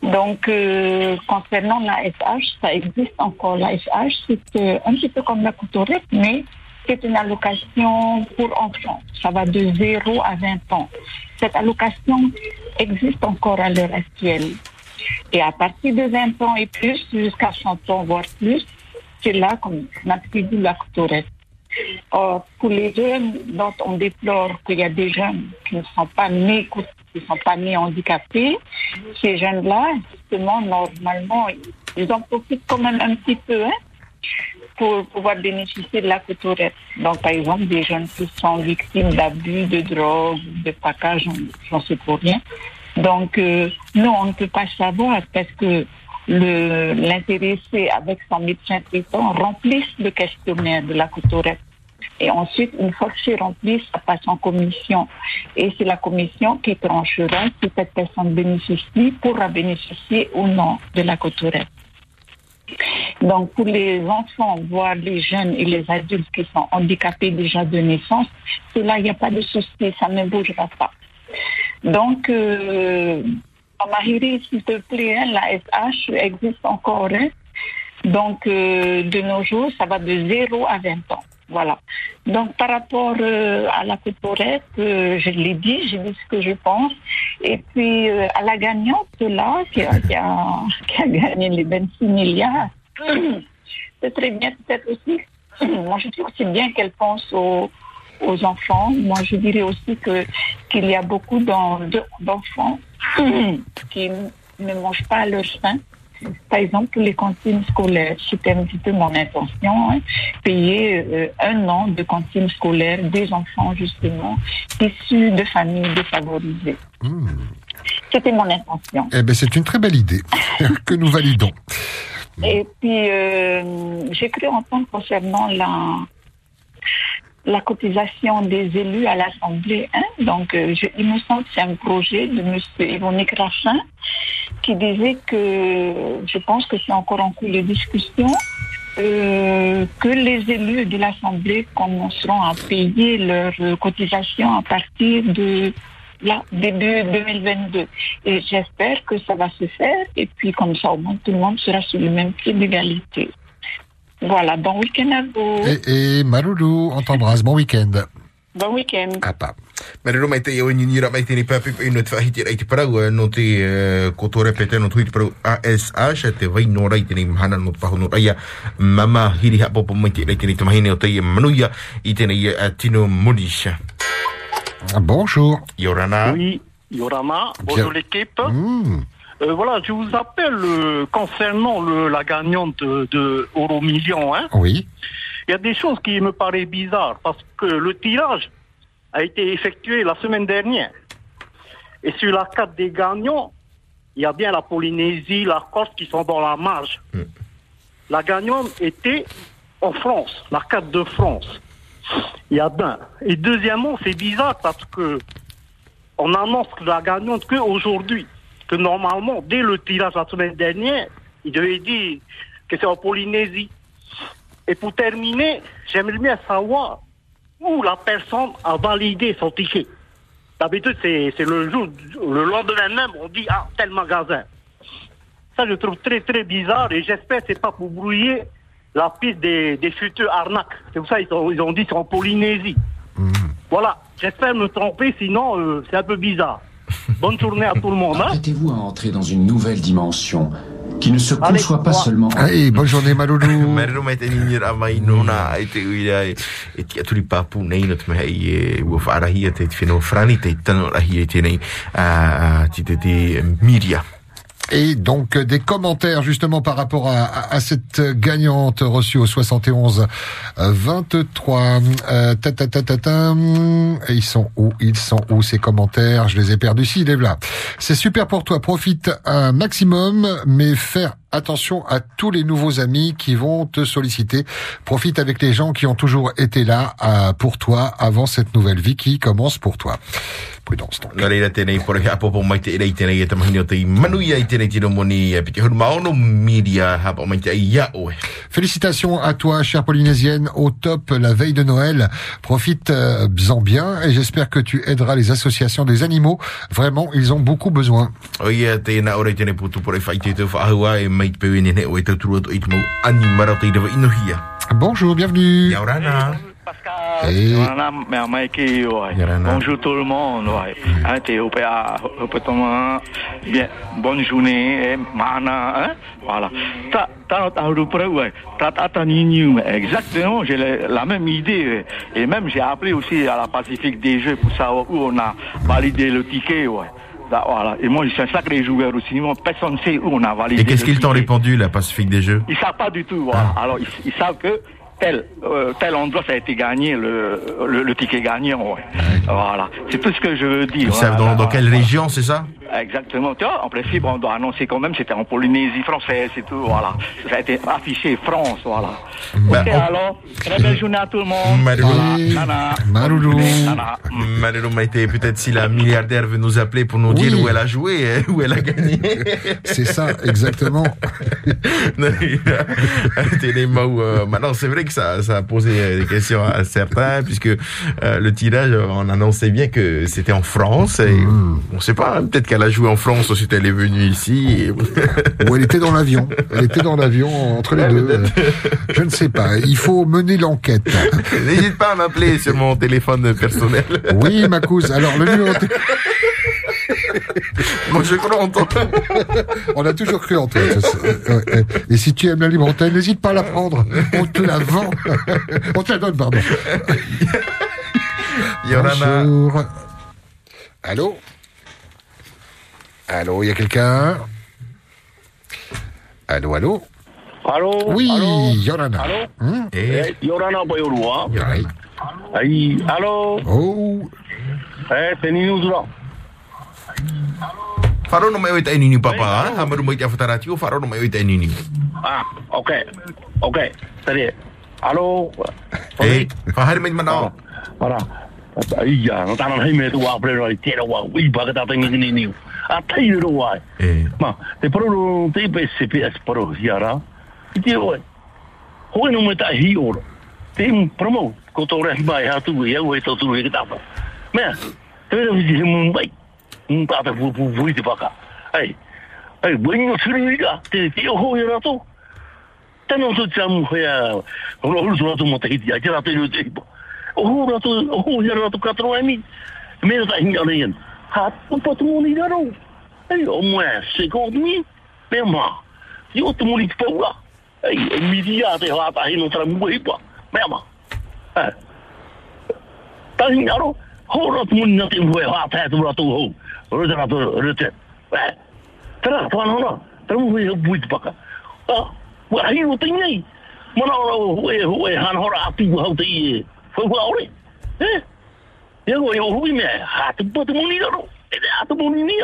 Donc, euh, concernant la SH, ça existe encore. La SH, c'est euh, un petit peu comme la couturette, mais c'est une allocation pour enfants. Ça va de 0 à 20 ans. Cette allocation existe encore à l'heure actuelle. Et à partir de 20 ans et plus, jusqu'à 100 ans, voire plus, c'est là qu'on attribue la couturette. Or, pour les jeunes dont on déplore qu'il y a des jeunes qui ne sont pas nés, qui ne sont pas nés handicapés, ces jeunes-là, justement, normalement, ils en profitent quand même un petit peu, hein, pour pouvoir bénéficier de la couturette. Donc, par exemple, des jeunes qui sont victimes d'abus, de drogue, de package, j'en sais pour rien. Donc, euh, nous, on ne peut pas savoir parce que l'intéressé avec son médecin traitant remplisse le questionnaire de la couturette. Et ensuite, une fois que c'est rempli, ça passe en commission. Et c'est la commission qui tranchera si cette personne bénéficie, pourra bénéficier ou non de la couturette. Donc, pour les enfants, voire les jeunes et les adultes qui sont handicapés déjà de naissance, cela, il n'y a pas de souci, ça ne bougera pas. Donc, euh, Amahiri, s'il te plaît, hein, la SH existe encore. hein. Donc, euh, de nos jours, ça va de 0 à 20 ans. Voilà. Donc, par rapport euh, à la couturette, euh, je l'ai dit, j'ai dit ce que je pense. Et puis, à la gagnante, là, qui a, qui a, gagné les 26 milliards, c'est très bien, peut-être aussi. Moi, je trouve que c'est bien qu'elle pense aux, aux enfants. Moi, je dirais aussi qu'il y a beaucoup d'en- de- d'enfants qui ne mangent pas à leur faim. Par exemple, pour les cantines scolaires, c'était un petit peu mon intention, hein, payer euh, un an de cantine scolaire des enfants, justement, issus de familles défavorisées. C'était mon intention. Eh ben, c'est une très belle idée que nous validons. Et puis, euh, j'ai cru entendre concernant la, la cotisation des élus à l'Assemblée. Hein? Donc, euh, je- il me semble que c'est un projet de M. Yvonique Raffin qui disait que, je pense que c'est encore en cours de discussion, euh, que les élus de l'Assemblée commenceront à payer leurs cotisations à partir de là, début 2022. Et j'espère que ça va se faire. Et puis, comme ça, au moins, tout le monde sera sur le même pied d'égalité. Voilà, bon week-end à vous. Et, et Maloulou, on t'embrasse. Bon week-end. Bon week-end. Papa. Mariro mai te iau ni nira mai te ni papi i no te whahiti rai te parau eh, no te uh, kotore pete no tui te parau ASH te vai no rai te ni mahana no te pahu no raia mama hiri ha popo mai te rai te ni te mahine o te i manuia i te uh, tino munisha. Bonjour. Yorana. Oui, Yorama, bonjour l'équipe. Hmm. Euh, voilà, je vous appelle euh, concernant le, la gagnante de, de Euro Million. Hein. Oui. Il y a des choses qui me paraissent bizarres parce que le tirage a été effectué la semaine dernière. Et sur la carte des gagnants, il y a bien la Polynésie, la Corse qui sont dans la marge. La gagnante était en France, la carte de France. Il y a d'un. Et deuxièmement, c'est bizarre parce que on annonce la gagnante qu'aujourd'hui. Que normalement, dès le tirage la semaine dernière, il devait dire que c'est en Polynésie. Et pour terminer, j'aimerais bien savoir où la personne a validé son ticket. D'habitude, c'est le jour, le lendemain même, on dit, ah, tel magasin. Ça, je trouve très, très bizarre et j'espère que c'est pas pour brouiller la piste des, des futures arnaques. C'est pour ça qu'ils ont, ils ont dit que c'est en Polynésie. Voilà, j'espère me tromper, sinon euh, c'est un peu bizarre. Bonne journée à tout le monde. Hein. Apprêtez-vous à entrer dans une nouvelle dimension qui ne se Allez, conçoit pas seulement. Hey, bonne journée, Maloulou. Frani rahia Miria. Et donc euh, des commentaires justement par rapport à, cette gagnante reçue au 71 euh, 23. Euh, hum, et ils sont où? Ils sont où ces commentaires? Je les ai perdus. Si, est là. C'est super pour toi. Profite un maximum, mais faire attention à tous les nouveaux amis qui vont te solliciter. Profite avec les gens qui ont toujours été là euh, pour toi avant cette nouvelle vie qui commence pour toi. Prudence donc. Nga reira tēnei pore he apopo mai te erei tēnei e tamahini o te i manui ai tēnei tino moni e piti huru maono Miria hapa mai te ai ia oe. Félicitations à toi, chère Polynésienne, au top la veille de Noël. Profite-en bien et j'espère que tu aideras les associations des animaux. Vraiment, ils ont beaucoup besoin. Tēnā tēnei putu whaahua e mai Bonjour, bienvenue. Et ouais. Bonjour tout le monde, ouais. T'es au PA, au Pétoman. Bien, bonne journée, eh, mana. Voilà. Exactement, j'ai la, même idée. Et même, j'ai appelé aussi à la Pacifique des Jeux pour savoir où on a validé le ticket, ouais. Da- Voilà. Et moi, je suis un sacré joueur aussi. Moi, personne ne sait où on a validé Et qu'est-ce qu'ils t'ont répondu, la Pacifique des Jeux Ils savent pas du tout. Voilà. Alors ils, ils savent que tel euh, tel endroit ça a été gagné le le, le ticket gagnant. Ouais. Voilà. C'est tout ce que je veux dire. Ils savent Voilà. dans, dans quelle région, c'est ça? Exactement. Tu vois, en principe, on doit annoncer quand même c'était en Polynésie française et tout. Voilà. Ça a été affiché France. Voilà. Bah, ok, on- alors très belle journée à tout le monde. Marulou. Voilà. Nana. Marero Maïté, peut-être si la milliardaire veut nous appeler pour nous dire où elle a joué, hein, où elle a gagné. c'est ça, exactement. Euh, Maintenant, c'est vrai que ça, ça a posé euh, des questions à certains, puisque euh, le tirage, on annonçait bien que c'était en France. Et Hmm. On sait pas, hein, peut-être qu'elle a joué en France, ensuite elle est venue ici. et- Ou elle était dans l'avion. Elle était dans l'avion entre les deux. Je ne sais pas. Il faut mener l'enquête. N'hésite pas à m'appeler sur mon téléphone personnel. Oui, ma cousine. Alors, le numéro Moi, je crois en toi. On a toujours cru en toi. ouais. Et si tu aimes la libre antenne, n'hésite pas à la prendre. On te la vend. On te la donne, pardon. Yorana. Bonjour. Allô? Allô, il y a quelqu'un? Allô, allô? Allô? Oui, allô? Yorana. Allô? Hmm Eh, Yorana Boyorua. Ai, allô? Oh. Eh, c'est Nini Uzura. Wharo no mai o i tai nini papa, ha? Hamaru mai te awhatarati o wharo no mai o i tai nini. Ah, ok. Ok, salut. Allô Eh, whahare mai mana? Ora. Ai ya, no tanan hei me tu wa pre roi te wa ui ba ka ta tengi ni ni. A tai ro wa. Eh. Ma, te pro te pe se pe as pro hiara. Te oi. Hoi no me ta hi ora. Te promo ko to re mai ha tu ye we to tu ye ta pa. Me, te ro vi mu bai. Un ta ta fu fu fu te pa ka. Ai. Ai, te. O mo se ko mi. Me ma. Mo ni pa wa. Ai, mi dia te ha ta hi no tra mu hi pa. Me ma. Eh. Ta hi aro. Ho ra tu mo ni na te mu ha ta tu ra tu ho. Ro ra tu ro te. Eh. Tara, tara no na. Tara mu hi bu pa ka. Ah, wa hi o te nei. Mana ora hoe hoe han hora atu hau te i. Fo fo ore. Eh? Ia go yo hui me ha te pa te moni ro. E te atu moni ni.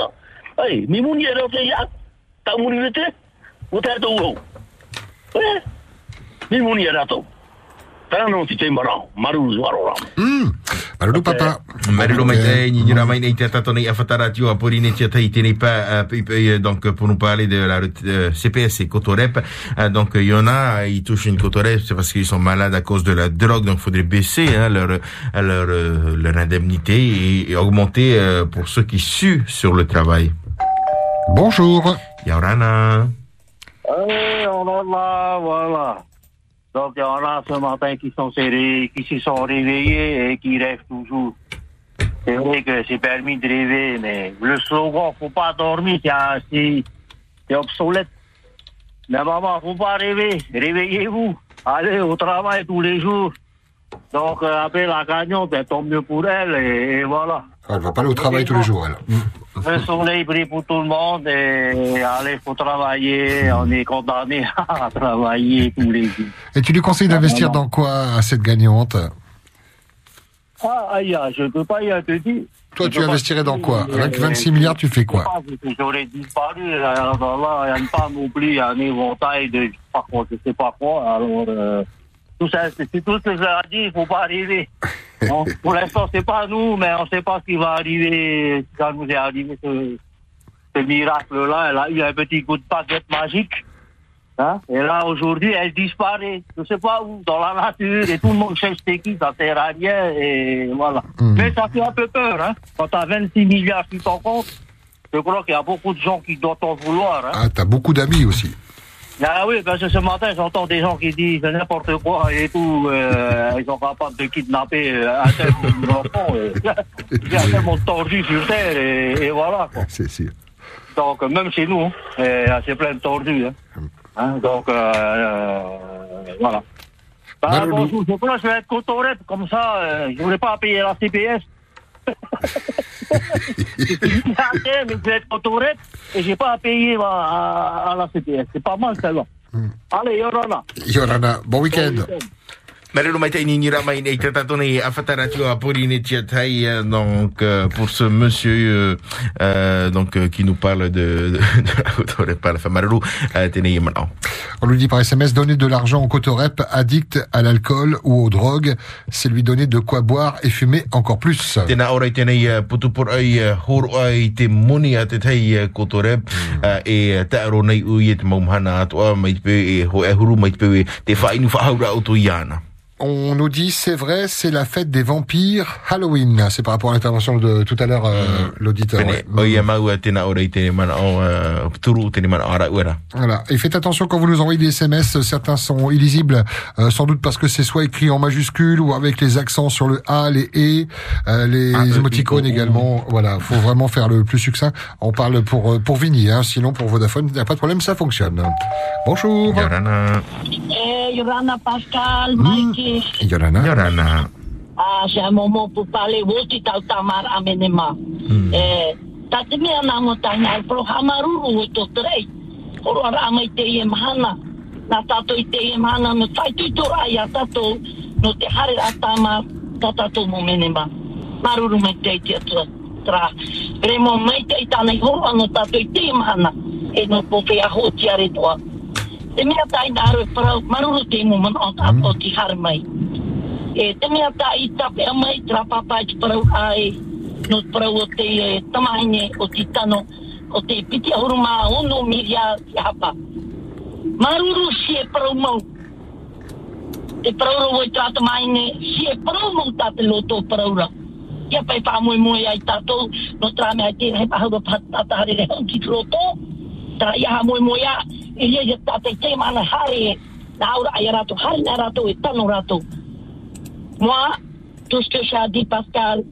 Ai, mi muni e rau te ia. Ta muni le te. O te ato uho. Eh, mi muni e rato. Tano ti te marau. Maru zuaro rau. Hmm. Malulu papa. Marilo mai te ni ra mai nei te tato nei afatara tio a porine tia tai tene pas donc pour nous parler de la euh, CPS et Cotorep euh, donc il y en a ils touchent une Cotorep c'est parce qu'ils sont malades à cause de la drogue donc faudrait baisser hein, leur leur euh, leur indemnité et, et augmenter euh, pour ceux qui suent sur le travail. Bonjour. Yaurana. On en a, voilà. Donc, il y en a ce matin qui sont serrés, qui se sont réveillés et qui rêvent toujours. C'est vrai que c'est permis de rêver, mais le slogan, faut pas dormir, c'est obsolète. Mais maman, faut pas rêver. Réveillez-vous. Allez au travail tous les jours. Donc, euh, après la gagnante, ben, tant mieux pour elle, et voilà. Elle va pas aller au travail tous les jours, elle. Le soleil brille pour tout le monde et allez, faut travailler. On est condamné à travailler tous les jours. Et tu lui conseilles d'investir dans quoi à cette gagnante? Ah, aïe, je ne peux pas y te dire. Toi, Je tu investirais dans quoi? Avec 26 milliards, tu fais quoi? J'aurais disparu. Alors là, il y a pas non plus un éventail de je je sais pas quoi. Alors, euh, tout ça, c'est tout ce que je leur ai dit, il faut pas arriver. Pour l'instant, c'est pas nous, mais on sait pas ce qui va arriver, si ça nous est arrivé, ce, ce miracle-là. Elle a eu un petit coup de baguette magique. Hein? Et là, aujourd'hui, elle disparaît. Je sais pas où, dans la nature, et tout le monde sait c'est qui, ça sert à rien, et voilà. Mais ça fait un peu peur, hein. Quand t'as 26 milliards sur ton compte, je crois qu'il y a beaucoup de gens qui doivent t'en vouloir, hein. Ah, t'as beaucoup d'amis aussi. Ah oui, parce que ce matin, j'entends des gens qui disent n'importe quoi et tout. euh, ils sont capables de kidnapper euh, un tel enfant. euh. Il y a tellement de tordus sur Terre et, et voilà. Quoi. C'est sûr. Donc, euh, même chez nous, hein, c'est plein de tordus. Hein. Hein, donc, euh, voilà. Bah, bon, je, je crois que je vais être cotorette, comme ça, euh, je ne voulais pas payer la CPS. Mais je vais être cotorette et j'ai pas à payer à, à- à la CPS. C'est pas mal, celle-là. Allez, Yorana. Yorana, bon week-end. Marilo mai tia tai euh, donc euh, pour ce monsieur euh, euh, donc qui nous parle de la. On lui dit par SMS, donner de l'argent au cotorep addict à l'alcool ou aux drogues, c'est lui donner de quoi boire et fumer encore plus. Tēnā ora i tēnei uh, putupur ai uh, horo ai te moni a te tai uh, kotorep uh, e uh, te aro nei ui e te maumhana atoa mai te peu e ho e huru mai te peu e te whainu whahaura o to iana. On nous dit, c'est vrai, c'est la fête des vampires Halloween. C'est par rapport à l'intervention de tout à l'heure, euh, l'auditeur. Uh, uh, mana ara uera. Voilà. Et faites attention quand vous nous envoyez des SMS, certains sont illisibles, euh, sans doute parce que c'est soit écrit en majuscule ou avec les accents sur le A, les E, euh, les Ah, euh, émoticônes également. Voilà, faut vraiment faire le plus succinct. On parle pour euh, pour Vini, hein, sinon pour Vodafone, il n'y a pas de problème, ça fonctionne. Bonjour. Yorana. Eh, Yorana Pascal, Mikey. Yorana. Yorana. Yorana. Ah, se amo mo pu pale wuti tau tamar amene ma. Mm. Eh, tate me ana mo tanga al pro hamaru ru to trei. Oro ara amai te ye mahana. Na tato te ye mahana no tai tu to ai atato no te hare atama tata to mo mene Maruru Maru ru me te ite atua tra. Remo mai te ita nei horo ano tato ite ye mahana. E no po pe aho ti are toa. Te mea tai nā aru e parau, maruru te mo mana o ti hare mai. E te mea tā i tape a mai, tra papai te parau ai, no parau o te e, tamahine o te tano, o te piti ahuru mā ono miria ki hapa. Maruru si e parau mau. Te parau ro i tā tamahine, si e parau mau tā te loto parau ra. Ia pai pā mui mui ai tātou, no tra te hei pahau pa tāta hare re hon ki te loto. Tra ia ha mui mui a, i ria ia tātai te mana hare, na aura ai a rato, hare na rato e tano rato. Moi, tout ce que j'ai dit, Pascal,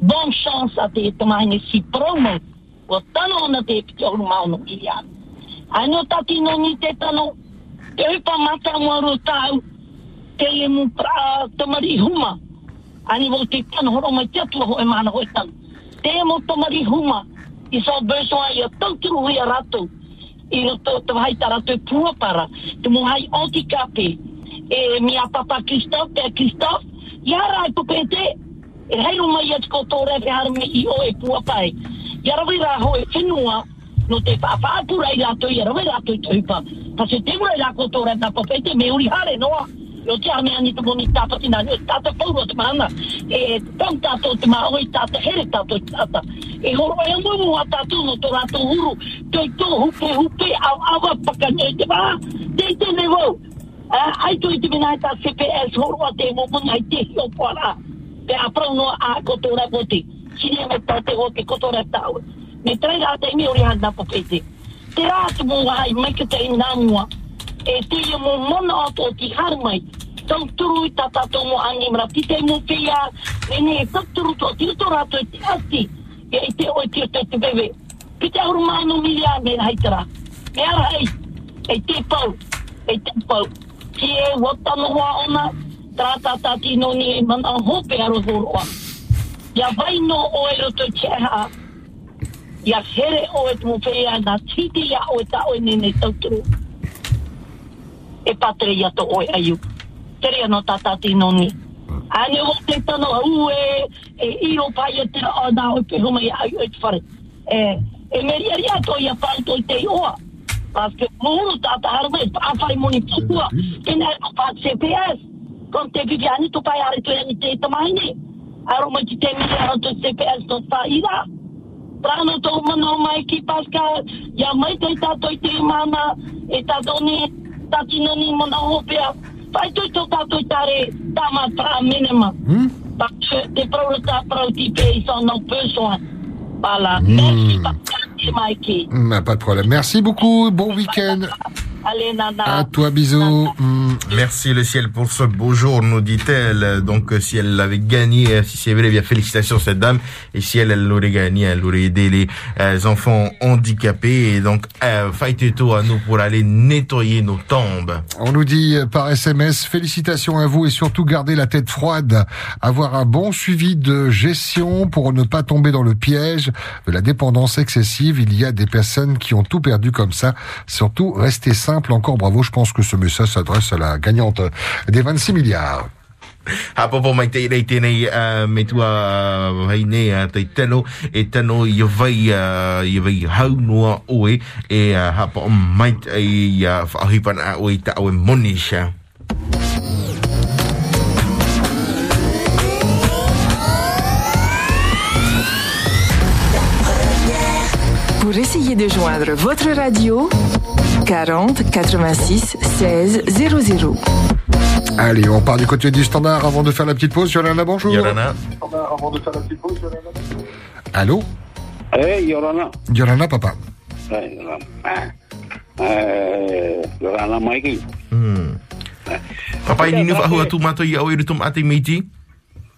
bonne chance à tes tamahine si promo. O tano na te piti oru mauno i ia. Ano tati no ni te tano, te hupa mata mo aro tau, te e mu pra tamari huma. Ani wo te tano horo mai te atua ho e mana ho e tano. Te e mo tamari huma, i sa beso ai a tauturu hui a rato. I no to te hai ta rato e puapara, te mo hai oti kape. E mia papa Christophe, te Christophe, Yara ai pupete, e heiru mai atu ko tō rewe harame i o e puapai. Yara wira ho e whenua, no te whaapura i rato i arawe rato i tuipa. Ta se te mura i rako tō rata popete me uri hare noa. Yo te ane ane te moni tata te nani, tata pauro te mana, e tam tato te maa oi tata, here tato tata, e horo e mumu a tato no to rato huru, te to hupe hupe au awa paka nye te maa, te te ne wau, ai que i te minai ta CPS horo a te mumu nai te hio pora, te aprau no a kotora goti, sine me tate o te kotora taue, me trai rata mi ori handa po pete, te rata mua hai, me kete ina mua, e tu mo mona o to ti harmai mai. To tru ta ta to mo angi mra ti te mo pia ya ne ne to to ti to ra e ti asti. Ye te oi tio te te bebe pite auru maino milia me hai tra me ara hei. E te pau. E te pau. Ki e wo ta no wa ona tra tata ti no ni e mana hope aro horoa. Ia ya vai no o e ro to che ya here o tumu mo na titi ti ya o ta o ne E patre ia to o e ayu. Tere ano tata tino ni. Ane o te tano au e, e iro pai e te o na o e pe huma ia ayu e te whare. E, e meri ari ato ia panto i te oa. Paske harma e moni pukua. Tena e CPS. Kon te viviani tu pai are tu e ni te tamaine. Aro mai ki te mi aro tu CPS to sa ira. Prano to mana mai ki paska ya mai te i te e tatino ni mana hopea. Pai tu tato i tare tama pra minima. Parce te prau ta prau ti pe i son no besoin. Voilà. Merci Mikey. Hmm, pas de problème. Merci beaucoup. Bon week-end. Allez, nana. À toi, bisous. Hmm. Merci le ciel pour ce beau jour, nous dit-elle. Donc euh, si elle avait gagné, euh, si c'est vrai, bien félicitations cette dame. Et si elle, elle l'aurait gagné, elle aurait aidé les euh, enfants handicapés. Et donc, euh, faites-tout à nous pour aller nettoyer nos tombes. On nous dit par SMS, félicitations à vous et surtout gardez la tête froide. Avoir un bon suivi de gestion pour ne pas tomber dans le piège de la dépendance excessive. Il y a des personnes qui ont tout perdu comme ça. Surtout, restez simple. Encore bravo. Je pense que ce message s'adresse à la gagnante des 26 milliards. Hapopo mai te rei tēnei uh, me tua uh, hei ne uh, te tano e tano i vai uh, i vai hau noa oe e uh, hapo mai te i uh, whaahipan a oe ta oe monisha. Pour essayer de joindre votre radio, 40 86 16 00. Allez, on part du côté du standard avant de faire la petite pause. Yolanda, bonjour. Yolanda. Allô Eh, Yorana. Yolanda, papa. Eh, Yorana. Eh, Yorana Mikey. Hmm. Papa, e nini whaahua tu mato i a oiru tom ate meiti?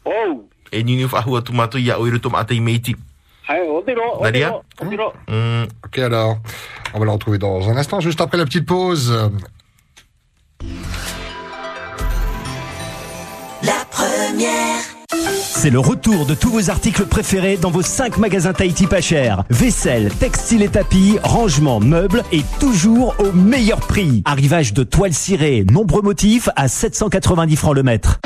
Oh, E nini whaahua tu mato Nadia Odiro, Odiro. Hmm. Ok, alors, on va la retrouver dans un instant, juste après la petite pause. La première. C'est le retour de tous vos articles préférés dans vos 5 magasins Tahiti pas cher. Vaisselle, textile et tapis, rangement, meubles et toujours au meilleur prix. Arrivage de toiles cirées, nombreux motifs à 790 francs le mètre.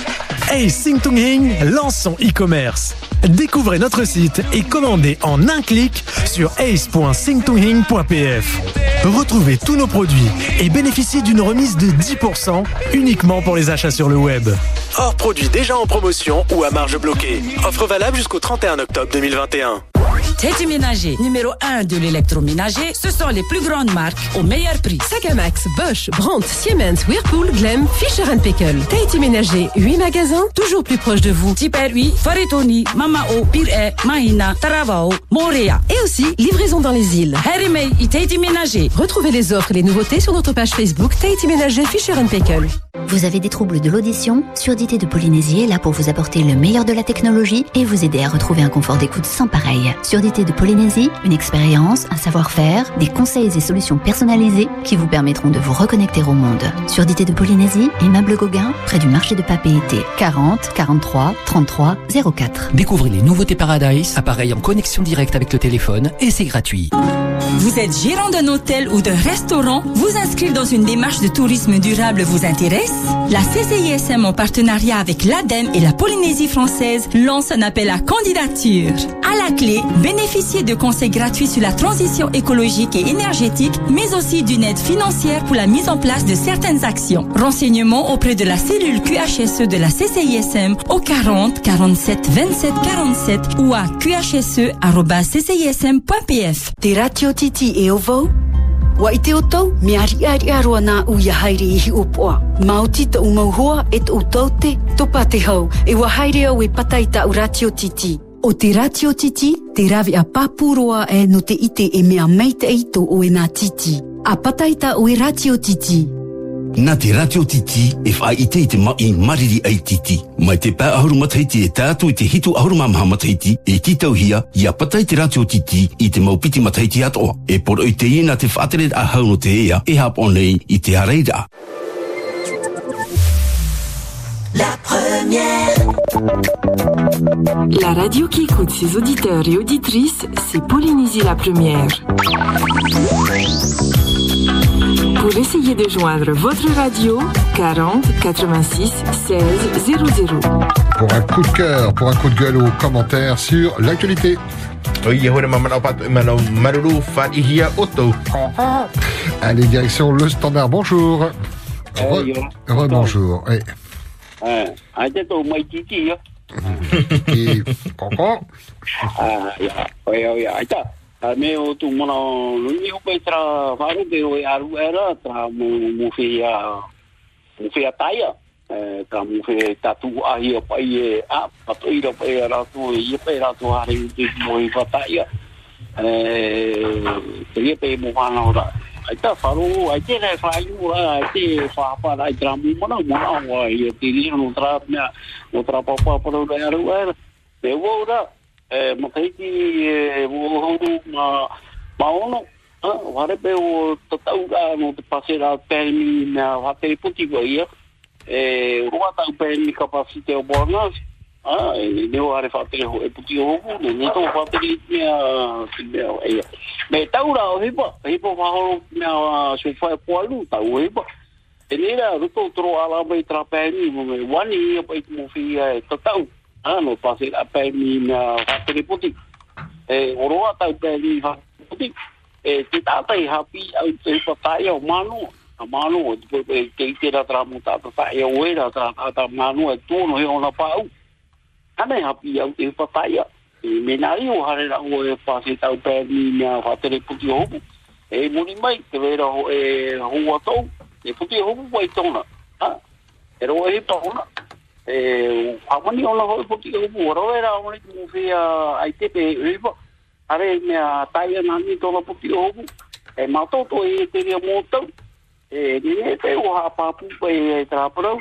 Hey Singtung Hing lance son e-commerce. Découvrez notre site et commandez en un clic sur ace.singtunghing.pf. Retrouvez tous nos produits et bénéficiez d'une remise de 10% uniquement pour les achats sur le web. Hors produits déjà en promotion ou à marge bloquée. Offre valable jusqu'au 31 octobre 2021. Teddy Ménager, numéro 1 de l'électroménager, ce sont les plus grandes marques au meilleur prix. Sagamax, Bosch, Brandt, Siemens, Whirlpool, Glem, Fisher Pickle. Tahiti Ménager, 8 magasins, toujours plus proches de vous. Super 8, Faretoni, Mamao, Pire, Mahina, Taravao, Morea. Et aussi, livraison dans les îles. Harimei et Tahiti Ménager. Retrouvez les offres et les nouveautés sur notre page Facebook Tahiti Ménager Fisher Pickle. Vous avez des troubles de l'audition? Surdité de Polynésie est là pour vous apporter le meilleur de la technologie et vous aider à retrouver un confort d'écoute sans pareil. Surdité de Polynésie, une expérience, un savoir-faire, des conseils et solutions personnalisés qui vous permettront de vous reconnecter au monde. Surdité de Polynésie, immeuble Gauguin, près du marché de Papeete, 40 43 33 04. Découvrez les nouveautés Paradise, appareil en connexion directe avec le téléphone et c'est gratuit. Vous êtes gérant d'un hôtel ou d'un restaurant Vous inscrire dans une démarche de tourisme durable vous intéresse? La CCISM en partenariat avec l'ADEME et la Polynésie française lance un appel à candidature. La clé, bénéficiez de conseils gratuits sur la transition écologique et énergétique, mais aussi d'une aide financière pour la mise en place de certaines actions. Renseignements auprès de la cellule QHSE de la CCISM au 40 47 27 47 ou à qhse.ccism.pf. Ratio e te o tau, me ari ari aroa nā uia haere i hi upoa. Mauti ta umauhua e e ratio titi. O te ratio titi, te ravi a papuroa e no te ite e mea meite eito o e nā titi. A patai ta o e ratio titi. Nā te ratio titi e wha i te i te mai mariri ai titi. Mai te pā ahuru mataiti e tātu i te hitu ahuru mamaha mataiti e ki tauhia i a patai te ratio titi i te maupiti mataiti atoa. E poro i te ina te whaatere a hau no te ea e hap onei i te hareira. La première. La radio qui écoute ses auditeurs et auditrices, c'est Polynésie la première. Pour essayer de joindre votre radio, 40 86 16 00. Pour un coup de cœur, pour un coup de gueule ou commentaire sur l'actualité. Allez, direction le standard. Bonjour. Rebonjour. Eh, Ah, ai te tau mai titi ya. Et koko. Ah, ya. Oi, oi, ai ta. Ah, me o tu mana nuni o pe tra faru pe o aru era tra mu mu fe ya mu fe ya taia. Tra mu fe tatu ahi o pai e a patu i ro pe ra tu i pe ra tu hari te mo i fa taia. Eh, te ia pe mo hana ora. Ai ta faru, ai te rai whaiu, ai te whaapa rai tra mu mana mana o i te ria no tra mea, no tra papa paro rai aru era. Te wo ora, eh, mataiti e wo horu ma, ma ono, ah, whare pe o tatau ra no te pasera permi mea whate puti ko ia, e rua tau permi kapasite o Bornas, ah, e neo are whate ho e puti o hoku, ne ne tau whate mea, mea o ia. Me tau ra o hipa, hipa whahoro mea so whae poalu, tau o hipa. E nera, ruto tro ala mai tra permi, mo me wani ia pa i te mo whia e tatau, ah, no pasera permi mea whate puti. e oroa tau pe ni ha puti e te tātai hapi au te patai au manu a ane hapi au te patai e menari o hare ra o e pasi tau pe ni mea ha te puti o hopu e muri mai te vera ho e ho atou e puti o hopu wai tona ha e ro e pa ona e amani ona ho puti o hopu ro era o ni mu fia ai te pe e pa are mea taia nani tona puti o hopu e matoto e te ria mōtau e ni e te o ha papu pe e traparau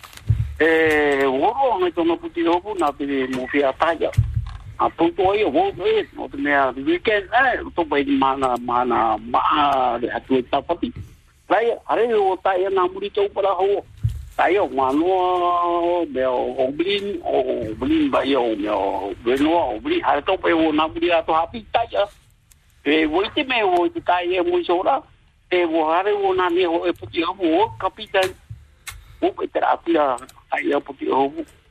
E woro anga tōna puti hopu nā te mo whia taia. A tōtō ai o wōto e, no te mea weekend, pai ni mana, mana, maa, re atu e tapati. Rai, are o taia nā muri tau para ho. O mea o blin, o blin bai o mea o wenoa, o blin, hare tō pai o nā muri e wo me wo te e mo e wo wo na ne ho e puti wo kapitan wo pe ai e puti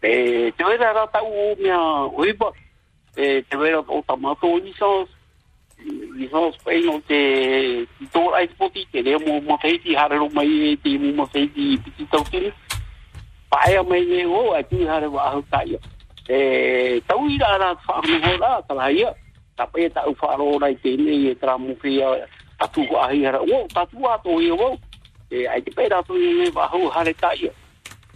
e te vera ra ta u mia o iba e te vera o tamato ni so ni so pe no te ai te le mo mo te ti hare ro mai e te mo mo te ti puti to ti pa e mai wo a ti hare wa kai e tau ta rai e tra ahi hara wo tatu a to ye wo e ai te pera to ye va ho hare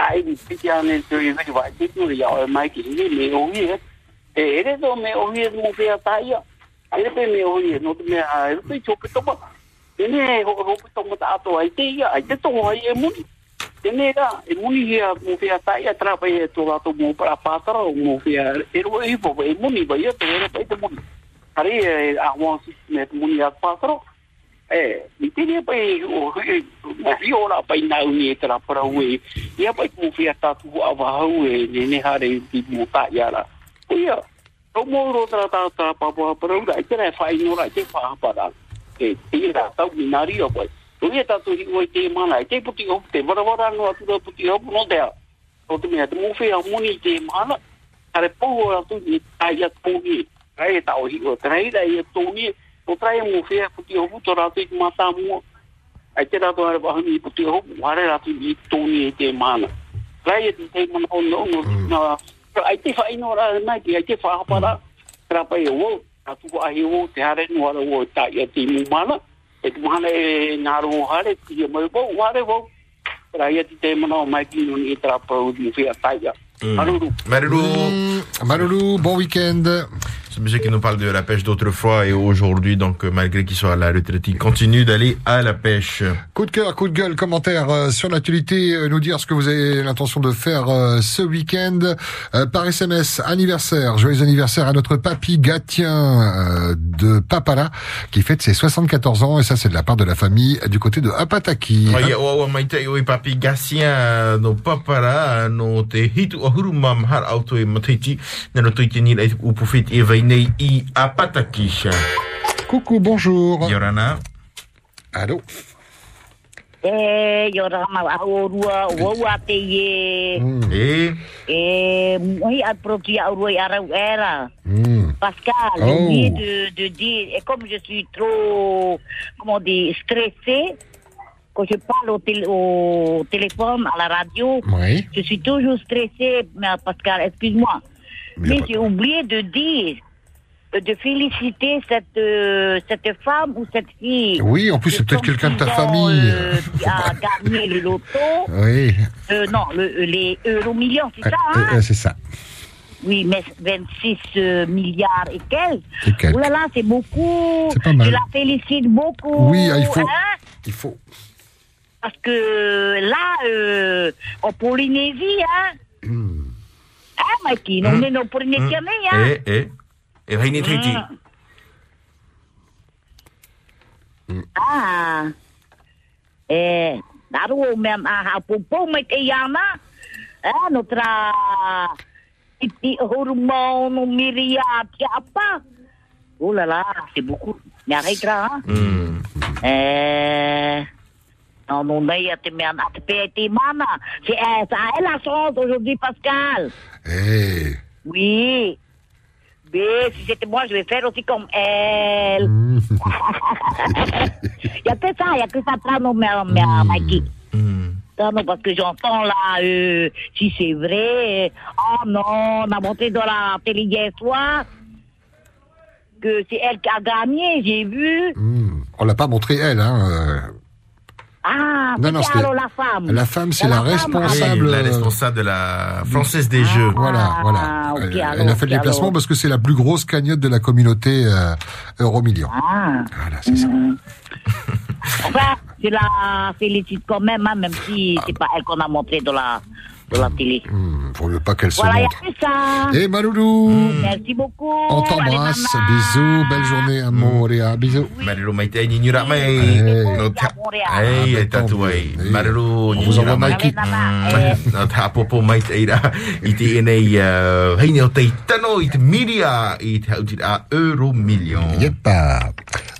veri ai ni piti ha mere tu e veri vai te tu ya o mai ki ni me o hi e ere do me o hi mo pe ataia ere pe me o hi no te me a ere pe chope topa ene ho ho pe topa ta ato ai te ia ai te to ai e muni ene ra e muni ia mo pe ataia tra pe e to lato mo para patara mo pe e ro e po e muni ba ia te ere pe te muni ari e a wan si me muni a patara e ni tini pa e o e ma hi ora pa ina uni e tra para ue ia pa ku fi ata tu a va hu e ne ne hare ti mo ta ya la ia o mo ro tra ta ta pa pa para ura e tra fa ino ra te fa pa da e ti ra ta mi na ri o pa o ia ta tu o te mana e te puti o te vara vara no atu puti o no te o te me te mo fi a muni te mana are po o tu ni ta ya po ni ai ta o hi o tra ida e to ni o trai mo fea puti o puto rato i mata mo ai te rato are wahu i puti o ware rato i tōni e te mana. Rai e te te mana o no no ai te whai no ra mai ki ai te whahapara. Kra pai o wau a tuko ahi o te hare no ara o ta i te mu mana e te mana e naro o hare ti e mai wau ware wau. Rai e te mana o mai ki no ni e tra pa o di fea taia Maruru. Maruru. Maruru, bon week-end. Ce monsieur qui nous parle de la pêche d'autrefois et aujourd'hui, donc euh, malgré qu'il soit à la retraite, il continue d'aller à la pêche. Coup de cœur, coup de gueule, commentaire euh, sur l'actualité, euh, nous dire ce que vous avez l'intention de faire euh, ce week-end Euh, par SMS. Anniversaire, joyeux anniversaire à notre papy Gatien euh, de Papala qui fête ses 74 ans et ça c'est de la part de la famille du côté de Apataki. Ai o o mai te o papi gasia no papara no te hitu auto e no tuiti ni e nei. Coucou, bonjour. Yorana. Allô. E, yo rama au rua, wau a te ye. E. E, moi a proti au rua i arau era. Pascal, Oh. j'ai oublié de, de dire, et comme je suis trop, comment dire, stressée, quand je parle au, tél- au téléphone, à la radio, Oui. je suis toujours stressée, mais, Pascal, excuse-moi. Mais j'ai oublié de dire, de féliciter cette, euh, cette femme ou cette fille. Oui, en plus c'est peut-être quelqu'un de ta famille. euh, qui a gagné le loto. Oui, Euh, non, le, les euro millions, c'est ça, hein Euh, c'est ça. Oui, mais 26 euh, milliards et quelques. Et quelques. Oh là là, c'est beaucoup. C'est pas mal. Je la félicite beaucoup. Oui, ah, il faut. hein, Il faut. parce que là, euh, en Polynésie, hein. Hmm. Hein, Mikey, non, on est en Polynésie, hein. E, e. E vai nei taiti. Ah. Eh, naru mem ah popo mai te yana. Eh, no tra iti hormone no miria apa. Oh là là, c'est beaucoup. Mais arrête là, hein. Hmm. Eh, non, non, mais te me a te paye tes mana. C'est, eh, ça a la chance aujourd'hui, Pascal. Eh. Oui. Mais si c'était moi, je vais faire aussi comme elle. Il n'y a que ça, il n'y a que ça, ça, non, mais, mais, Mikey. Ça, non, parce que j'entends là, euh, si c'est vrai, euh, oh non, on a montré dans la télé hier soir que c'est elle qui a gagné, j'ai vu. On l'a pas montré elle, hein. euh, Ah, Non, non, alors la femme. La femme, c'est la, femme, responsable. La euh, responsable de la Française des Jeux. Voilà, voilà. Ah, ok, elle, alors, elle a fait le déplacement alors. parce que c'est la plus grosse cagnotte de la communauté euh, Euromillion. Ah. Voilà, c'est ça. Enfin, je la félicite quand même, hein, même si c'est pas elle qu'on a montré dans la, la télé. Hmm, Faut pas qu'elle se Voilà, il y a montre. ça. Et Maloulou, Merci beaucoup. on t'embrasse. Bisous, belle journée, à bisous. Marilo mai te ni ra mai. No ta. Ai, e tatu ai. Marilo On vous envoie Mikey. Popo mai te ira. I te enei uh, heine o te tano i te miria i te hauti a euro million. Yep.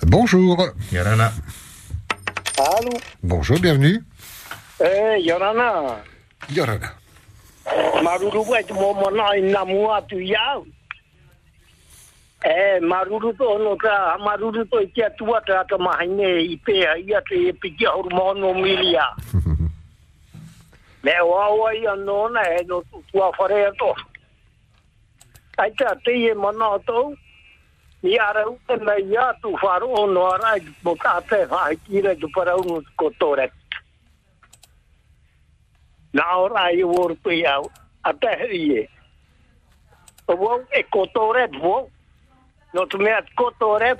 Bonjour. Yarana. Allô Bonjour, bienvenue. Eh, Yorana. Yorana. maruru wa mo mo na na mu atu ya e maruru to no ka maruru to kya tuwa ta ka ma hine i pēha ia te e ya hor mo no milia. Me wa wa i no na e no tuwa fare to ai ta te e mo no to ni ara u na ya tu faru no ara mo ka te ha ki re do para un Na ora i wor pe i au, a te e. O wo e kotore bo no tu me at kotore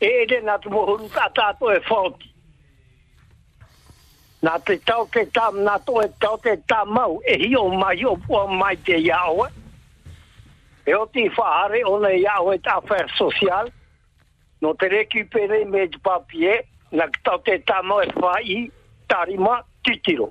e ele na tu mohun ta to e whauti. na te tau te tam, na to e tau te tam mau, e hi o mai o po mai te iau e. E o ti whahare o nei iau ta affaire social, no te recupere me te papie, na tau te tam mau e whai, tarima, titiro.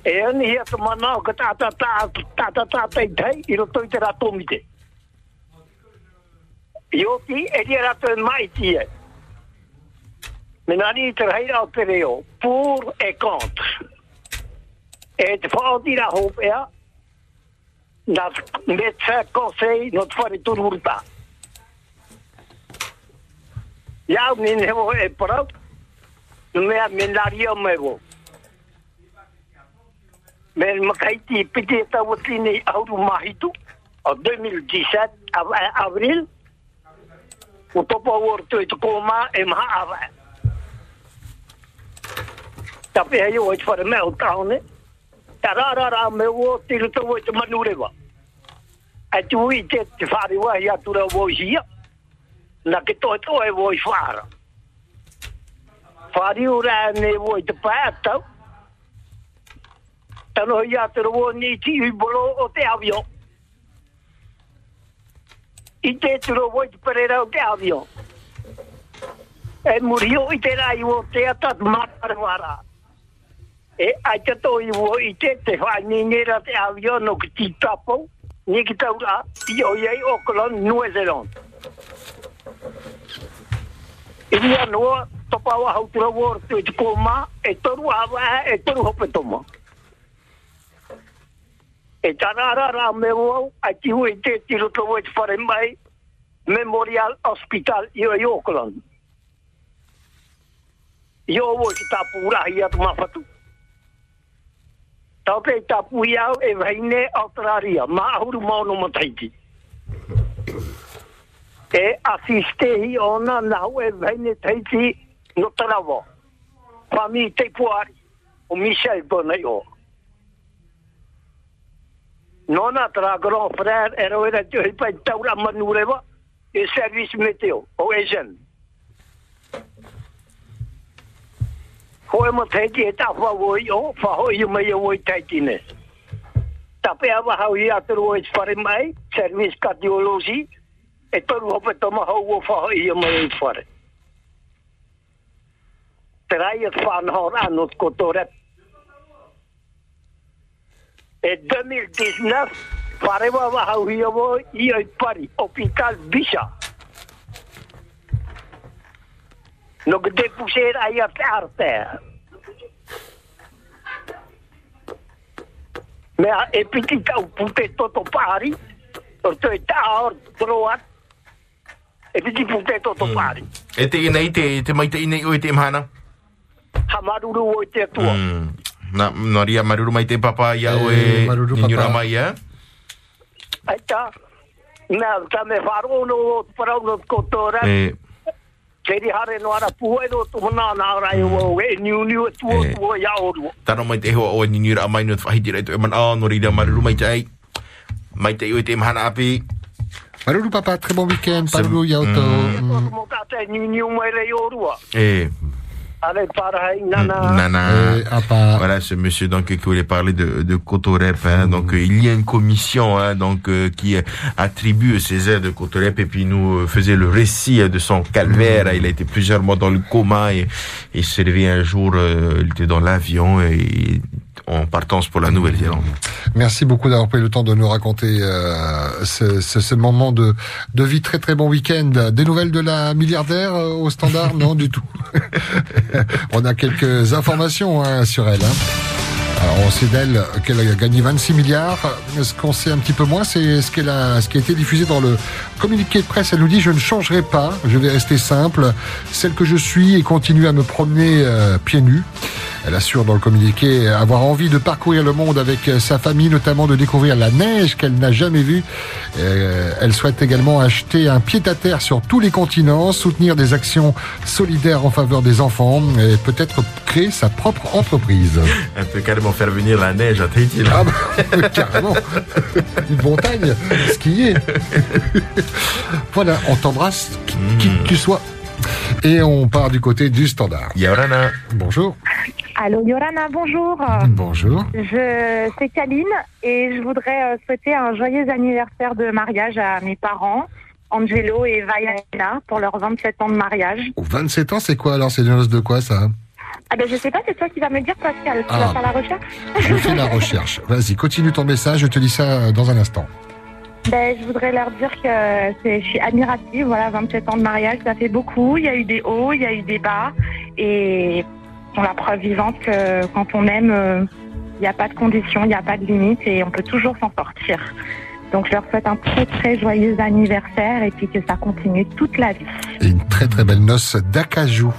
o pe as. E ruru rato, whahare a tala merto i komisio. E ria rato e ta opera ue, e ani hia te mana o ka tata tata tata tata i tei, i roto i te rato mite. I o ti e ria rato e mai ti e. Menani i te reira o te reo, pour et contre. E te whaotira hopea, na metsa kosei no te whare tururuta. Iau ni nevo e parau, no mea menari o mevo. Me makaiti piti e tau tini auru mahitu, 2017, av avril, topo orto e te koma e e o taone, tararara me to o te manurewa. A tu i te te whare wa i atura o hia. Na ke to to e o i whara. Whare ura ne o i te pātau. Tano i atura o ni ti i bolo o te avio. I te turo o te perera o te avio. E i te rai o te atat matarwara e ai i te te whai no ti tapo ni ki taura i o iei o kolon New Zealand. I ni anua topa wa hau tura wo tu i te koma e toru e toru. E tarara ra me wo ai ti hui te tiro to wo i te whare mai Memorial Hospital i o i Auckland. I o wo i te tapu atu mawhatu. Tau pei tāpū i au e vaine Australia, mā ahuru maono mataiti. E asistehi ona nau e vaine taiti no tarawa. Pami te puari o Michel bona o. Nona tra grand frère e te hui pai taura manurewa e service meteo o Asian. Hoi mo teiti e tawha woi o, whaho i mai o woi teiti ne. Tape awa hau i aturu o i whare mai, service cardiology, e toru hope toma hau o whaho i mai o i whare. Te rai e whanhor anot koto rep. E 2019, whare wa wa hau i o i o i pari, hospital Bisha. No que te pusiera ahí a arte. Mea e piti tau pute toto pari, o te taor troat, e piti pute toto pari. E te ina i te, te mai te ina i o i te imhana? Ha maruru o i. Mm. Na, no ria maruru mai te papa ia o e maruru niura papa. mai, eh? Aita, mea ta me wharo no o parau no kotora, E, te ri hare no ara puhe no tu mana na rai o e niu niu e tuo Eh. tuo ia oru. tano mai te hoa o e niura mai no whahiti rei to e man a no ria maruru mai te ai. Mai te i o i te imhana api. Maruru papa, très bon week-end. Maruru Yauto. Mm. Mo ka te niu niu mai rei orua. E, Ale para hai nana. Et Voilà, ce monsieur donc qui voulait parler de, de Cotorep. Hein, Donc euh, il y a une commission hein, donc euh, qui attribue ces aides de Cotorep et puis nous euh, faisait le récit euh, de son calvaire. Il a été plusieurs mois dans le coma et et il s'est réveillé un jour. euh, il était dans l'avion et en partance pour la Nouvelle-Zélande. Merci beaucoup d'avoir pris le temps de nous raconter euh, ce, ce, ce, moment de, de vie. Très très bon week-end. Des nouvelles de la milliardaire euh, au standard? Non, du tout. On a quelques informations hein, sur elle. Hein. Alors on sait d'elle qu'elle a gagné 26 milliards. Ce qu'on sait un petit peu moins, c'est ce, qu'elle a, ce qui a été diffusé dans le communiqué de presse. Elle nous dit je ne changerai pas, je vais rester simple, celle que je suis et continuer à me promener euh, pieds nus. Elle assure dans le communiqué avoir envie de parcourir le monde avec sa famille, notamment de découvrir la neige qu'elle n'a jamais vue. Euh, elle souhaite également acheter un pied-à-terre sur tous les continents, soutenir des actions solidaires en faveur des enfants et peut-être créer sa propre entreprise. Elle peut carrément faire venir la neige à Tahiti. Là. Ah bah, carrément. Une montagne, skier. voilà, on t'embrasse, qui que tu sois. Et on part du côté du standard. Yorana. Bonjour. Allô Yorana, bonjour. Bonjour. Je c'est Kaline et je voudrais euh, souhaiter un joyeux anniversaire de mariage à mes parents. Angelo et Vaiana pour leurs 27 ans de mariage. 27 ans, c'est quoi alors? C'est une noces de quoi ça? Ah ben je sais pas, c'est toi qui vas me dire Pascal. Tu Ah. vas faire la recherche? Je fais la recherche. Vas-y, continue ton message, je te dis ça euh, dans un instant. Ben, je voudrais leur dire que je suis admirative. Voilà, 27 ans de mariage, ça fait beaucoup. Il y a eu des hauts, il y a eu des bas. Et sont la preuve vivante que quand on aime, euh, il n'y a pas de conditions, il n'y a pas de limites et on peut toujours s'en sortir. Donc, je leur souhaite un très, très joyeux anniversaire et puis que ça continue toute la vie. Et une très très belle noce d'acajou.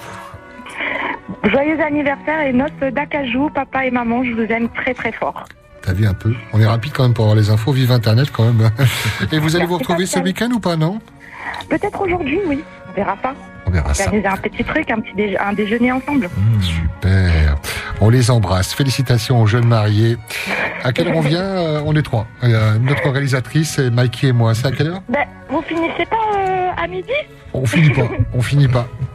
Joyeux anniversaire et noces d'acajou, papa et maman, je vous aime très, très fort. T'as vu un peu On est rapide quand même pour avoir les infos. Vive Internet quand même. Et vous allez vous retrouver ce week-end ou pas, non Peut-être aujourd'hui, oui. On verra pas. On verra ça. Un petit truc, un petit déje- un déjeuner ensemble. Super. On les embrasse. Félicitations aux jeunes mariés. À quelle heure on vient Euh, On est trois. Euh, notre réalisatrice, c'est Mikey et moi. C'est à quelle heure Ben, vous finissez pas euh, à midi? On finit pas. On finit pas.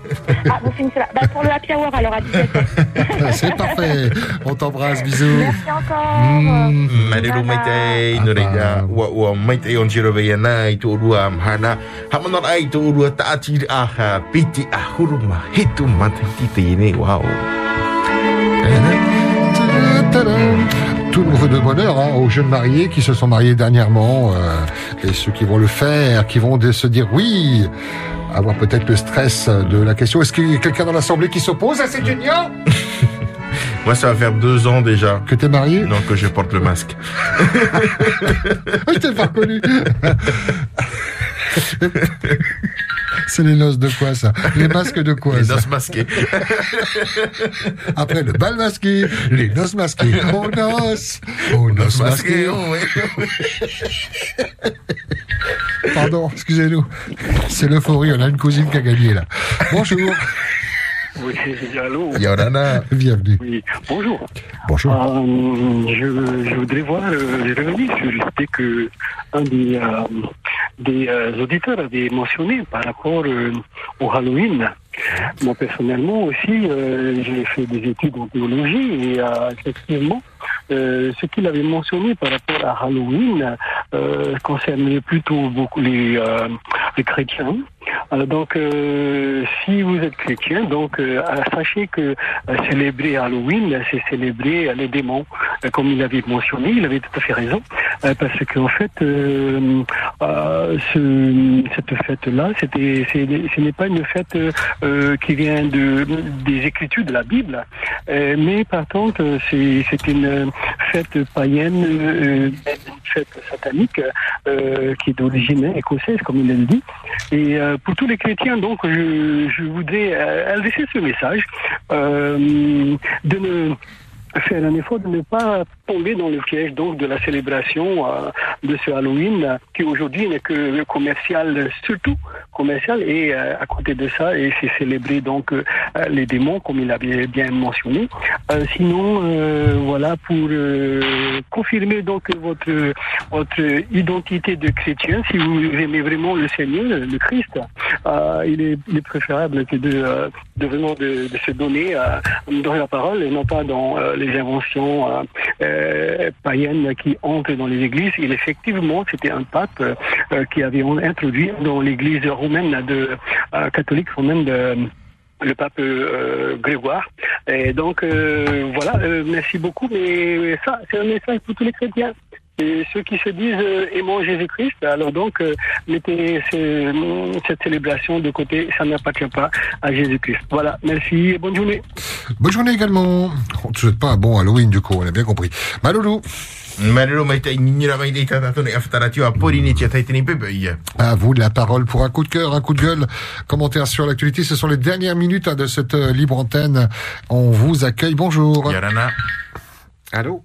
Ah, vous finissez là. Pour le happy hour, alors à 17h. C'est parfait. On t'embrasse. Bisous. Merci encore. Mm. Marilu maite no reira ua ua maite on jiro veia na i tu urua mhana hamanor ai tu urua taati a ha piti a huruma hitu mataiti te ine wow Tadam. Tout le monde de bonheur hein, aux jeunes mariés qui se sont mariés dernièrement euh, et ceux qui vont le faire, qui vont de- se dire oui, avoir peut-être le stress de la question. Est-ce qu'il y a quelqu'un dans l'assemblée qui s'oppose à cette union? Moi, ça va faire deux ans déjà. Que t'es marié? Non, que je porte le masque. Je t'ai pas reconnu. C'est les noces de quoi ça Les masques de quoi Les ça noces masquées. Après le bal masqué, les noces masquées. Oh noces Oh noces masquées Pardon, excusez-nous. C'est l'euphorie, on a une cousine qui a gagné là. Bonjour. Oui, allô. Yorana. Bienvenue. Oui, bonjour. Bonjour. Euh, je, je voudrais voir, euh, revenir sur le fait que un des, euh, des euh, auditeurs avait mentionné par rapport euh, au Halloween. Moi, personnellement aussi, euh, j'ai fait des études en théologie et euh, effectivement, euh, ce qu'il avait mentionné par rapport à Halloween euh, concernait plutôt beaucoup les, euh, les chrétiens. Alors, donc, euh, si vous êtes chrétien, donc euh, sachez que euh, célébrer Halloween, c'est célébrer euh, les démons, Euh, comme il avait mentionné, il avait tout à fait raison, euh, parce qu'en fait, euh, euh, ce, cette fête-là, c'était, ce n'est pas une fête euh, euh, qui vient de, des Écritures de la Bible, euh, mais par contre, euh, c'est une fête païenne, euh, satanique euh, qui est d'origine écossaise, comme il le dit. Et euh, pour tous les chrétiens, donc, je, je voudrais euh, adresser ce message euh, de ne faire un effort de ne pas tomber dans le piège donc de la célébration euh, de ce Halloween qui aujourd'hui n'est que commercial surtout commercial et euh, à côté de ça et c'est célébrer donc euh, les démons comme il avait bien mentionné. Sinon voilà pour confirmer donc votre votre identité de chrétien si vous aimez vraiment le Seigneur le Christ il, est, préférable que de, de vraiment de, de se donner dans la parole et non pas dans euh, inventions euh, euh, païennes qui entrent dans les églises. Et effectivement, c'était un pape euh, qui avait introduit dans l'église romaine de euh, catholique romaine le pape Grégoire. Et donc, voilà, merci beaucoup. Mais ça, c'est un message pour tous les chrétiens. Et ceux qui se disent euh, aimons Jésus-Christ, alors donc, euh, mettez ce- cette célébration de côté, ça n'appartient pas à Jésus-Christ. Voilà, merci et bonne journée. Bonne journée également. On ne souhaite pas un bon Halloween du coup, on a bien compris. Maloulou. À vous la parole pour un coup de cœur, un coup de gueule, commentaire sur l'actualité. Ce sont les dernières minutes hein, de cette euh, libre antenne. On vous accueille. Bonjour. Yarana. Allô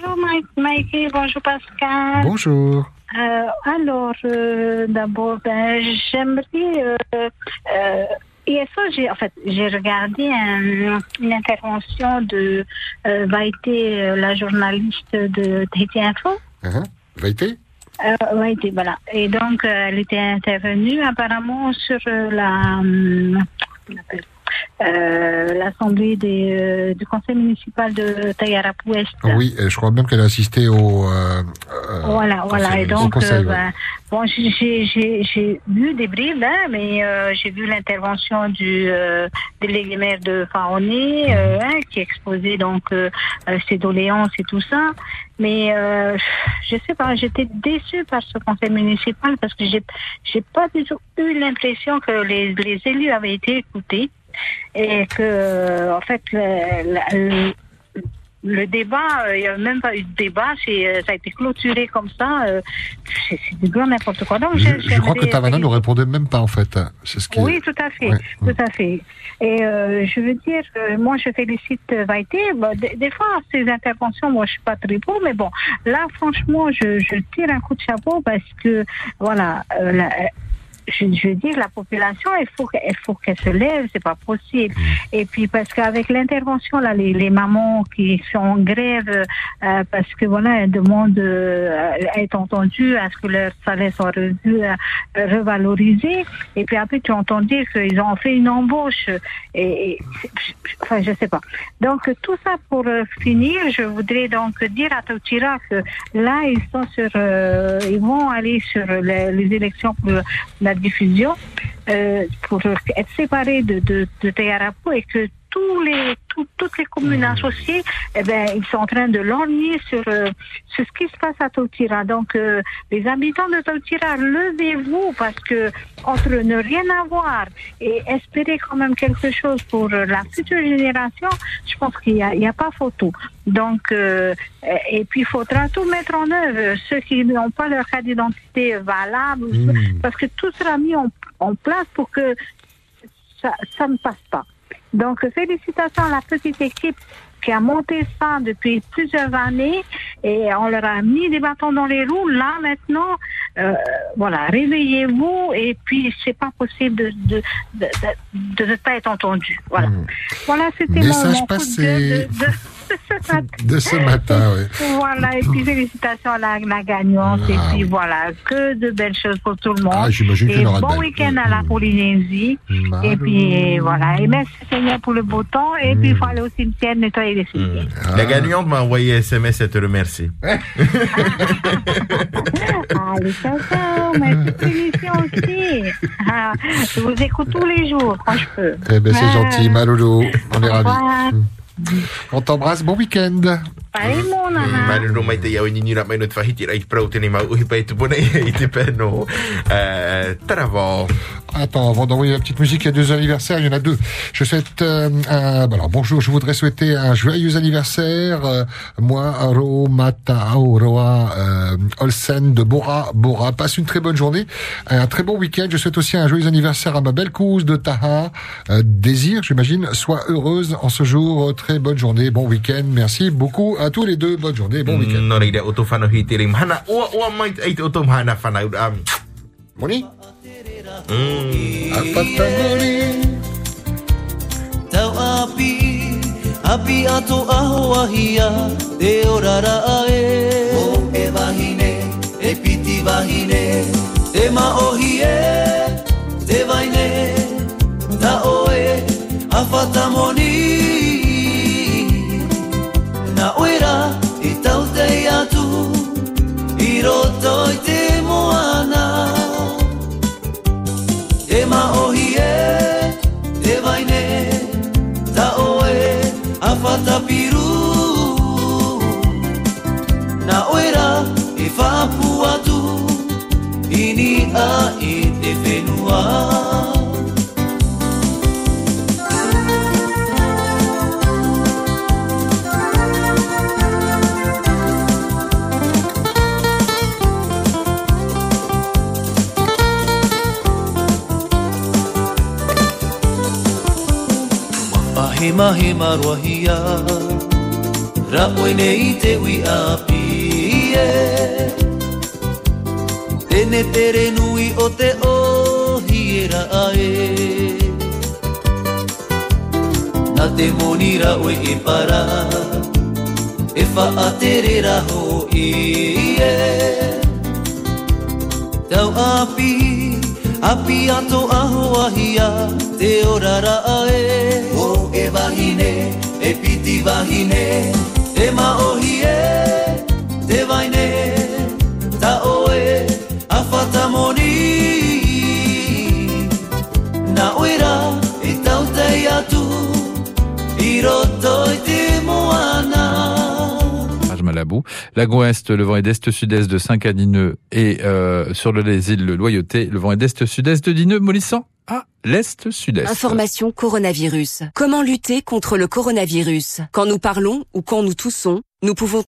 Bonjour Mike, Mikey, bonjour Pascal. Bonjour. Euh, alors, euh, d'abord, ben, j'aimerais. Euh, euh, hier soir, j'ai en fait, j'ai regardé un- une intervention de euh, Vaïté, euh, la journaliste de TT Info. Hein Vaïté? Euh, Vaïté, voilà. Et donc, euh, elle était intervenue apparemment sur euh, la. hum, comment on appelle euh, l'assemblée des, euh, du conseil municipal de Tayarap Ouest. Oui, je crois même qu'elle a assisté au. euh, euh, Voilà, voilà. Et donc, conseil, euh, ouais. ben, bon, j'ai- vu des bribes, hein, mais euh, j'ai vu l'intervention du euh, délégué maire de Faoné, euh, hein, qui exposait donc euh, euh, ses doléances et tout ça. Mais euh, je sais pas, j'étais déçue par ce conseil municipal parce que j'ai j'ai pas du tout eu l'impression que les, les élus avaient été écoutés et que en fait le, le- le débat, euh, il n'y a même pas eu de débat, euh, ça a été clôturé comme ça, euh, c'est du grand n'importe quoi. Donc, Je, crois que Tavana ne répondait même pas en fait. Ce qui. oui, tout à fait, tout à fait. Et euh, je veux dire, moi, je félicite Vaïté. Des, des fois, ces interventions, moi, je suis pas très pour, mais bon, là, franchement, je, je tire un coup de chapeau parce que, voilà, euh, la- je, je veux dire, la population, il faut qu'elle il faut qu'elle se lève, c'est pas possible. Et puis parce qu'avec l'intervention là, les, les mamans qui sont en grève euh, parce que voilà, elles demandent euh, à être entendues, à ce que leur salaire soit revu, euh, revalorisé. Et puis après, tu entends dire qu'ils ont fait une embauche. Et, enfin, je sais pas. Donc tout ça pour euh, finir, je voudrais donc dire à Tautira que là, ils sont sur, euh, ils vont aller sur les, les élections pour la diffusion euh, pour être séparés de, de, de Tayarapo et que tous les, tout- toutes les communes associées, eh ben, ils sont en train de lorgner sur, euh, sur ce qui se passe à Tautira. Donc, euh, les habitants de Tautira, levez-vous parce que entre ne rien avoir et espérer quand même quelque chose pour euh, la future génération, je pense qu'il n'y a, il y a pas photo. Donc, euh, et puis il faudra tout mettre en œuvre. Ceux qui n'ont pas leur carte d'identité valable, parce que tout sera mis en, en place pour que ça, ça ne passe pas. Donc, félicitations à la petite équipe qui a monté ça depuis plusieurs années et on leur a mis des bâtons dans les roues. Là, maintenant, euh, voilà, réveillez-vous et puis c'est pas possible de, de, de, de- de ne pas être entendu. Voilà. Voilà, c'était mon, Message mon passé. de, de- de ce matin. De ce matin, oui. Voilà, et puis félicitations à la, la gagnante. Et puis voilà, que de belles choses pour tout le monde. Ah, et bon week-end à la Polynésie. Et puis voilà, et merci Seigneur pour le beau temps. Et puis il faut aller au cimetière nettoyer les cimetières. La gagnante m'a envoyé SMS et te remercie. Allez, ciao, ciao. Merci pour l'émission aussi. Ah, je vous écoute tous les jours quand je peux. Eh ben, c'est Ah, gentil, Malolo. On est ravis. On t'embrasse. Bon week-end. Mana no mai te ni prau tene mau uhi pone peno. Euh, Taravol. Attends, avant d'envoyer la petite musique, il y a deux anniversaires, il y en a deux. Je souhaite, euh, un- alors bonjour, je voudrais souhaiter un joyeux anniversaire, euh, moi, Aro Mata Aoroa euh, Olsen de Bora, Bora. Passe une très bonne journée, un très bon week-end. Je souhaite aussi un joyeux anniversaire à ma belle couse de Taha, euh, Désir, j'imagine. Sois heureuse en ce jour, très bonne journée, bon week-end. Merci beaucoup à tous les deux, bonne journée, bon week-end. No reira o tō whanau hi te rim. Hana, ua, ua mai te ei te o tō mahana whanau. Um, Moni? Mm. Tau api, api ato aho ahia, e orara ae. O e e piti wahine, e te ta oe. Na mata piru Na oera e fapu Ini a e te fenua Mahe mahe maroahia Raoe nei te ui api e Tene tere nui o te ohi e rae. Na te moni raoe e para. E wha a tere raho i e Tau api, api ato aho ahia Te orara ae O e e Est, le vent est d'est-sud-est de 5 à 10 nœuds et euh, sur le- les îles le Loyauté, le vent est d'est-sud-est de 10 nœuds, à l'est-sud-est. Information coronavirus. Comment lutter contre le coronavirus? Quand nous parlons ou quand nous toussons, nous pouvons